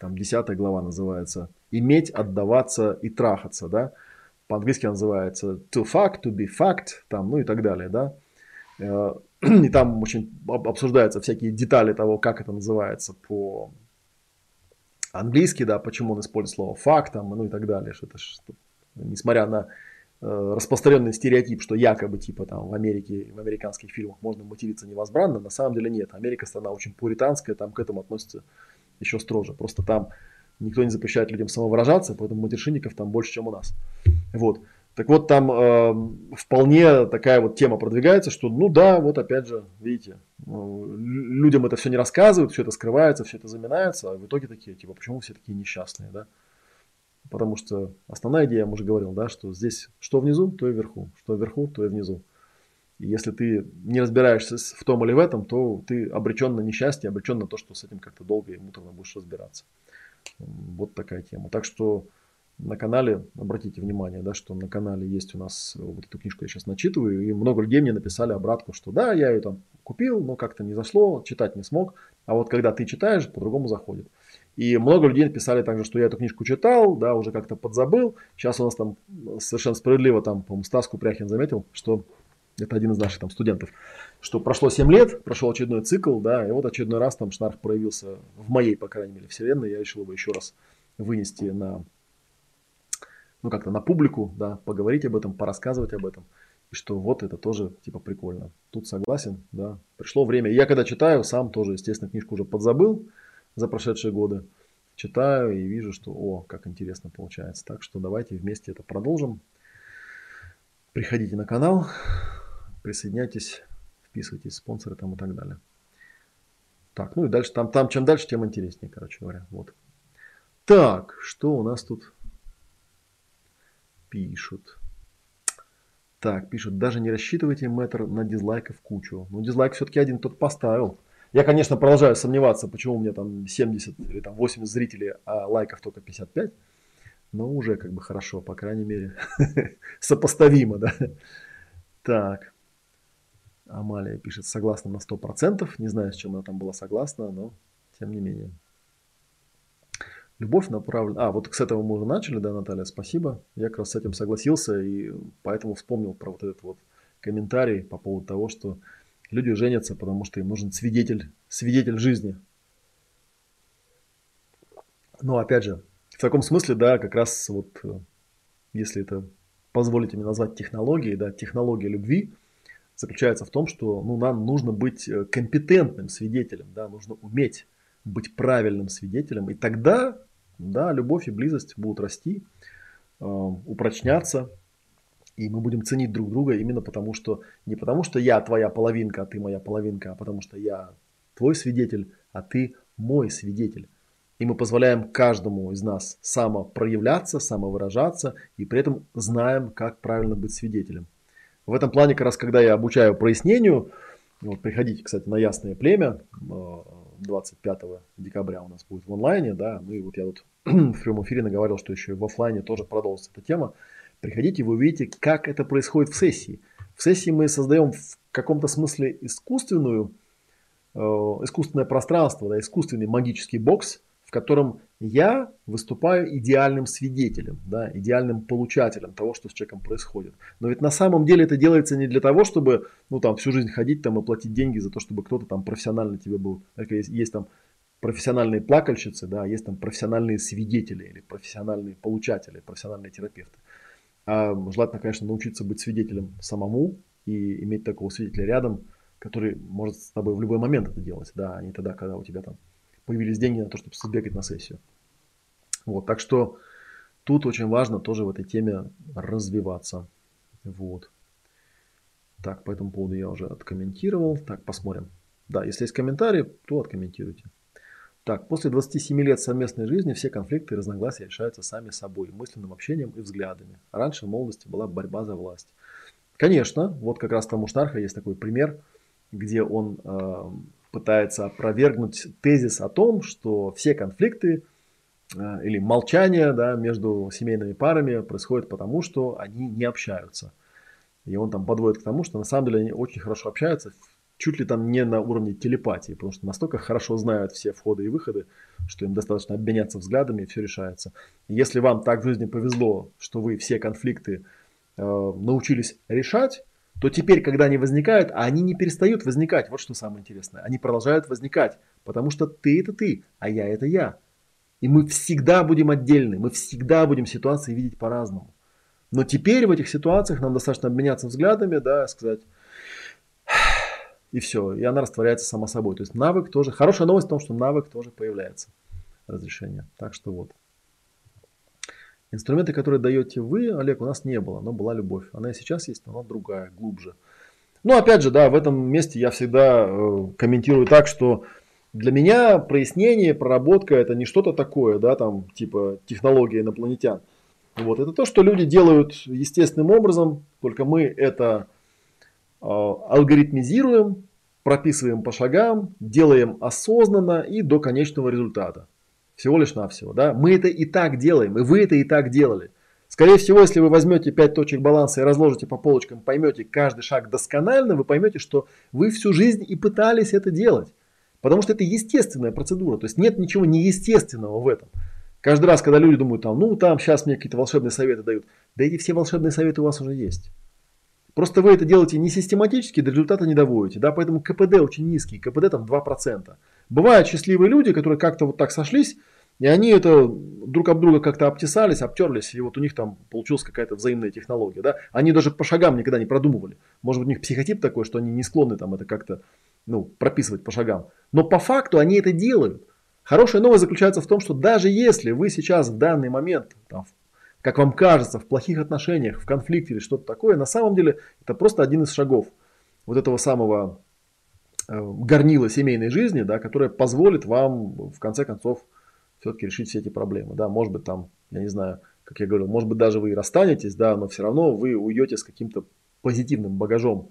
Там десятая глава называется «Иметь, отдаваться и трахаться», да. По-английски называется «to fuck», «to be fucked», там, ну и так далее, да. Э, (clears throat) и там очень обсуждаются всякие детали того, как это называется по английски, да, почему он использует слово факт, там, ну и так далее. Что это, что, несмотря на э, распространенный стереотип, что якобы типа там в Америке, в американских фильмах можно материться невозбранно, на самом деле нет. Америка страна очень пуританская, там к этому относится еще строже. Просто там никто не запрещает людям самовыражаться, поэтому матершинников там больше, чем у нас. Вот. Так вот, там э, вполне такая вот тема продвигается, что, ну да, вот опять же, видите, ну, людям это все не рассказывают, все это скрывается, все это заминается, а в итоге такие, типа, почему все такие несчастные, да? Потому что основная идея, я уже говорил, да, что здесь что внизу, то и вверху, что вверху, то и внизу. И если ты не разбираешься в том или в этом, то ты обречен на несчастье, обречен на то, что с этим как-то долго и муторно будешь разбираться. Вот такая тема. Так что на канале, обратите внимание, да, что на канале есть у нас, вот эту книжку я сейчас начитываю, и много людей мне написали обратку, что да, я ее там купил, но как-то не зашло, читать не смог, а вот когда ты читаешь, по-другому заходит. И много людей написали также, что я эту книжку читал, да, уже как-то подзабыл. Сейчас у нас там совершенно справедливо, там, по-моему, Стас Купряхин заметил, что это один из наших там студентов, что прошло 7 лет, прошел очередной цикл, да, и вот очередной раз там Шнарх проявился в моей, по крайней мере, вселенной, я решил его еще раз вынести на ну, как-то на публику, да, поговорить об этом, порассказывать об этом. И что вот это тоже, типа, прикольно. Тут согласен, да. Пришло время. Я когда читаю, сам тоже, естественно, книжку уже подзабыл за прошедшие годы. Читаю и вижу, что, о, как интересно получается. Так что давайте вместе это продолжим. Приходите на канал, присоединяйтесь, вписывайтесь, спонсоры там и так далее. Так, ну и дальше, там, там чем дальше, тем интереснее, короче говоря. Вот. Так, что у нас тут пишут. Так, пишут, даже не рассчитывайте метр на дизлайков кучу. Ну, дизлайк все-таки один тот поставил. Я, конечно, продолжаю сомневаться, почему у меня там 70 или там 80 зрителей, а лайков только 55. Но уже как бы хорошо, по крайней мере. (laughs) Сопоставимо, да. Так. Амалия пишет, согласна на 100%. Не знаю, с чем она там была согласна, но тем не менее. Любовь направлена... А, вот с этого мы уже начали, да, Наталья, спасибо. Я как раз с этим согласился и поэтому вспомнил про вот этот вот комментарий по поводу того, что люди женятся, потому что им нужен свидетель, свидетель жизни. Но опять же, в таком смысле, да, как раз вот, э, если это позволите мне назвать технологией, да, технология любви заключается в том, что ну, нам нужно быть э, компетентным свидетелем, да, нужно уметь быть правильным свидетелем, и тогда, да, любовь и близость будут расти, э, упрочняться, и мы будем ценить друг друга именно потому, что не потому, что я твоя половинка, а ты моя половинка, а потому что я твой свидетель, а ты мой свидетель. И мы позволяем каждому из нас самопроявляться, самовыражаться, и при этом знаем, как правильно быть свидетелем. В этом плане, как раз когда я обучаю прояснению, вот приходите, кстати, на Ясное Племя, 25 э, декабря у нас будет в онлайне, да, ну и вот я тут (clears throat) в прямом эфире наговорил, что еще и в офлайне тоже продолжится эта тема. Приходите, вы увидите, как это происходит в сессии. В сессии мы создаем в каком-то смысле искусственную, э, искусственное пространство, да, искусственный магический бокс, в котором я выступаю идеальным свидетелем, да, идеальным получателем того, что с человеком происходит. Но ведь на самом деле это делается не для того, чтобы ну, там, всю жизнь ходить там, и платить деньги за то, чтобы кто-то там профессионально тебе был. Есть, есть там профессиональные плакальщицы, да, есть там профессиональные свидетели или профессиональные получатели, профессиональные терапевты. А желательно, конечно, научиться быть свидетелем самому и иметь такого свидетеля рядом, который может с тобой в любой момент это делать, да, а не тогда, когда у тебя там появились деньги на то, чтобы сбегать на сессию. Вот, так что тут очень важно тоже в этой теме развиваться. Вот. Так, по этому поводу я уже откомментировал. Так, посмотрим. Да, если есть комментарии, то откомментируйте. Так, после 27 лет совместной жизни все конфликты и разногласия решаются сами собой, мысленным общением и взглядами. Раньше в молодости была борьба за власть. Конечно, вот как раз там у Штарха есть такой пример, где он э, пытается опровергнуть тезис о том, что все конфликты э, или молчание да, между семейными парами происходит потому, что они не общаются. И он там подводит к тому, что на самом деле они очень хорошо общаются, чуть ли там не на уровне телепатии, потому что настолько хорошо знают все входы и выходы, что им достаточно обменяться взглядами и все решается. И если вам так в жизни повезло, что вы все конфликты э, научились решать, то теперь, когда они возникают, а они не перестают возникать, вот что самое интересное, они продолжают возникать, потому что ты это ты, а я это я. И мы всегда будем отдельны, мы всегда будем ситуации видеть по-разному. Но теперь в этих ситуациях нам достаточно обменяться взглядами, да, сказать, и все, и она растворяется сама собой. То есть навык тоже, хорошая новость в том, что навык тоже появляется, разрешение. Так что вот. Инструменты, которые даете вы, Олег, у нас не было, но была любовь. Она и сейчас есть, но она другая, глубже. Ну, опять же, да, в этом месте я всегда э, комментирую так, что для меня прояснение, проработка это не что-то такое, да, там, типа технология инопланетян. Вот, это то, что люди делают естественным образом, только мы это э, алгоритмизируем, прописываем по шагам, делаем осознанно и до конечного результата. Всего лишь навсего. Да? Мы это и так делаем, и вы это и так делали. Скорее всего, если вы возьмете 5 точек баланса и разложите по полочкам, поймете каждый шаг досконально, вы поймете, что вы всю жизнь и пытались это делать. Потому что это естественная процедура. То есть нет ничего неестественного в этом. Каждый раз, когда люди думают, там, ну там сейчас мне какие-то волшебные советы дают, да эти все волшебные советы у вас уже есть. Просто вы это делаете не систематически, до результата не доводите. Да? Поэтому КПД очень низкий, КПД там 2%. Бывают счастливые люди, которые как-то вот так сошлись, и они это друг об друга как-то обтесались, обтерлись, и вот у них там получилась какая-то взаимная технология. Да? Они даже по шагам никогда не продумывали. Может быть, у них психотип такой, что они не склонны там это как-то ну, прописывать по шагам. Но по факту они это делают. Хорошая новость заключается в том, что даже если вы сейчас в данный момент, там, как вам кажется, в плохих отношениях, в конфликте или что-то такое, на самом деле это просто один из шагов вот этого самого Э, горнило семейной жизни, да, которое позволит вам в конце концов все-таки решить все эти проблемы. Да, может быть там, я не знаю, как я говорил, может быть даже вы и расстанетесь, да, но все равно вы уйдете с каким-то позитивным багажом,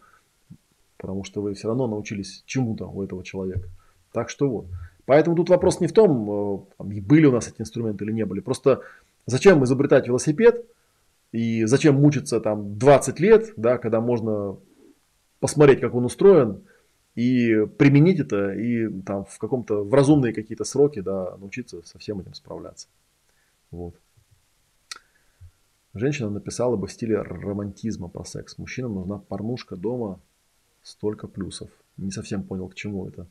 потому что вы все равно научились чему-то у этого человека. Так что вот. Поэтому тут вопрос не в том, э, были у нас эти инструменты или не были. Просто зачем изобретать велосипед и зачем мучиться там 20 лет, да, когда можно посмотреть, как он устроен, и применить это и там в каком-то в разумные какие-то сроки, да, научиться со всем этим справляться. Вот. женщина написала бы в стиле романтизма про секс. Мужчинам нужна порнушка дома, столько плюсов. Не совсем понял, к чему это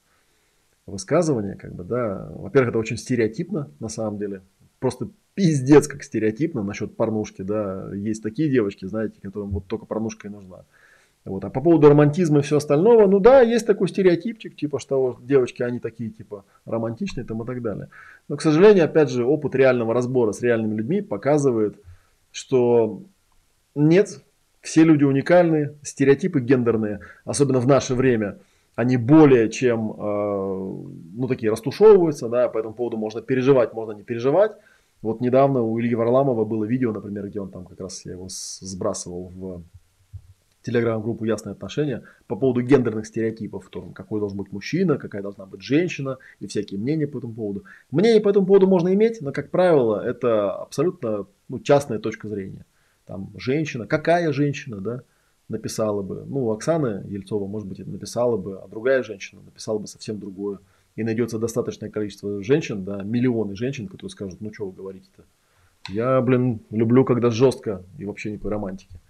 высказывание, как бы, да. Во-первых, это очень стереотипно, на самом деле. Просто пиздец как стереотипно насчет порнушки, да. Есть такие девочки, знаете, которым вот только порнушка и нужна. Вот. А по поводу романтизма и все остального, ну да, есть такой стереотипчик, типа, что девочки, они такие, типа, романтичные там и так далее. Но, к сожалению, опять же, опыт реального разбора с реальными людьми показывает, что нет, все люди уникальны, стереотипы гендерные, особенно в наше время, они более чем, э, ну, такие растушевываются, да, по этому поводу можно переживать, можно не переживать. Вот недавно у Ильи Варламова было видео, например, где он там как раз, я его сбрасывал в телеграм-группу «Ясные отношения» по поводу гендерных стереотипов, том, какой должен быть мужчина, какая должна быть женщина и всякие мнения по этому поводу. Мнение по этому поводу можно иметь, но, как правило, это абсолютно ну, частная точка зрения. Там женщина, какая женщина, да, написала бы, ну, Оксана Ельцова, может быть, написала бы, а другая женщина написала бы совсем другое. И найдется достаточное количество женщин, да, миллионы женщин, которые скажут, ну, что вы говорите-то. Я, блин, люблю, когда жестко и вообще никакой романтики.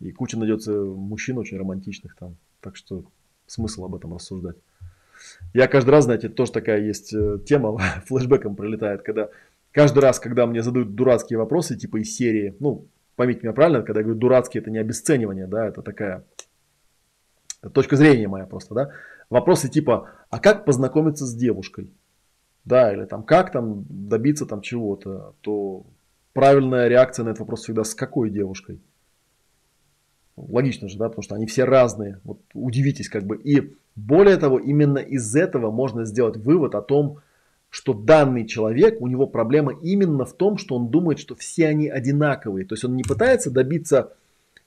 И куча найдется мужчин очень романтичных там. Так что смысл об этом рассуждать. Я каждый раз, знаете, тоже такая есть э, тема, (laughs) флешбеком прилетает, когда каждый раз, когда мне задают дурацкие вопросы, типа из серии, ну, поймите меня правильно, когда я говорю дурацкие, это не обесценивание, да, это такая точка зрения моя просто, да. Вопросы типа, а как познакомиться с девушкой? Да, или там, как там добиться там чего-то, то правильная реакция на этот вопрос всегда с какой девушкой? Логично же, да, потому что они все разные. Вот удивитесь как бы. И более того, именно из этого можно сделать вывод о том, что данный человек, у него проблема именно в том, что он думает, что все они одинаковые. То есть он не пытается добиться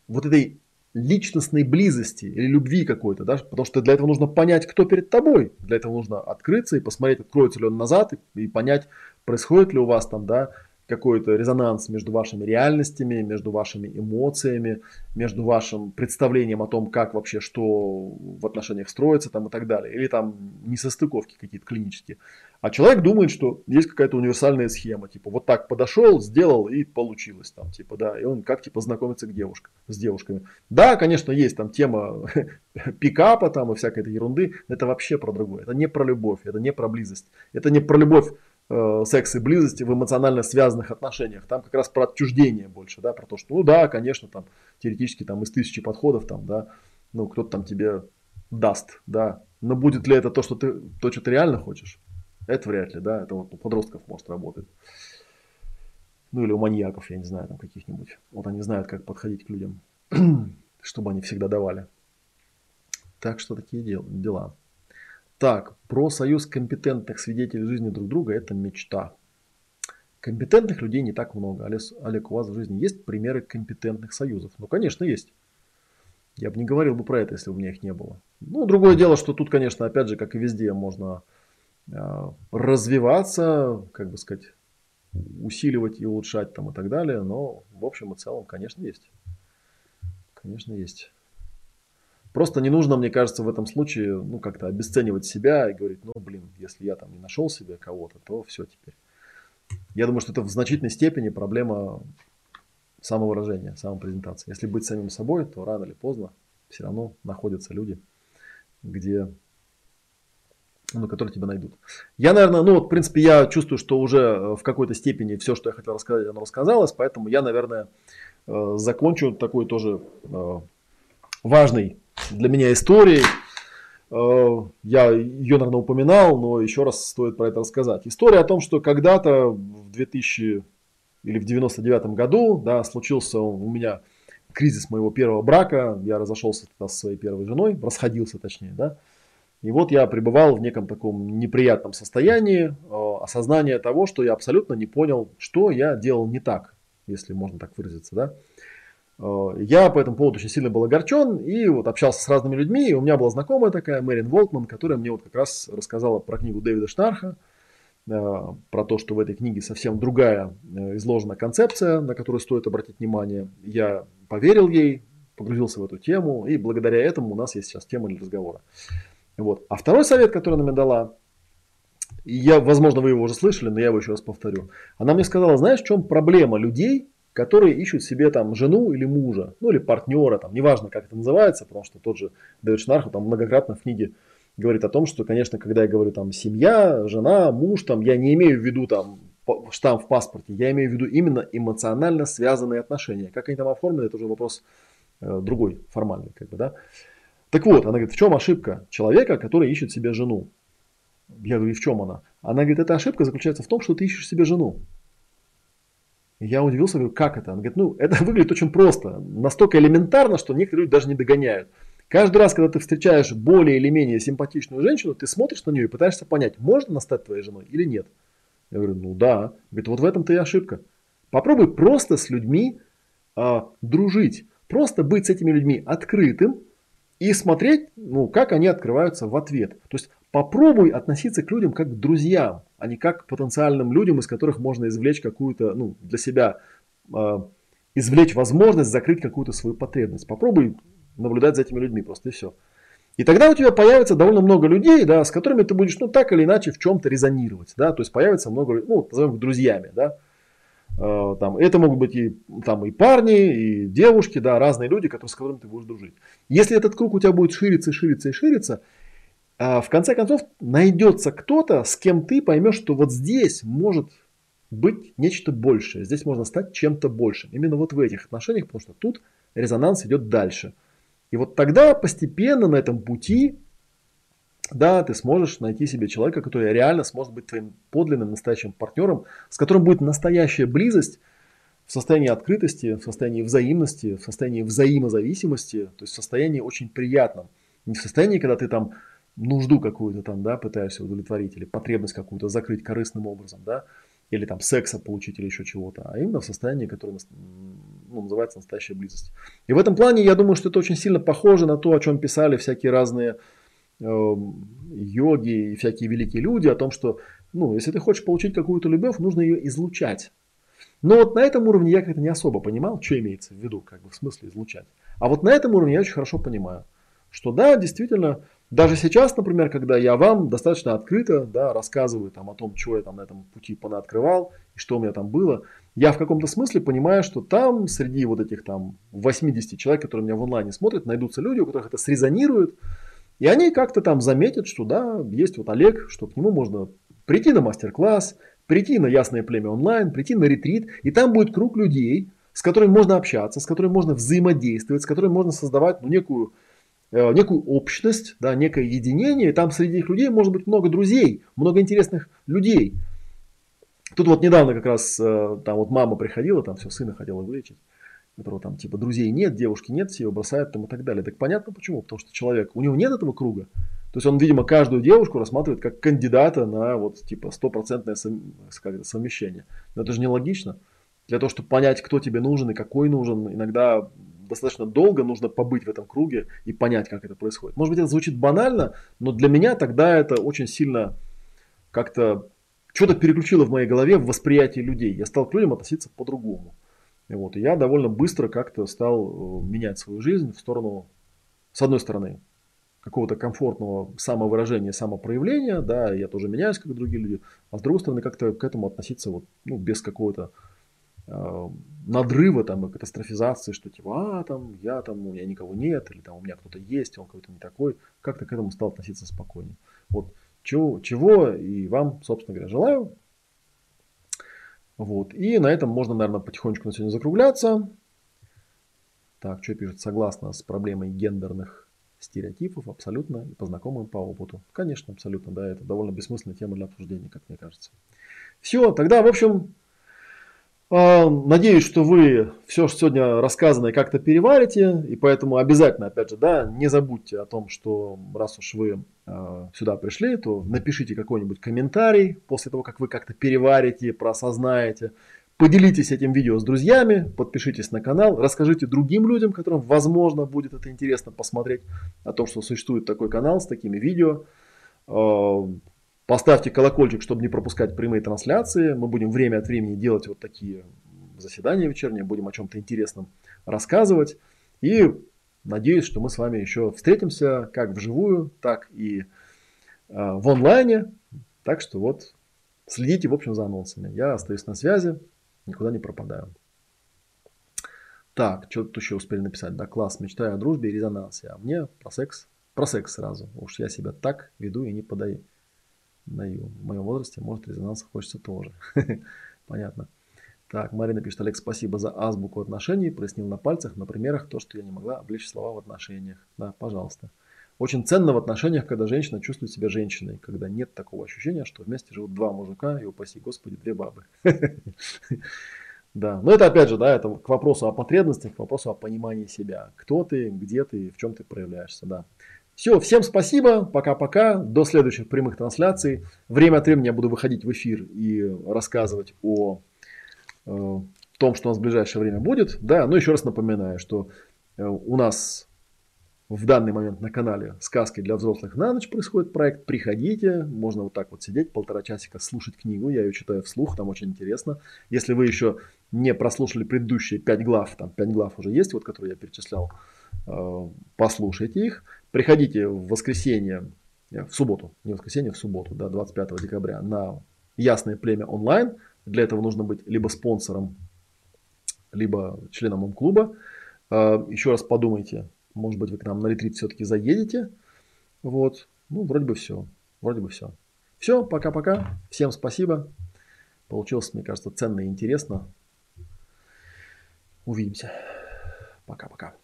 вот этой личностной близости или любви какой-то, да, потому что для этого нужно понять, кто перед тобой. Для этого нужно открыться и посмотреть, откроется ли он назад и, и понять, происходит ли у вас там, да, какой-то резонанс между вашими реальностями, между вашими эмоциями, между вашим представлением о том, как вообще что в отношениях строится там и так далее. Или там несостыковки какие-то клинические. А человек думает, что есть какая-то универсальная схема, типа вот так подошел, сделал и получилось там, типа, да, и он как типа знакомится к девушкам, с девушками. Да, конечно, есть там тема (laughs) пикапа там и всякой этой ерунды, это вообще про другое. Это не про любовь, это не про близость, это не про любовь э, секс и близости в эмоционально связанных отношениях. Там как раз про отчуждение больше, да, про то, что, ну да, конечно, там теоретически там из тысячи подходов там, да, ну кто-то там тебе даст, да, но будет ли это то, что ты, то, что ты реально хочешь? Это вряд ли, да, это вот у подростков может работать. Ну или у маньяков, я не знаю, там каких-нибудь. Вот они знают, как подходить к людям, (clears throat) чтобы они всегда давали. Так что такие дела. Так, про союз компетентных свидетелей жизни друг друга – это мечта. Компетентных людей не так много. Олег, у вас в жизни есть примеры компетентных союзов? Ну, конечно, есть. Я бы не говорил бы про это, если бы у меня их не было. Ну, другое дело, что тут, конечно, опять же, как и везде, можно э, развиваться, как бы сказать, усиливать и улучшать там и так далее. Но в общем и целом, конечно, есть. Конечно, есть. Просто не нужно, мне кажется, в этом случае, ну, как-то обесценивать себя и говорить, ну, блин, если я там не нашел себе кого-то, то все теперь. Я думаю, что это в значительной степени проблема самовыражения, самопрезентации. Если быть самим собой, то рано или поздно все равно находятся люди, где ну, которые тебя найдут. Я, наверное, ну вот, в принципе, я чувствую, что уже э, в какой-то степени все, что я хотел рассказать, оно рассказалось, поэтому я, наверное, э, закончу такой тоже э, важный для меня историей. Э, я ее, наверное, упоминал, но еще раз стоит про это рассказать. История о том, что когда-то в 2000 или в 99 году да, случился у меня кризис моего первого брака. Я разошелся тогда со своей первой женой, расходился точнее, да. И вот я пребывал в неком таком неприятном состоянии э, осознания того, что я абсолютно не понял, что я делал не так, если можно так выразиться, да. Э, я по этому поводу очень сильно был огорчен и вот общался с разными людьми. И у меня была знакомая такая, Мэрин Волтман, которая мне вот как раз рассказала про книгу Дэвида Штарха, э, про то, что в этой книге совсем другая э, изложена концепция, на которую стоит обратить внимание. Я поверил ей, погрузился в эту тему, и благодаря этому у нас есть сейчас тема для разговора. Вот. А второй совет, который она мне дала, я, возможно, вы его уже слышали, но я его еще раз повторю. Она мне сказала, знаешь, в чем проблема людей, которые ищут себе там жену или мужа, ну или партнера, там, неважно, как это называется, потому что тот же Дэвид Шнарху там многократно в книге говорит о том, что, конечно, когда я говорю там семья, жена, муж, там, я не имею в виду там штамп в паспорте, я имею в виду именно эмоционально связанные отношения. Как они там оформлены, это уже вопрос э, другой, формальный, как бы, да. Так вот, она говорит, в чем ошибка человека, который ищет себе жену? Я говорю, и в чем она? Она говорит, эта ошибка заключается в том, что ты ищешь себе жену. Я удивился, говорю, как это? Она говорит, ну, это (laughs) выглядит очень просто. Настолько элементарно, что некоторые люди даже не догоняют. Каждый раз, когда ты встречаешь более или менее симпатичную женщину, ты смотришь на нее и пытаешься понять, можно она стать твоей женой или нет. Я говорю, ну да. Говорит, вот в этом-то и ошибка. Попробуй просто с людьми а, дружить. Просто быть с этими людьми открытым и смотреть, ну, как они открываются в ответ. То есть попробуй относиться к людям как к друзьям, а не как потенциальным людям, из которых можно извлечь какую-то, ну, для себя, э, извлечь возможность закрыть какую-то свою потребность. Попробуй наблюдать за этими людьми просто и все. И тогда у тебя появится довольно много людей, да, с которыми ты будешь, ну, так или иначе в чем-то резонировать, да, то есть появится много, ну, назовем их друзьями, да, э, там, это могут быть и, там, и парни, и девушки, да, разные люди, которые, с которыми ты будешь дружить. Если этот круг у тебя будет шириться, шириться и шириться, в конце концов найдется кто-то, с кем ты поймешь, что вот здесь может быть нечто большее, здесь можно стать чем-то большим. Именно вот в этих отношениях, потому что тут резонанс идет дальше – и вот тогда постепенно на этом пути, да, ты сможешь найти себе человека, который реально сможет быть твоим подлинным настоящим партнером, с которым будет настоящая близость в состоянии открытости, в состоянии взаимности, в состоянии взаимозависимости, то есть в состоянии очень приятном. Не в состоянии, когда ты там нужду какую-то там, да, пытаешься удовлетворить или потребность какую-то закрыть корыстным образом, да, или там секса получить или еще чего-то, а именно в состоянии, которое ну, называется настоящая близость. И в этом плане я думаю, что это очень сильно похоже на то, о чем писали всякие разные э, йоги и всякие великие люди, о том, что ну, если ты хочешь получить какую-то любовь, нужно ее излучать. Но вот на этом уровне я как-то не особо понимал, что имеется в виду, как бы в смысле излучать. А вот на этом уровне я очень хорошо понимаю, что да, действительно, даже сейчас, например, когда я вам достаточно открыто да, рассказываю там, о том, что я там на этом пути понаоткрывал и что у меня там было, я в каком-то смысле понимаю, что там среди вот этих там 80 человек, которые меня в онлайне смотрят, найдутся люди, у которых это срезонирует, и они как-то там заметят, что да, есть вот Олег, что к нему можно прийти на мастер-класс, прийти на Ясное Племя онлайн, прийти на ретрит, и там будет круг людей, с которыми можно общаться, с которыми можно взаимодействовать, с которыми можно создавать ну, некую некую общность, да, некое единение, и там среди этих людей может быть много друзей, много интересных людей. Тут вот недавно как раз э, там вот мама приходила, там все, сына хотела вылечить, которого там типа друзей нет, девушки нет, все его бросают там и так далее. Так понятно почему, потому что человек, у него нет этого круга. То есть он, видимо, каждую девушку рассматривает как кандидата на вот типа стопроцентное совмещение. Но это же нелогично. Для того, чтобы понять, кто тебе нужен и какой нужен, иногда достаточно долго нужно побыть в этом круге и понять, как это происходит. Может быть, это звучит банально, но для меня тогда это очень сильно как-то что-то переключило в моей голове в восприятии людей. Я стал к людям относиться по-другому. И вот, и я довольно быстро как-то стал э, менять свою жизнь в сторону, с одной стороны, какого-то комфортного самовыражения, самопроявления, да, я тоже меняюсь, как и другие люди, а с другой стороны, как-то к этому относиться вот, ну, без какого-то надрыва там и катастрофизации, что типа, а, там, я там, у меня никого нет, или там у меня кто-то есть, он какой-то не такой, как-то к этому стал относиться спокойнее. Вот чего, чего и вам, собственно говоря, желаю. Вот. И на этом можно, наверное, потихонечку на сегодня закругляться. Так, что пишет? Согласно с проблемой гендерных стереотипов, абсолютно, и по знакомым по опыту. Конечно, абсолютно, да, это довольно бессмысленная тема для обсуждения, как мне кажется. Все, тогда, в общем, надеюсь, что вы все, что сегодня рассказанное, как-то переварите, и поэтому обязательно, опять же, да, не забудьте о том, что раз уж вы э, сюда пришли, то напишите какой-нибудь комментарий после того, как вы как-то переварите, просознаете. Поделитесь этим видео с друзьями, подпишитесь на канал, расскажите другим людям, которым, возможно, будет это интересно посмотреть, о том, что существует такой канал с такими видео. А, Поставьте колокольчик, чтобы не пропускать прямые трансляции. Мы будем время от времени делать вот такие заседания вечерние, будем о чем-то интересном рассказывать. И надеюсь, что мы с вами еще встретимся как вживую, так и э, в онлайне. Так что вот следите, в общем, за анонсами. Я остаюсь на связи, никуда не пропадаю. Так, что тут еще успели написать? Да, класс, мечтаю о дружбе и резонансе. А мне про секс, про секс сразу. Уж я себя так веду и не подаю. Даю. В моем возрасте, может, резонанса хочется тоже. (laughs) Понятно. Так, Марина пишет, Олег, спасибо за азбуку отношений. Прояснил на пальцах, на примерах то, что я не могла облечь слова в отношениях. Да, пожалуйста. Очень ценно в отношениях, когда женщина чувствует себя женщиной, когда нет такого ощущения, что вместе живут два мужика и, упаси господи, две бабы. (laughs) Да, но это опять же, да, это к вопросу о потребностях, к вопросу о понимании себя. Кто ты, где ты, в чем ты проявляешься, да. Все, всем спасибо, пока-пока, до следующих прямых трансляций. Время от времени я буду выходить в эфир и рассказывать о э, том, что у нас в ближайшее время будет. Да, но еще раз напоминаю, что э, у нас в данный момент на канале «Сказки для взрослых на ночь» происходит проект. Приходите, можно вот так вот сидеть полтора часика, слушать книгу. Я ее читаю вслух, там очень интересно. Если вы еще не прослушали предыдущие пять глав, там пять глав уже есть, вот которые я перечислял, э, послушайте их. Приходите в воскресенье, э, в субботу, не в воскресенье, в субботу, да, 25 декабря на Ясное племя онлайн. Для этого нужно быть либо спонсором, либо членом клуба. Э, еще раз подумайте, может быть, вы к нам на ретрит все-таки заедете. Вот. Ну, вроде бы все. Вроде бы все. Все, пока-пока. Всем спасибо. Получилось, мне кажется, ценно и интересно. Увидимся. Пока-пока.